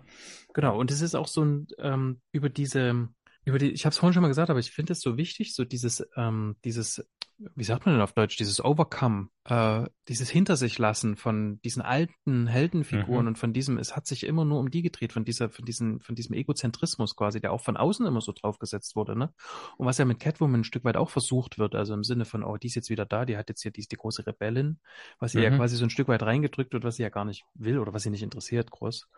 Speaker 1: Genau, und es ist auch so ein ähm, über diese über die, ich habe es vorhin schon mal gesagt, aber ich finde es so wichtig, so dieses, ähm, dieses wie sagt man denn auf Deutsch, dieses Overcome, äh, dieses Hinter sich lassen von diesen alten Heldenfiguren mhm. und von diesem, es hat sich immer nur um die gedreht, von dieser, von diesen, von diesem Egozentrismus quasi, der auch von außen immer so draufgesetzt wurde, ne? Und was ja mit Catwoman ein Stück weit auch versucht wird, also im Sinne von, oh, die ist jetzt wieder da, die hat jetzt hier, die ist die große Rebellin, was sie mhm. ja quasi so ein Stück weit reingedrückt wird, was sie ja gar nicht will oder was sie nicht interessiert, groß.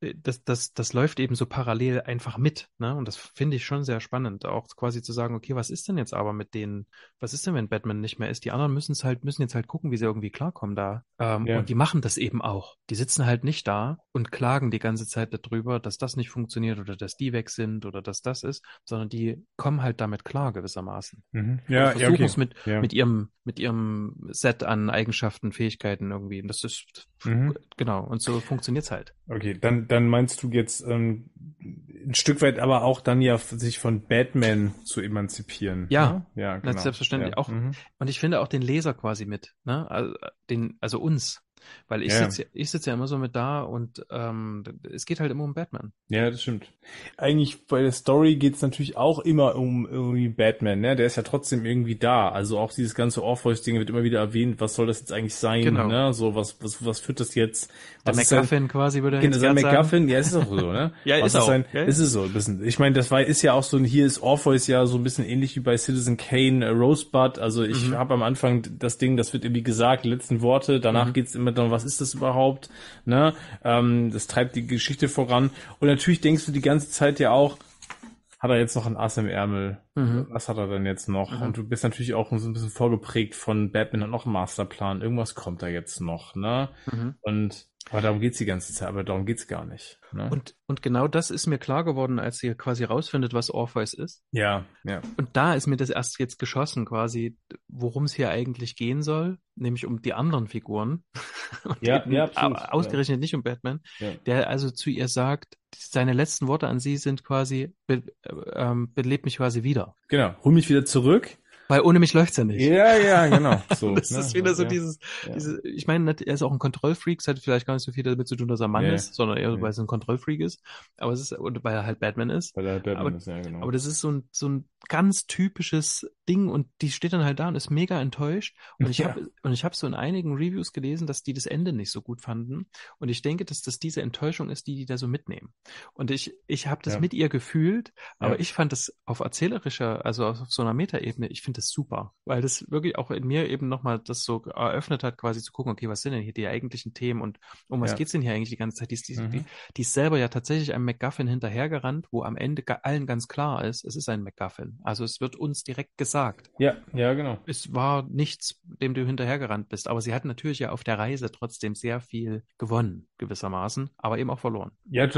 Speaker 1: Äh, das, das, das läuft eben so parallel einfach mit, ne? Und das finde ich schon sehr spannend, auch quasi zu sagen, okay, was ist denn jetzt aber mit denen, was ist denn, wenn Batman nicht mehr ist? Die anderen müssen es halt, müssen jetzt halt gucken, wie sie irgendwie klarkommen da. Ähm, ja. Und die machen das eben auch. Die sitzen halt nicht da und klagen die ganze Zeit darüber, dass das nicht funktioniert oder dass die weg sind oder dass das ist, sondern die kommen halt damit klar gewissermaßen.
Speaker 2: Mhm. Ja,
Speaker 1: versuchen ja, okay. es mit, ja. mit ihrem, mit ihrem Set an Eigenschaften, Fähigkeiten irgendwie. Und das ist, mhm. genau. Und so funktioniert's halt.
Speaker 2: Okay, dann, dann meinst du jetzt, ähm, ein Stück weit aber auch dann ja sich von Batman zu emanzipieren.
Speaker 1: Ja, ne? ja, genau. selbstverständlich ja. auch. Mhm. Und ich finde auch den Leser quasi mit, ne? Also, den, also uns. Weil ich ja. sitze ich sitz ja immer so mit da und ähm, es geht halt immer um Batman.
Speaker 2: Ja, das stimmt. Eigentlich bei der Story geht's natürlich auch immer um irgendwie Batman, ne? Der ist ja trotzdem irgendwie da. Also auch dieses ganze Orpheus-Ding wird immer wieder erwähnt, was soll das jetzt eigentlich sein? Genau. Ne? So, was, was, was führt das jetzt?
Speaker 1: Was der McGuffin quasi würde
Speaker 2: genau, sein McGuffin, ja, ist auch so, ne?
Speaker 1: ja,
Speaker 2: was
Speaker 1: ist, auch. Sein,
Speaker 2: ja, ist es so ein bisschen. Ich meine, das war ist ja auch so, hier ist Orpheus ja so ein bisschen ähnlich wie bei Citizen Kane, äh, Rosebud. Also ich mhm. habe am Anfang das Ding, das wird irgendwie gesagt, die letzten Worte, danach mhm. geht's immer Metal, was ist das überhaupt? Ne? Ähm, das treibt die Geschichte voran. Und natürlich denkst du die ganze Zeit ja auch, hat er jetzt noch ein Ass im Ärmel? Mhm. Was hat er denn jetzt noch? Mhm. Und du bist natürlich auch so ein bisschen vorgeprägt von Batman hat noch einen Masterplan. Irgendwas kommt da jetzt noch, ne? Mhm. Und aber darum geht's die ganze Zeit, aber darum geht's gar nicht.
Speaker 1: Ne? Und, und genau das ist mir klar geworden, als sie quasi rausfindet, was Orpheus ist.
Speaker 2: Ja, ja.
Speaker 1: Und da ist mir das erst jetzt geschossen, quasi, worum es hier eigentlich gehen soll, nämlich um die anderen Figuren.
Speaker 2: ja, ja,
Speaker 1: absolut, ausgerechnet ja. nicht um Batman, ja. der also zu ihr sagt, seine letzten Worte an sie sind quasi, be, äh, ähm, belebt mich quasi wieder.
Speaker 2: Genau, hol mich wieder zurück.
Speaker 1: Weil ohne mich läuft's ja nicht.
Speaker 2: Ja, ja, genau. So,
Speaker 1: das ne? ist wieder so ja. dieses, ja. diese, ich meine, er ist auch ein Kontrollfreak, es hat vielleicht gar nicht so viel damit zu tun, dass er Mann ja. ist, sondern eher, weil es ein Kontrollfreak ist. Aber es ist, und weil er halt Batman ist.
Speaker 2: Weil er
Speaker 1: halt
Speaker 2: Batman
Speaker 1: aber,
Speaker 2: ist, ja, genau.
Speaker 1: Aber das ist so ein, so ein ganz typisches Ding und die steht dann halt da und ist mega enttäuscht. Und ich ja. habe, und ich habe so in einigen Reviews gelesen, dass die das Ende nicht so gut fanden. Und ich denke, dass das diese Enttäuschung ist, die die da so mitnehmen. Und ich, ich habe das mit ihr gefühlt, aber ich fand das auf erzählerischer, also auf so einer Metaebene, ich finde das super, weil das wirklich auch in mir eben nochmal das so eröffnet hat, quasi zu gucken, okay, was sind denn hier die eigentlichen Themen und um was ja. geht's denn hier eigentlich die ganze Zeit? Die, die, mhm. die, die ist selber ja tatsächlich einem MacGuffin hinterhergerannt, wo am Ende allen ganz klar ist, es ist ein MacGuffin. Also es wird uns direkt gesagt.
Speaker 2: Ja, ja, genau.
Speaker 1: Es war nichts, dem du hinterhergerannt bist, aber sie hat natürlich ja auf der Reise trotzdem sehr viel gewonnen, gewissermaßen, aber eben auch verloren.
Speaker 2: Ja,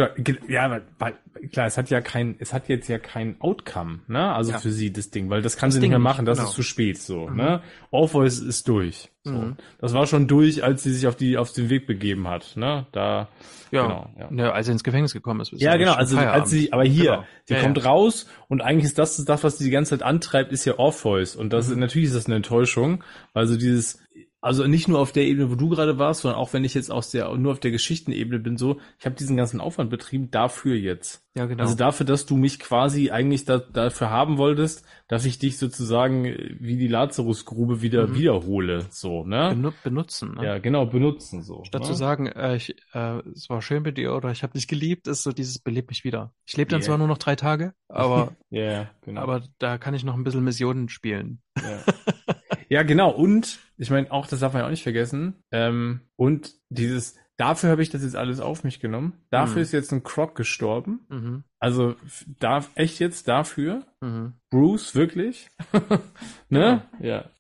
Speaker 2: ja, weil, klar, es hat ja kein, es hat jetzt ja kein Outcome, ne? Also ja. für sie das Ding, weil das kann das sie Ding nicht mehr machen, das genau. ist zu spät. So so, mhm. ne? Orpheus ist durch. So. Mhm. Das war schon durch, als sie sich auf die auf den Weg begeben hat, ne? Da
Speaker 1: ja, genau, ja. ja als sie ins Gefängnis gekommen ist.
Speaker 2: Ja, genau, also als sie aber hier, genau. sie ja, kommt ja. raus und eigentlich ist das das was sie die ganze Zeit antreibt, ist ja Orpheus und das mhm. natürlich ist das eine Enttäuschung, weil so dieses also nicht nur auf der Ebene, wo du gerade warst, sondern auch wenn ich jetzt aus der nur auf der Geschichtenebene bin, so, ich habe diesen ganzen Aufwand betrieben dafür jetzt. Ja, genau. Also dafür, dass du mich quasi eigentlich da, dafür haben wolltest, dass ich dich sozusagen wie die Lazarusgrube wieder mhm. wiederhole, so, ne?
Speaker 1: Benu benutzen, ne?
Speaker 2: Ja, genau, benutzen, so.
Speaker 1: Statt ne? zu sagen, äh, ich, äh, es war schön mit dir oder ich habe dich geliebt, ist so dieses belebt mich wieder. Ich lebe dann yeah. zwar nur noch drei Tage, aber,
Speaker 2: yeah, genau.
Speaker 1: aber da kann ich noch ein bisschen Missionen spielen.
Speaker 2: Ja. Ja, genau. Und ich meine, auch das darf man ja auch nicht vergessen. Ähm, und dieses, dafür habe ich das jetzt alles auf mich genommen. Dafür mhm. ist jetzt ein Croc gestorben. Mhm. Also darf echt jetzt dafür. Mhm. Bruce, wirklich. ne?
Speaker 1: Genau. Ja.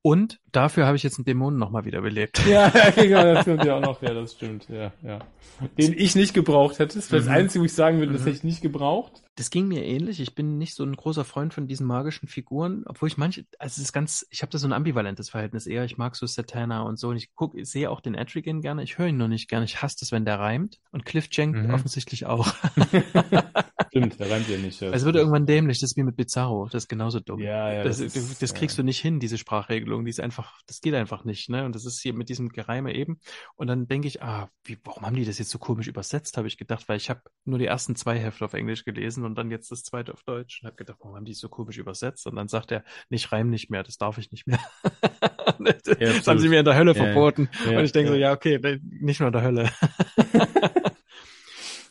Speaker 1: Und dafür habe ich jetzt einen Dämonen nochmal wiederbelebt.
Speaker 2: Ja, ja, genau, das stimmt ja auch noch. Ja, das stimmt. Ja, ja. Den ich nicht gebraucht hätte. Das wäre das mhm. Einzige, wo ich sagen würde, das mhm. hätte ich nicht gebraucht.
Speaker 1: Das ging mir ähnlich. Ich bin nicht so ein großer Freund von diesen magischen Figuren, obwohl ich manche, also es ist ganz, ich habe da so ein ambivalentes Verhältnis eher. Ich mag so Satana und so und ich guck, ich sehe auch den Etrigan gerne. Ich höre ihn nur nicht gerne. Ich hasse es, wenn der reimt. Und Cliff Jenk mhm. offensichtlich auch.
Speaker 2: Stimmt, der reimt ja nicht.
Speaker 1: Es wird irgendwann dämlich. Das ist wie mit Bizarro. Das ist genauso dumm.
Speaker 2: Ja, ja.
Speaker 1: Das, das, das kriegst ja. du nicht hin, diese Sprachregelung. Die ist einfach, das geht einfach nicht, ne? Und das ist hier mit diesem Gereime eben. Und dann denke ich, ah, wie, warum haben die das jetzt so komisch übersetzt, habe ich gedacht, weil ich habe nur die ersten zwei Hefte auf Englisch gelesen und dann jetzt das zweite auf Deutsch und habe gedacht, warum haben die so komisch übersetzt? Und dann sagt er, nicht reim nicht mehr, das darf ich nicht mehr. das ja, haben sie mir in der Hölle ja, verboten. Ja, und ich denke so, ja, okay, nicht nur in der Hölle.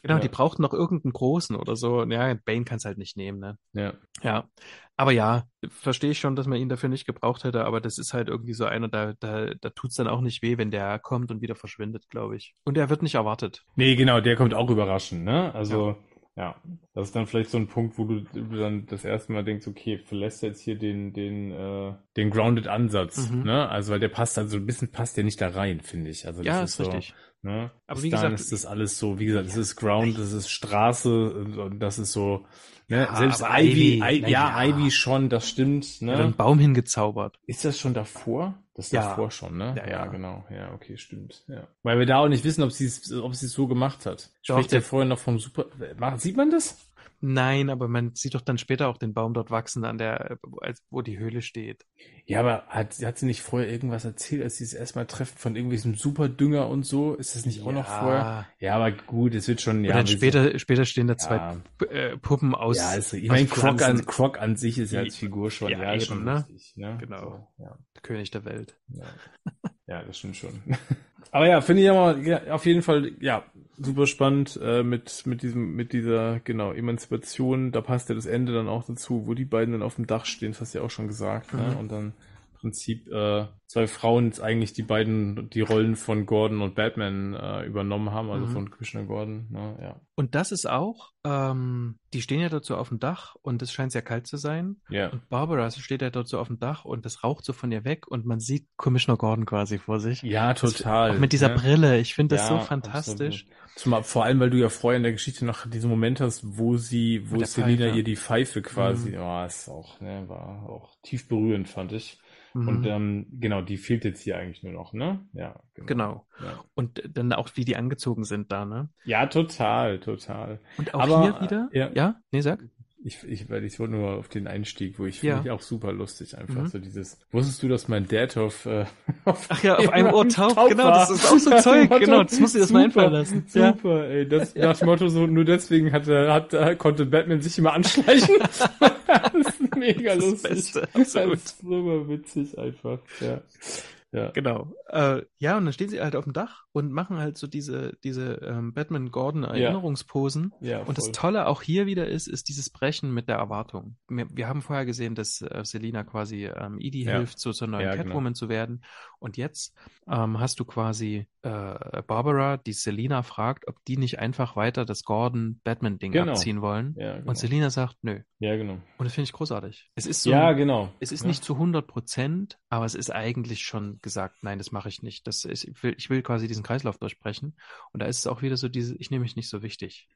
Speaker 1: Genau, die brauchten noch irgendeinen großen oder so. Ja, Bane kann es halt nicht nehmen, ne?
Speaker 2: Ja.
Speaker 1: Ja. Aber ja, verstehe ich schon, dass man ihn dafür nicht gebraucht hätte, aber das ist halt irgendwie so einer, da, da, da tut's dann auch nicht weh, wenn der kommt und wieder verschwindet, glaube ich. Und er wird nicht erwartet.
Speaker 2: Nee, genau, der kommt auch überraschend, ne? Also, ja, das ist dann vielleicht so ein Punkt, wo du, dann das erste Mal denkst, okay, verlässt jetzt hier den, den, äh, den grounded Ansatz, mhm. ne? Also weil der passt also ein bisschen passt der nicht da rein, finde ich. Also das
Speaker 1: ja,
Speaker 2: ist, ist
Speaker 1: so, richtig.
Speaker 2: Ne? Aber Bis wie gesagt, ist das alles so, wie gesagt, es ist Ground, es ist Straße und das ist so, ne? Ja, Selbst Ivy, Ivy, I, ja, ja, Ivy schon, das stimmt, ne?
Speaker 1: Ja, einen Baum hingezaubert.
Speaker 2: Ist das schon davor? Das ist
Speaker 1: ja.
Speaker 2: davor schon, ne?
Speaker 1: Ja, ja,
Speaker 2: genau. Ja, okay, stimmt. Ja. Weil wir da auch nicht wissen, ob sie es, ob sie es so gemacht hat. Spricht ja vorher noch vom Super. Sieht man das?
Speaker 1: Nein, aber man sieht doch dann später auch den Baum dort wachsen, an der, als, wo die Höhle steht.
Speaker 2: Ja, aber hat, hat sie nicht vorher irgendwas erzählt, als sie es erstmal treffen von irgendwelchen Superdünger und so? Ist das nicht ja. auch noch vorher? Ja, aber gut, es wird schon,
Speaker 1: ja. Und dann später, später stehen da ja. zwei äh, Puppen aus.
Speaker 2: Ja, ist, ich meine, Croc an, Croc an sich ist ja als Figur schon, ja, ja
Speaker 1: eben,
Speaker 2: schon
Speaker 1: ne? Richtig, ne? Genau. So, ja. König der Welt.
Speaker 2: Ja, ja das stimmt schon. aber ja, finde ich aber, ja, auf jeden Fall, ja, super spannend äh, mit mit diesem mit dieser genau Emanzipation. Da passt ja das Ende dann auch dazu, wo die beiden dann auf dem Dach stehen. Das hast du ja auch schon gesagt. Ne? Mhm. Ne? Und dann Prinzip äh, zwei Frauen jetzt eigentlich die beiden die Rollen von Gordon und Batman äh, übernommen haben, also mhm. von Commissioner Gordon. Ne, ja.
Speaker 1: Und das ist auch, ähm, die stehen ja dort so auf dem Dach und es scheint sehr kalt zu sein.
Speaker 2: Ja.
Speaker 1: Und Barbara steht ja dort so auf dem Dach und das raucht so von ihr weg und man sieht Commissioner Gordon quasi vor sich.
Speaker 2: Ja, total.
Speaker 1: Das, auch mit dieser ja. Brille. Ich finde das ja, so fantastisch.
Speaker 2: Zumal, vor allem, weil du ja vorher in der Geschichte noch diesen Moment hast, wo sie, wo Selina ihr die Pfeife quasi, mhm. oh, ist auch, ne, war auch tief berührend, fand ich. Mhm. Und ähm, genau, die fehlt jetzt hier eigentlich nur noch, ne? Ja,
Speaker 1: genau. genau. Ja. Und dann auch, wie die angezogen sind da, ne?
Speaker 2: Ja, total, total.
Speaker 1: Und auch Aber, hier wieder?
Speaker 2: Ja,
Speaker 1: ja? Nee, sag.
Speaker 2: Ich, ich, weil ich wollte nur auf den Einstieg, wo ich ja. finde ich auch super lustig, einfach mhm. so dieses. Wusstest du, dass mein Dad auf, äh,
Speaker 1: auf Ach ja, auf einem Ohr taucht, genau, das ist auch so Zeug, Motto, genau, das du dir das mal einfallen lassen.
Speaker 2: Super, ja. ey, das nach dem Motto so, nur deswegen hat, hat, konnte Batman sich immer anschleichen. das ist mega das lustig. Das, Beste, absolut. das ist super witzig einfach, ja.
Speaker 1: Ja. Genau. Äh, ja, und dann stehen sie halt auf dem Dach und machen halt so diese, diese ähm, Batman-Gordon-Erinnerungsposen. Ja. ja und das Tolle auch hier wieder ist, ist dieses Brechen mit der Erwartung. Wir, wir haben vorher gesehen, dass äh, Selina quasi ähm, Edie ja. hilft, so zur neuen ja. Catwoman genau. zu werden. Und jetzt ähm, hast du quasi äh, Barbara, die Selina fragt, ob die nicht einfach weiter das Gordon-Batman-Ding genau. abziehen wollen. Ja, genau. Und Selina sagt, nö.
Speaker 2: Ja, genau.
Speaker 1: Und das finde ich großartig. Es ist so,
Speaker 2: ja, genau.
Speaker 1: Es ist nicht zu 100 Prozent, aber es ist eigentlich schon gesagt, nein, das mache ich nicht. Das ist, ich, will, ich will quasi diesen Kreislauf durchbrechen. Und da ist es auch wieder so diese, ich nehme mich nicht so wichtig.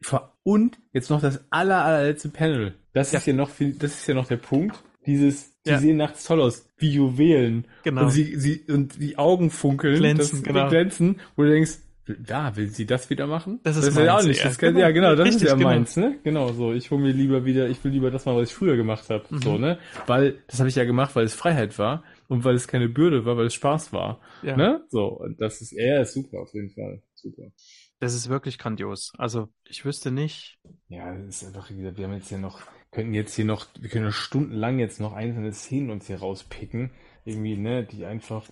Speaker 2: Und jetzt noch das aller, allerletzte Panel. Das ja. ist ja noch, das ist ja noch der Punkt. Dieses, die ja. sehen nachts toll aus, wie Juwelen. Genau. Und sie, sie, und die Augen funkeln,
Speaker 1: glänzen,
Speaker 2: das,
Speaker 1: genau.
Speaker 2: glänzen, wo du denkst, ja, will sie das wieder machen?
Speaker 1: Das ist,
Speaker 2: das
Speaker 1: ist
Speaker 2: ja auch nicht. Das kann, ja, genau, das Richtig, ist ja genau. meins, ne? Genau so. Ich hole mir lieber wieder, ich will lieber das mal, was ich früher gemacht habe. Mhm. So, ne? Weil, das habe ich ja gemacht, weil es Freiheit war und weil es keine Bürde war, weil es Spaß war. Ja. Ne? So, und das ist, er ist super auf jeden Fall. Super.
Speaker 1: Das ist wirklich grandios. Also, ich wüsste nicht.
Speaker 2: Ja, das ist einfach wieder, wir haben jetzt hier noch, könnten jetzt hier noch, wir können stundenlang jetzt noch einzelne Szenen uns hier rauspicken irgendwie, ne, die einfach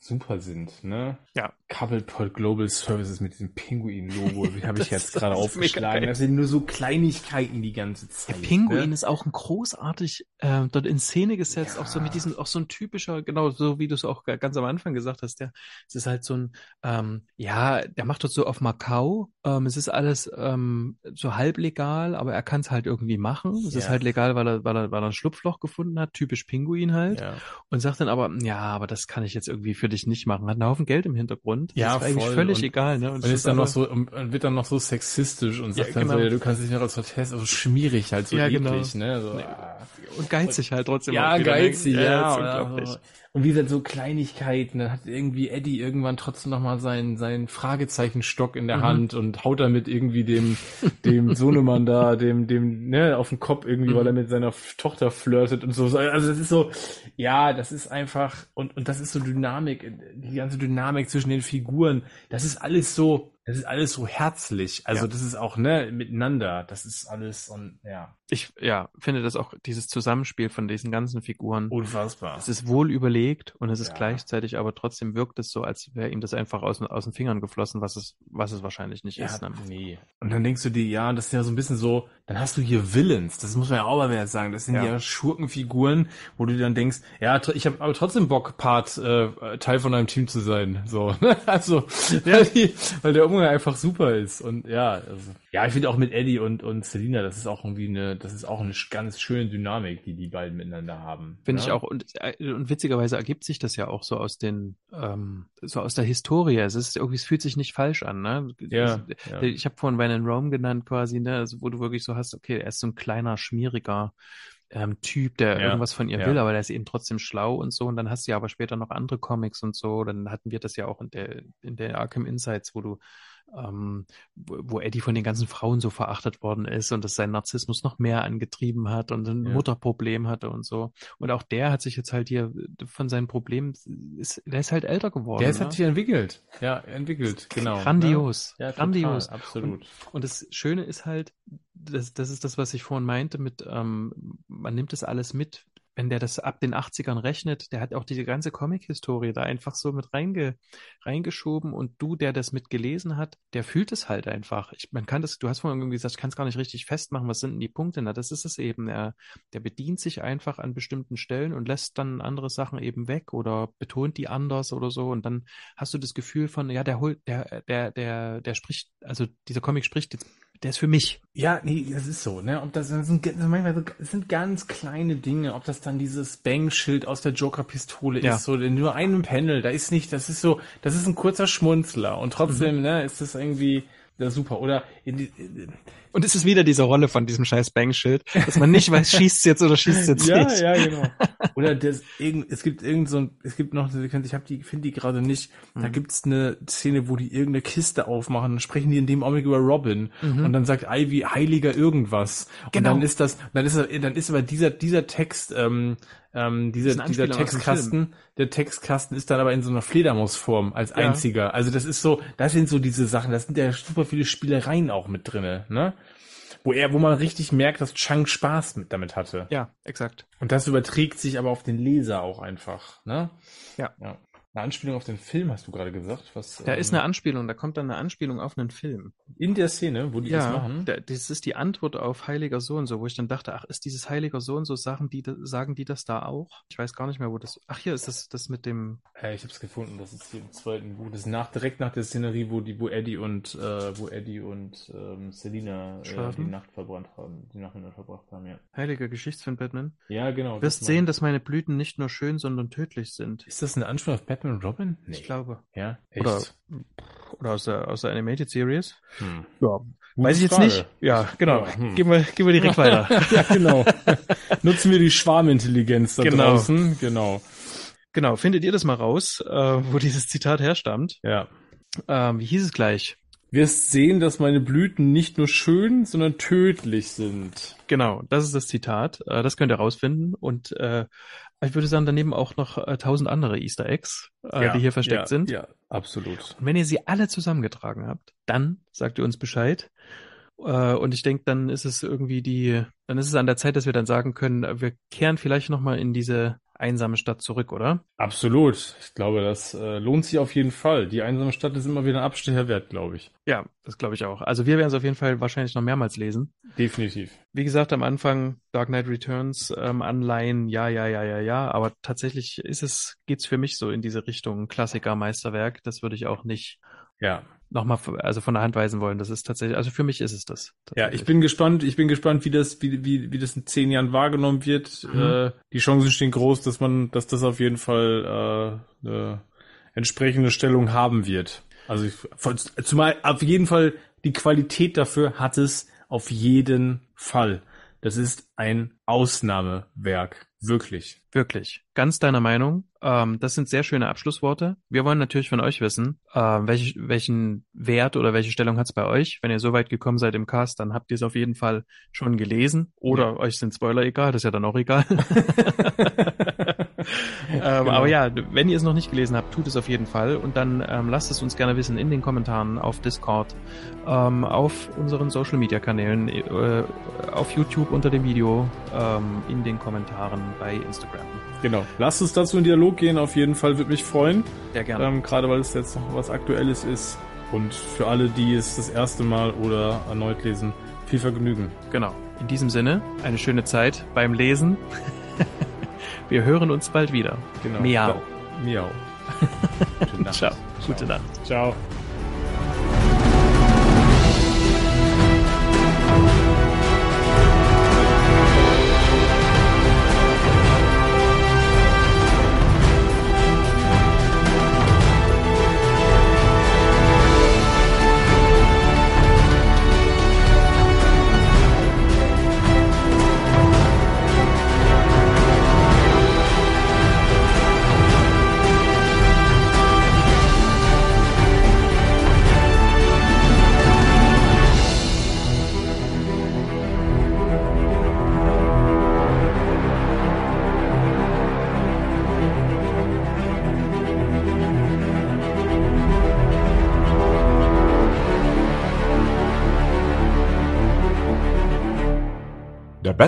Speaker 2: super sind, ne?
Speaker 1: Ja.
Speaker 2: Couplepod Global Services mit diesem Pinguin-Logo, wie habe ich jetzt gerade aufgeschlagen. Das sind nur so Kleinigkeiten die ganze Zeit.
Speaker 1: Der Pinguin ne? ist auch ein großartig äh, dort in Szene gesetzt, ja. auch so mit diesem, auch so ein typischer, genau so wie du es auch ganz am Anfang gesagt hast, der, es ist halt so ein, ähm, ja, der macht dort so auf Macau, ähm, es ist alles ähm, so halblegal, aber er kann es halt irgendwie machen. Es ja. ist halt legal, weil er, weil er, weil er ein Schlupfloch gefunden hat, typisch Pinguin halt. Ja. Und sagt dann aber, ja, aber das kann ich jetzt irgendwie für dich nicht machen. Hat einen Haufen Geld im Hintergrund.
Speaker 2: Ja,
Speaker 1: das ist eigentlich völlig
Speaker 2: und,
Speaker 1: egal. Ne?
Speaker 2: Und, und ist dann noch so, und wird dann noch so sexistisch und sagt ja, genau. dann so, ja, du kannst dich noch als Hotels, also schmierig halt so ja, genau. eklig, ne? So,
Speaker 1: ah. Und geizig halt trotzdem.
Speaker 2: Ja, geizig, ja. ja unglaublich. Und wie gesagt, so Kleinigkeiten, dann hat irgendwie Eddie irgendwann trotzdem nochmal seinen, seinen Fragezeichenstock in der mhm. Hand und haut damit irgendwie dem, dem Sohnemann da, dem, dem, ne, auf den Kopf irgendwie, mhm. weil er mit seiner Tochter flirtet und so. Also das ist so, ja, das ist einfach, und, und das ist so Dynamik, die ganze Dynamik zwischen den Figuren, das ist alles so, das ist alles so herzlich. Also ja. das ist auch, ne, miteinander. Das ist alles und ja.
Speaker 1: Ich, ja, finde das auch, dieses Zusammenspiel von diesen ganzen Figuren.
Speaker 2: Unfassbar.
Speaker 1: Es ist wohl überlegt und es ist ja. gleichzeitig, aber trotzdem wirkt es so, als wäre ihm das einfach aus, aus den Fingern geflossen, was es, was es wahrscheinlich nicht
Speaker 2: ja,
Speaker 1: ist. Ne?
Speaker 2: Nee. Und dann denkst du dir, ja, das ist ja so ein bisschen so, dann hast du hier Villains. Das muss man ja auch mal mehr sagen. Das sind ja, Schurkenfiguren, wo du dann denkst, ja, ich habe aber trotzdem Bock, Part, äh, Teil von einem Team zu sein. So, also, ja. weil der Umgang einfach super ist. Und ja, also, ja, ich finde auch mit Eddie und, und Selina, das ist auch irgendwie eine, das ist auch eine ganz schöne Dynamik, die die beiden miteinander haben.
Speaker 1: Finde ja? ich auch. Und, äh, und witzigerweise ergibt sich das ja auch so aus den, ähm, so aus der Historie. Es ist irgendwie, es fühlt sich nicht falsch an, ne?
Speaker 2: Ja.
Speaker 1: ja. Ich habe vorhin Van Rome genannt quasi, ne? Also, wo du wirklich so hast, okay, er ist so ein kleiner, schmieriger, ähm, Typ, der ja, irgendwas von ihr ja. will, aber der ist eben trotzdem schlau und so. Und dann hast du ja aber später noch andere Comics und so. Dann hatten wir das ja auch in der, in der Arkham Insights, wo du ähm, wo Eddie von den ganzen Frauen so verachtet worden ist und dass sein Narzissmus noch mehr angetrieben hat und ein ja. Mutterproblem hatte und so. Und auch der hat sich jetzt halt hier von seinen Problemen, ist, der ist halt älter geworden.
Speaker 2: Der ist, ne? hat sich entwickelt. Ja, entwickelt, genau.
Speaker 1: Grandios.
Speaker 2: Ja,
Speaker 1: grandios.
Speaker 2: Total, absolut.
Speaker 1: Und, und das Schöne ist halt, das, das ist das, was ich vorhin meinte mit, ähm, man nimmt das alles mit, wenn der das ab den 80ern rechnet, der hat auch diese ganze Comic-Historie da einfach so mit reinge, reingeschoben und du, der das mitgelesen hat, der fühlt es halt einfach. Ich, man kann das, du hast vorhin irgendwie gesagt, ich kann es gar nicht richtig festmachen, was sind denn die Punkte? Na, das ist es eben. Er, der bedient sich einfach an bestimmten Stellen und lässt dann andere Sachen eben weg oder betont die anders oder so und dann hast du das Gefühl von, ja, der holt, der, der, der, der spricht, also dieser Comic spricht jetzt der ist für mich.
Speaker 2: Ja, nee, das ist so, ne? Ob das, das sind manchmal so, das sind ganz kleine Dinge, ob das dann dieses Bang-Schild aus der Joker-Pistole ja. ist, so in nur einem Panel, da ist nicht, das ist so, das ist ein kurzer Schmunzler und trotzdem, mhm. ne, ist das irgendwie, ja, super. Oder in die,
Speaker 1: und es ist wieder diese Rolle von diesem scheiß Bang-Schild, dass man nicht weiß, schießt jetzt oder schießt jetzt
Speaker 2: ja,
Speaker 1: nicht.
Speaker 2: Ja, ja, genau. Oder das, es gibt irgend so ein, es gibt noch, ich habe die, finde die gerade nicht. Mhm. Da gibt's eine Szene, wo die irgendeine Kiste aufmachen, dann sprechen die in dem Augenblick über Robin mhm. und dann sagt Ivy Heiliger irgendwas. Genau. Und dann ist das, dann ist, dann ist aber dieser dieser Text ähm, ähm, dieser, dieser Textkasten, der Textkasten ist dann aber in so einer Fledermausform als ja. einziger. Also das ist so, das sind so diese Sachen, das sind ja super viele Spielereien auch mit drinne, ne? Wo er, wo man richtig merkt, dass Chang Spaß mit damit hatte.
Speaker 1: Ja, exakt.
Speaker 2: Und das überträgt sich aber auf den Leser auch einfach, ne?
Speaker 1: Ja. ja.
Speaker 2: Eine Anspielung auf den Film, hast du gerade gesagt? Was,
Speaker 1: da ähm, ist eine Anspielung, da kommt dann eine Anspielung auf einen Film.
Speaker 2: In der Szene, wo die ja, das machen?
Speaker 1: Ja, das ist die Antwort auf Heiliger Sohn, so wo ich dann dachte, ach, ist dieses Heiliger Sohn so Sachen, die sagen die das da auch? Ich weiß gar nicht mehr, wo das. Ach, hier ist das das mit dem.
Speaker 2: Äh, ich habe es gefunden, das ist hier im zweiten Buch. Das ist nach, direkt nach der Szenerie, wo die, wo Eddie und äh, wo Eddie und ähm, Selina äh, die Nacht verbrannt haben, die Nacht verbracht haben, ja.
Speaker 1: Heiliger Geschichtsfilm Batman.
Speaker 2: Ja, genau.
Speaker 1: Wirst sehen, dass meine Blüten nicht nur schön, sondern tödlich sind.
Speaker 2: Ist das eine Anspielung auf Batman und Robin?
Speaker 1: Nee. Ich glaube.
Speaker 2: Ja,
Speaker 1: echt? Oder, oder aus der, aus der Animated Series.
Speaker 2: Hm.
Speaker 1: Ja. Weiß ich jetzt Frage. nicht. Ja, genau. Ja, hm. Gehen, wir, gehen wir direkt weiter.
Speaker 2: ja, genau. Nutzen wir die Schwarmintelligenz da genau. draußen. Genau.
Speaker 1: Genau. Findet ihr das mal raus, äh, wo dieses Zitat herstammt?
Speaker 2: Ja.
Speaker 1: Ähm, wie hieß es gleich?
Speaker 2: Wirst sehen, dass meine Blüten nicht nur schön, sondern tödlich sind.
Speaker 1: Genau, das ist das Zitat. Äh, das könnt ihr rausfinden. Und äh, ich würde sagen, daneben auch noch äh, tausend andere Easter Eggs, äh, ja, die hier versteckt
Speaker 2: ja,
Speaker 1: sind.
Speaker 2: Ja, absolut.
Speaker 1: Und wenn ihr sie alle zusammengetragen habt, dann sagt ihr uns Bescheid. Äh, und ich denke, dann ist es irgendwie die, dann ist es an der Zeit, dass wir dann sagen können, wir kehren vielleicht nochmal in diese einsame Stadt zurück, oder?
Speaker 2: Absolut. Ich glaube, das äh, lohnt sich auf jeden Fall. Die einsame Stadt ist immer wieder ein Abstecher wert, glaube ich.
Speaker 1: Ja, das glaube ich auch. Also wir werden es auf jeden Fall wahrscheinlich noch mehrmals lesen.
Speaker 2: Definitiv.
Speaker 1: Wie gesagt, am Anfang Dark Knight Returns, ähm, Anleihen, ja, ja, ja, ja, ja. Aber tatsächlich ist es, geht's für mich so in diese Richtung Klassiker, Meisterwerk. Das würde ich auch nicht
Speaker 2: ja
Speaker 1: nochmal also von der Hand weisen wollen. Das ist tatsächlich, also für mich ist es das.
Speaker 2: Ja, ich bin gespannt, ich bin gespannt, wie das, wie, wie, wie das in zehn Jahren wahrgenommen wird. Mhm. Äh, die Chancen stehen groß, dass man, dass das auf jeden Fall äh, eine entsprechende Stellung haben wird. Also ich, zumal auf jeden Fall die Qualität dafür hat es auf jeden Fall. Das ist ein Ausnahmewerk. Wirklich.
Speaker 1: Wirklich. Ganz deiner Meinung. Ähm, das sind sehr schöne Abschlussworte. Wir wollen natürlich von euch wissen, äh, welch, welchen Wert oder welche Stellung hat es bei euch. Wenn ihr so weit gekommen seid im Cast, dann habt ihr es auf jeden Fall schon gelesen. Oder ja. euch sind Spoiler egal, das ist ja dann auch egal. ähm, genau. Aber ja, wenn ihr es noch nicht gelesen habt, tut es auf jeden Fall. Und dann ähm, lasst es uns gerne wissen in den Kommentaren auf Discord, ähm, auf unseren Social Media Kanälen, äh, auf YouTube unter dem Video, ähm, in den Kommentaren bei Instagram.
Speaker 2: Genau. Lasst uns dazu in Dialog gehen, auf jeden Fall, würde mich freuen.
Speaker 1: Sehr gerne.
Speaker 2: Ähm, Gerade weil es jetzt noch was Aktuelles ist. Und für alle, die es das erste Mal oder erneut lesen, viel Vergnügen.
Speaker 1: Genau. In diesem Sinne, eine schöne Zeit beim Lesen. Wir hören uns bald wieder.
Speaker 2: Genau.
Speaker 1: Miau.
Speaker 2: Miau.
Speaker 1: Gute Nacht. Ciao. Gute Nacht.
Speaker 2: Ciao.